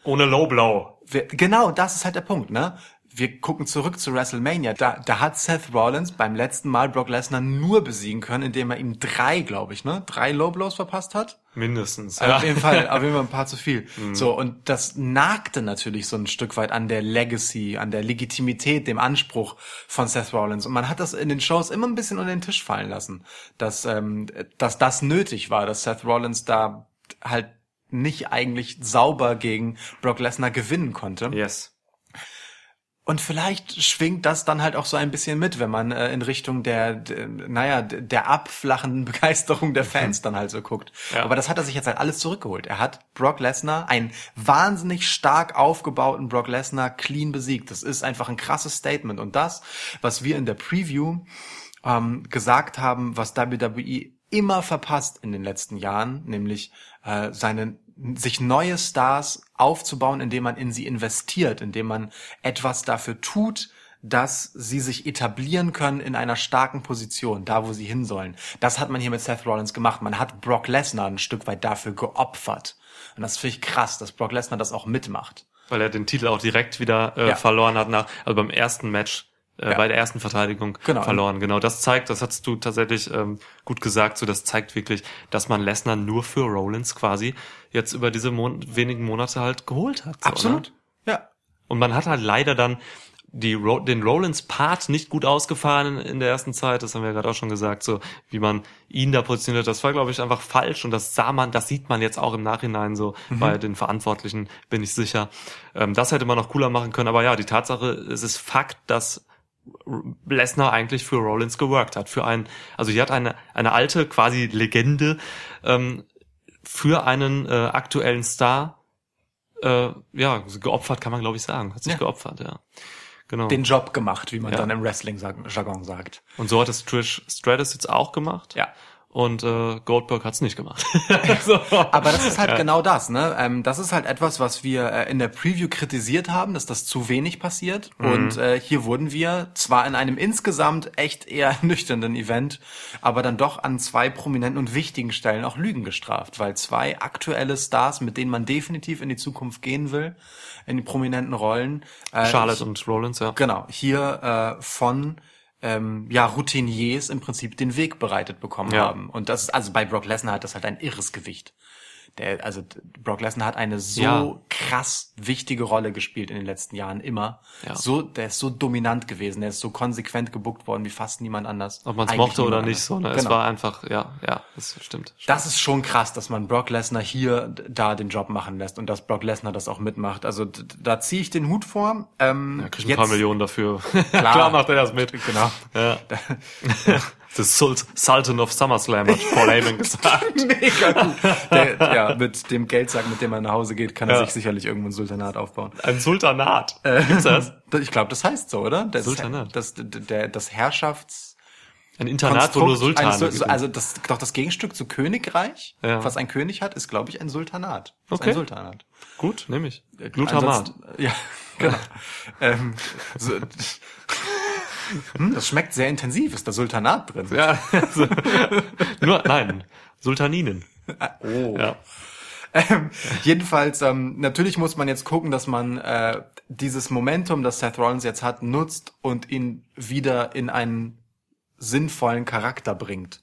Ohne Low Blow. Wir, genau, das ist halt der Punkt, ne? Wir gucken zurück zu WrestleMania. Da, da hat Seth Rollins beim letzten Mal Brock Lesnar nur besiegen können, indem er ihm drei, glaube ich, ne? Drei Low Blows verpasst hat. Mindestens. Also Auf jeden Fall, auf jeden Fall ein paar zu viel. So, und das nagte natürlich so ein Stück weit an der Legacy, an der Legitimität, dem Anspruch von Seth Rollins. Und man hat das in den Shows immer ein bisschen unter den Tisch fallen lassen, dass, ähm, dass das nötig war, dass Seth Rollins da halt nicht eigentlich sauber gegen Brock Lesnar gewinnen konnte. Yes. Und vielleicht schwingt das dann halt auch so ein bisschen mit, wenn man äh, in Richtung der, der, naja, der abflachenden Begeisterung der Fans dann halt so guckt. Ja. Aber das hat er sich jetzt halt alles zurückgeholt. Er hat Brock Lesnar, einen wahnsinnig stark aufgebauten Brock Lesnar, clean besiegt. Das ist einfach ein krasses Statement. Und das, was wir in der Preview ähm, gesagt haben, was WWE immer verpasst in den letzten Jahren, nämlich äh, seine sich neue Stars aufzubauen, indem man in sie investiert, indem man etwas dafür tut, dass sie sich etablieren können in einer starken Position, da wo sie hin sollen. Das hat man hier mit Seth Rollins gemacht. Man hat Brock Lesnar ein Stück weit dafür geopfert. Und das finde ich krass, dass Brock Lesnar das auch mitmacht. Weil er den Titel auch direkt wieder äh, Ja. verloren hat nach, also beim ersten Match, äh, Ja. bei der ersten Verteidigung Genau. verloren. Genau, das zeigt, das hast du tatsächlich ähm, gut gesagt, so das zeigt wirklich, dass man Lesnar nur für Rollins quasi jetzt über diese Mon wenigen Monate halt geholt hat. So, Ne? Ja. Und man hat halt leider dann die Ro den Rollins-Part nicht gut ausgefahren in der ersten Zeit, das haben wir gerade auch schon gesagt, so wie man ihn da positioniert, das war, glaube ich, einfach falsch und das sah man, das sieht man jetzt auch im Nachhinein so bei den Verantwortlichen, bin ich sicher. Ähm, das hätte man noch cooler machen können, aber ja, die Tatsache, es ist Fakt, dass Lesnar eigentlich für Rollins geworkt hat, für einen, also hier hat eine, eine alte quasi Legende ähm, für einen äh, aktuellen Star äh, ja, geopfert kann man glaube ich sagen. Hat sich Ja. geopfert, ja. Genau. Den Job gemacht, wie man Ja. dann im Wrestling-Jargon sagt. Und so hat es Trish Stratus jetzt auch gemacht. Ja. Und äh, Goldberg hat es nicht gemacht. so. Aber das ist halt genau das, ne? Ähm, das ist halt etwas, was wir äh, in der Preview kritisiert haben, dass das zu wenig passiert. Und äh, hier wurden wir zwar in einem insgesamt echt eher nüchternen Event, aber dann doch an zwei prominenten und wichtigen Stellen auch Lügen gestraft, weil zwei aktuelle Stars, mit denen man definitiv in die Zukunft gehen will, in die prominenten Rollen, äh, Charlotte und Rollins, ja. genau, hier äh, von ähm, ja, Routiniers im Prinzip den Weg bereitet bekommen Ja. haben. Und das, also bei Brock Lesnar hat das halt ein irres Gewicht. Der, also Brock Lesnar hat eine so Ja. krass wichtige Rolle gespielt in den letzten Jahren immer. Ja. So, der ist so dominant gewesen, der ist so konsequent gebuckt worden wie fast niemand anders. Ob man es mochte oder nicht, so, ne? anders. Es Genau. war einfach, ja, ja, das stimmt. Das ist schon krass, dass man Brock Lesnar hier da den Job machen lässt und dass Brock Lesnar das auch mitmacht. Also da ziehe ich den Hut vor. Ähm, Er kriegt ein paar Millionen dafür. Klar. Klar macht er das mit. Genau. Ja. The Sul- Sultan of SummerSlam hat Paul Heyman gesagt. Mega gut. Der, ja, mit dem Geldsack, mit dem er nach Hause geht, kann er Ja. sich sicherlich irgendwo ein Sultanat aufbauen. Ein Sultanat. Gibt's das? Ich glaube, das heißt so, oder? Das, Sultanat. Das, der, das Herrschafts... Ein Internat, wo nur Sultane Sul-. Also das, doch das Gegenstück zu Königreich, Ja. was ein König hat, ist, glaube ich, ein Sultanat. Das Okay. ein Sultanat. Gut, nehme ich. Glutamat. Ansonsten- Ja, genau. ähm, so, hm, das schmeckt sehr intensiv. Ist da Sultanat drin? Ja, also, nur, nein, Sultaninen. Oh. Ja. Ähm, jedenfalls, ähm, natürlich muss man jetzt gucken, dass man äh, dieses Momentum, das Seth Rollins jetzt hat, nutzt und ihn wieder in einen sinnvollen Charakter bringt.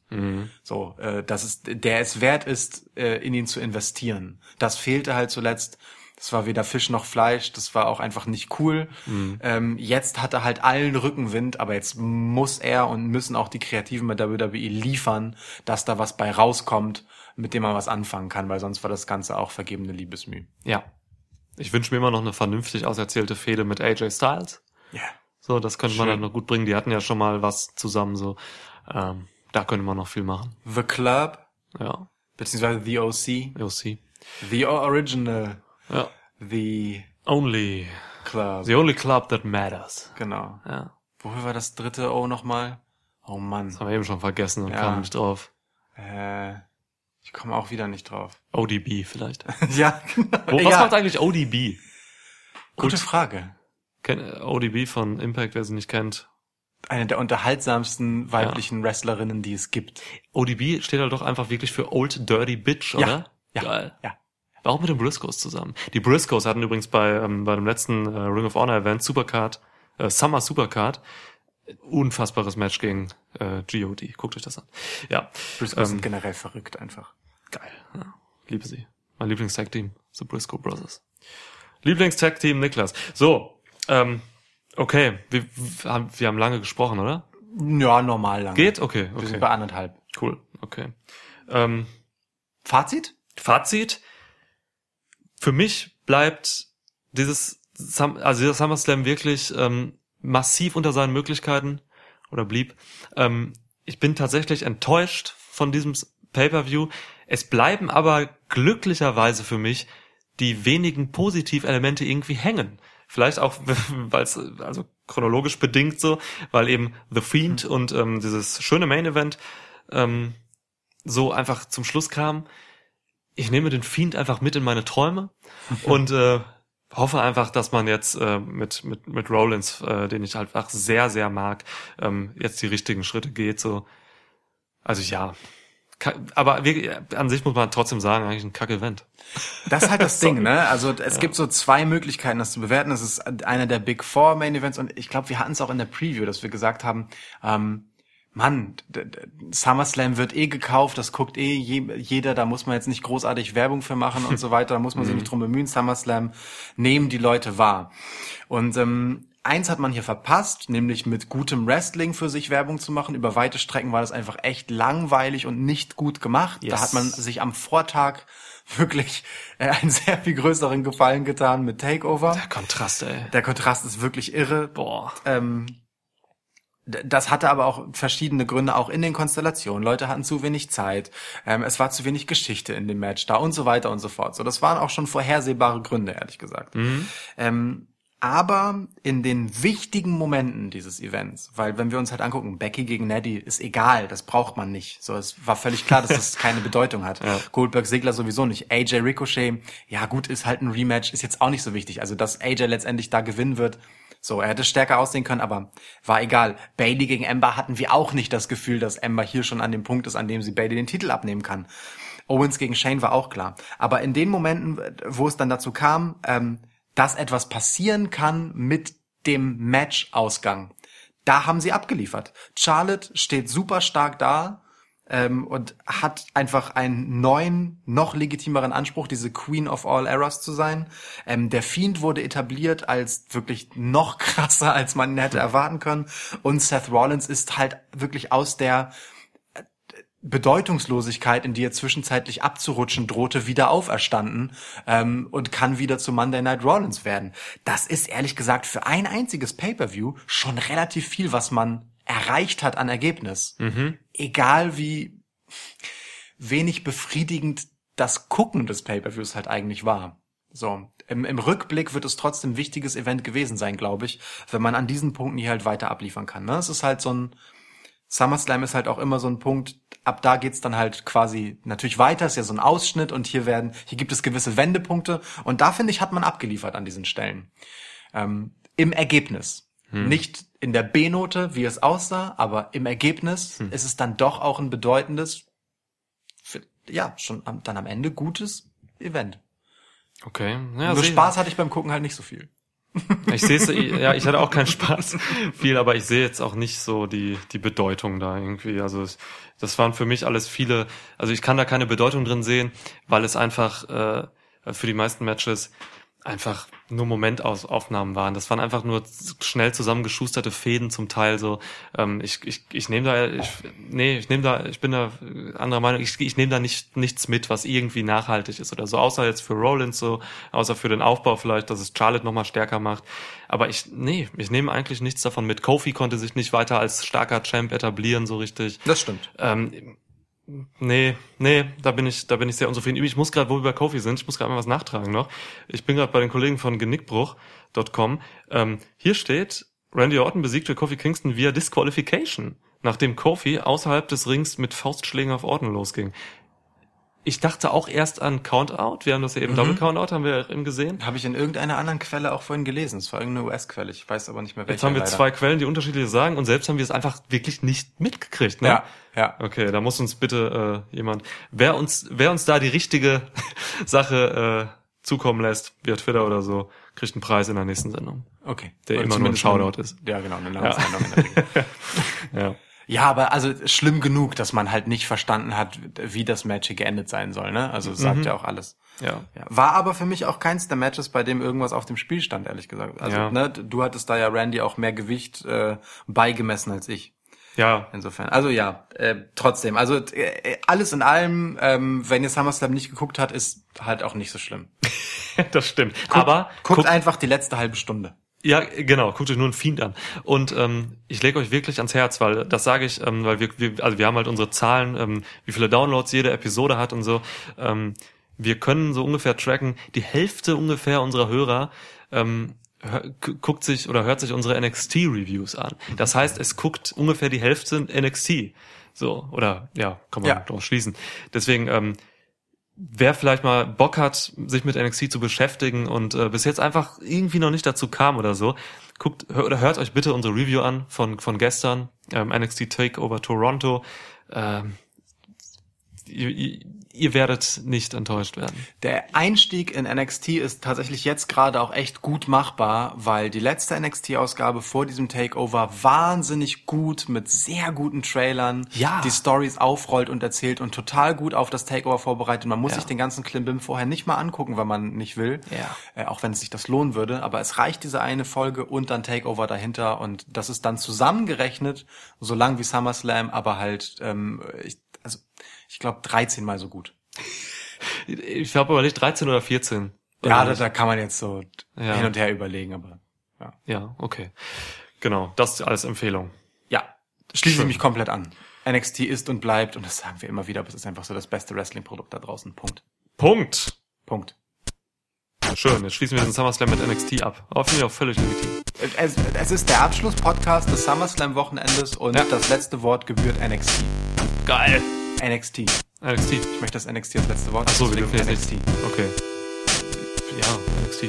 So, äh, dass es der es wert ist, äh, in ihn zu investieren. Das fehlte halt zuletzt. Das war weder Fisch noch Fleisch, das war auch einfach nicht cool. Ähm, jetzt hat er halt allen Rückenwind, aber jetzt muss er und müssen auch die Kreativen bei WWE liefern, dass da was bei rauskommt, mit dem man was anfangen kann, weil sonst war das Ganze auch vergebene Liebesmüh. Ja. Ich wünsche mir immer noch eine vernünftig auserzählte Fehde mit AJ Styles. Ja. So, das könnte man Schön. dann noch gut bringen. Die hatten ja schon mal was zusammen, so. Ähm, da könnte man noch viel machen. The Club, Ja. beziehungsweise The OC, You'll see. The Original, Ja. The Only. Club. The only club that matters. Genau. Ja. Wofür war das dritte O nochmal? Oh Mann. Das haben wir eben schon vergessen und Ja. kamen nicht drauf. Äh, ich komme auch wieder nicht drauf. ODB vielleicht. ja, Wo, was ja. macht eigentlich ODB? Gute Frage. Ken, ODB von Impact, wer sie nicht kennt. Eine der unterhaltsamsten weiblichen Wrestlerinnen, die es gibt. ODB steht halt doch einfach wirklich für Old Dirty Bitch, oder? Ja. Geil. Ja. War auch mit den Briscoes zusammen. Die Briscoes hatten übrigens bei, ähm, bei dem letzten äh, Ring of Honor Event Supercard, äh, Summer Supercard, unfassbares Match gegen äh, GOD. Guckt euch das an. Ja, Briscoes Ähm, sind generell verrückt einfach. geil. Ja, liebe sie. Mein Lieblingstag-Team, The Briscoe Brothers. Lieblingstag-Team Niklas. So, ähm, okay, wir, wir, haben, wir haben lange gesprochen, oder? Ja, normal lang. Geht? Okay, Wir sind okay. bei anderthalb. Cool, okay. Ähm, Fazit? Fazit. Für mich bleibt dieses, also dieser SummerSlam wirklich ähm, massiv unter seinen Möglichkeiten oder blieb. Ähm, ich bin tatsächlich enttäuscht von diesem Pay-per-View. Es bleiben aber glücklicherweise für mich die wenigen Positivelemente irgendwie hängen. Vielleicht auch, weil es also chronologisch bedingt so, weil eben The Fiend und ähm, dieses schöne Main Event ähm, so einfach zum Schluss kam. Ich nehme den Fiend einfach mit in meine Träume und äh, hoffe einfach, dass man jetzt äh, mit mit mit Rollins, äh, den ich halt einfach sehr sehr mag, ähm, jetzt die richtigen Schritte geht. So, also ja, aber wirklich, an sich muss man trotzdem sagen, eigentlich ein Kack-Event. Das ist halt das Ding, ne? Also es gibt so zwei Möglichkeiten, das zu bewerten. Das ist einer der Big Four Main Events und ich glaube, wir hatten es auch in der Preview, dass wir gesagt haben, ähm, Mann, SummerSlam wird eh gekauft, das guckt eh je, jeder, da muss man jetzt nicht großartig Werbung für machen und so weiter, da muss man sich nicht drum bemühen. SummerSlam nehmen die Leute wahr. Und ähm, eins hat man hier verpasst, nämlich mit gutem Wrestling für sich Werbung zu machen. Über weite Strecken war das einfach echt langweilig und nicht gut gemacht. Da Yes. hat man sich am Vortag wirklich äh, einen sehr viel größeren Gefallen getan mit Takeover. Kontrast, ey. Der Kontrast ist wirklich irre. Boah. Ähm, das hatte aber auch verschiedene Gründe, auch in den Konstellationen. Leute hatten zu wenig Zeit, ähm, es war zu wenig Geschichte in dem Match da und so weiter und so fort. So, das waren auch schon vorhersehbare Gründe, ehrlich gesagt. Ähm, aber in den wichtigen Momenten dieses Events, weil wenn wir uns halt angucken, Becky gegen Neddy ist egal, das braucht man nicht. So, es war völlig klar, dass das keine Bedeutung hat. Goldberg Segler sowieso nicht. AJ Ricochet, ja gut, ist halt ein Rematch, ist jetzt auch nicht so wichtig. Also, dass AJ letztendlich da gewinnen wird, so, er hätte stärker aussehen können, aber war egal. Bailey gegen Ember hatten wir auch nicht das Gefühl, dass Ember hier schon an dem Punkt ist, an dem sie Bailey den Titel abnehmen kann. Owens gegen Shane war auch klar. Aber in den Momenten, wo es dann dazu kam, ähm, dass etwas passieren kann mit dem Match-Ausgang, da haben sie abgeliefert. Charlotte steht super stark da ähm, und hat einfach einen neuen, noch legitimeren Anspruch, diese Queen of All Errors zu sein. Ähm, der Fiend wurde etabliert als wirklich noch krasser, als man ihn hätte erwarten können. Und Seth Rollins ist halt wirklich aus der Bedeutungslosigkeit, in die er zwischenzeitlich abzurutschen drohte, wieder auferstanden ähm, und kann wieder zu Monday Night Rollins werden. Das ist ehrlich gesagt für ein einziges Pay-per-View schon relativ viel, was man erreicht hat an Ergebnis. Egal wie wenig befriedigend das Gucken des Pay-per-Views halt eigentlich war. So, im, im Rückblick wird es trotzdem ein wichtiges Event gewesen sein, glaube ich, wenn man an diesen Punkten hier halt weiter abliefern kann. Ne? Es ist halt so ein SummerSlam ist halt auch immer so ein Punkt, ab da geht's dann halt quasi natürlich weiter, ist ja so ein Ausschnitt und hier werden, hier gibt es gewisse Wendepunkte und da finde ich, hat man abgeliefert an diesen Stellen. Ähm, Im Ergebnis. Nicht in der B-Note, wie es aussah, aber im Ergebnis ist es dann doch auch ein bedeutendes, für, ja, schon am, dann am Ende gutes Event. Okay. Ja, Nur Spaß hatte ich beim Gucken halt nicht so viel. Ich sehe es, ja, ich hatte auch keinen Spaß viel, aber ich sehe jetzt auch nicht so die, die Bedeutung da irgendwie. Also es, das waren für mich alles viele, also ich kann da keine Bedeutung drin sehen, weil es einfach äh, für die meisten Matches einfach nur Momentaufnahmen waren. Das waren einfach nur schnell zusammengeschusterte Fäden zum Teil so. Ähm, ich ich, ich nehme da, ich, nee, ich nehme da, ich bin da anderer Meinung. Ich, ich nehme da nicht nichts mit, was irgendwie nachhaltig ist oder so. Außer jetzt für Rollins so, außer für den Aufbau vielleicht, dass es Charlotte noch mal stärker macht. Aber ich, nee, ich nehme eigentlich nichts davon mit. Kofi konnte sich nicht weiter als starker Champ etablieren so richtig. Das stimmt. Ähm, Nee, nee, da bin ich, da bin ich sehr unzufrieden. Ich muss gerade, wo wir bei Kofi sind, ich muss gerade mal was nachtragen noch. Ich bin gerade bei den Kollegen von Genickbruch.com. Ähm, hier steht, Randy Orton besiegte Kofi Kingston via Disqualification, nachdem Kofi außerhalb des Rings mit Faustschlägen auf Orton losging. Ich dachte auch erst an Countout. Wir haben das ja eben Mhm. Double Countout, haben wir eben gesehen. Habe ich in irgendeiner anderen Quelle auch vorhin gelesen. Es war irgendeine US-Quelle. Ich weiß aber nicht mehr welche. Jetzt haben wir leider. zwei Quellen, die unterschiedliche sagen und selbst haben wir es einfach wirklich nicht mitgekriegt. Ne? Ja, ja. Okay, da muss uns bitte äh, jemand, wer uns, wer uns da die richtige Sache äh, zukommen lässt, via Twitter oder so, kriegt einen Preis in der nächsten Sendung. Okay. Der Oder immer nur ein Shoutout ist. Ja, genau, eine der Regel. Ja. Ja, aber also schlimm genug, dass man halt nicht verstanden hat, wie das Match hier geendet sein soll, ne? Also sagt ja auch alles. Ja. Ja. War aber für mich auch keins der Matches, bei dem irgendwas auf dem Spiel stand, ehrlich gesagt. Also, Ja. ne, du hattest da ja Randy auch mehr Gewicht äh, beigemessen als ich. Ja, Insofern. Also ja, äh, trotzdem. Also äh, alles in allem, ähm, wenn ihr SummerSlam nicht geguckt hat, ist halt auch nicht so schlimm. das stimmt. Aber Guckt guckt, einfach die letzte halbe Stunde. Ja, genau, guckt euch nur ein Fiend an. Und ähm, ich lege euch wirklich ans Herz, weil das sage ich, ähm, weil wir, wir, also wir haben halt unsere Zahlen, ähm, wie viele Downloads jede Episode hat und so. Ähm, wir können so ungefähr tracken, die Hälfte ungefähr unserer Hörer ähm, guckt sich oder hört sich unsere NXT-Reviews an. Das heißt, es guckt ungefähr die Hälfte NXT. So, oder ja, kann man Ja. daraus schließen. Deswegen, ähm, wer vielleicht mal Bock hat, sich mit NXT zu beschäftigen und äh, bis jetzt einfach irgendwie noch nicht dazu kam oder so, guckt hör, oder hört euch bitte unsere Review an von von gestern, ähm, NXT Takeover Toronto. Ähm, ihr, ihr, werdet nicht enttäuscht werden. Der Einstieg in NXT ist tatsächlich jetzt gerade auch echt gut machbar, weil die letzte NXT-Ausgabe vor diesem Takeover wahnsinnig gut mit sehr guten Trailern Ja. die Stories aufrollt und erzählt und total gut auf das Takeover vorbereitet. Man muss Ja. sich den ganzen Klimbim vorher nicht mal angucken, wenn man nicht will, Ja. äh, auch wenn es sich das lohnen würde. Aber es reicht diese eine Folge und dann Takeover dahinter und das ist dann zusammengerechnet, so lang wie SummerSlam, aber halt, ähm, ich, also ich glaube 13 mal so gut. Ich habe überlegt 13 oder 14. Ja, da, nicht? da kann man jetzt so Ja. hin und her überlegen, aber ja. ja, okay. Genau, das als Empfehlung. Ja, schließe ich mich komplett an. NXT ist und bleibt, und das sagen wir immer wieder, aber es ist einfach so das beste Wrestling-Produkt da draußen. Punkt. Punkt. Punkt. Schön, jetzt schließen wir den SummerSlam mit NXT ab. Aber finde ich auch völlig legitim. Es, es ist der Abschluss-Podcast des SummerSlam-Wochenendes und Ja. das letzte Wort gebührt NXT. Geil. NXT. NXT. Ich möchte das NXT als letzte Wort. Ach so, wir dürfen NXT. Okay. Ja, NXT.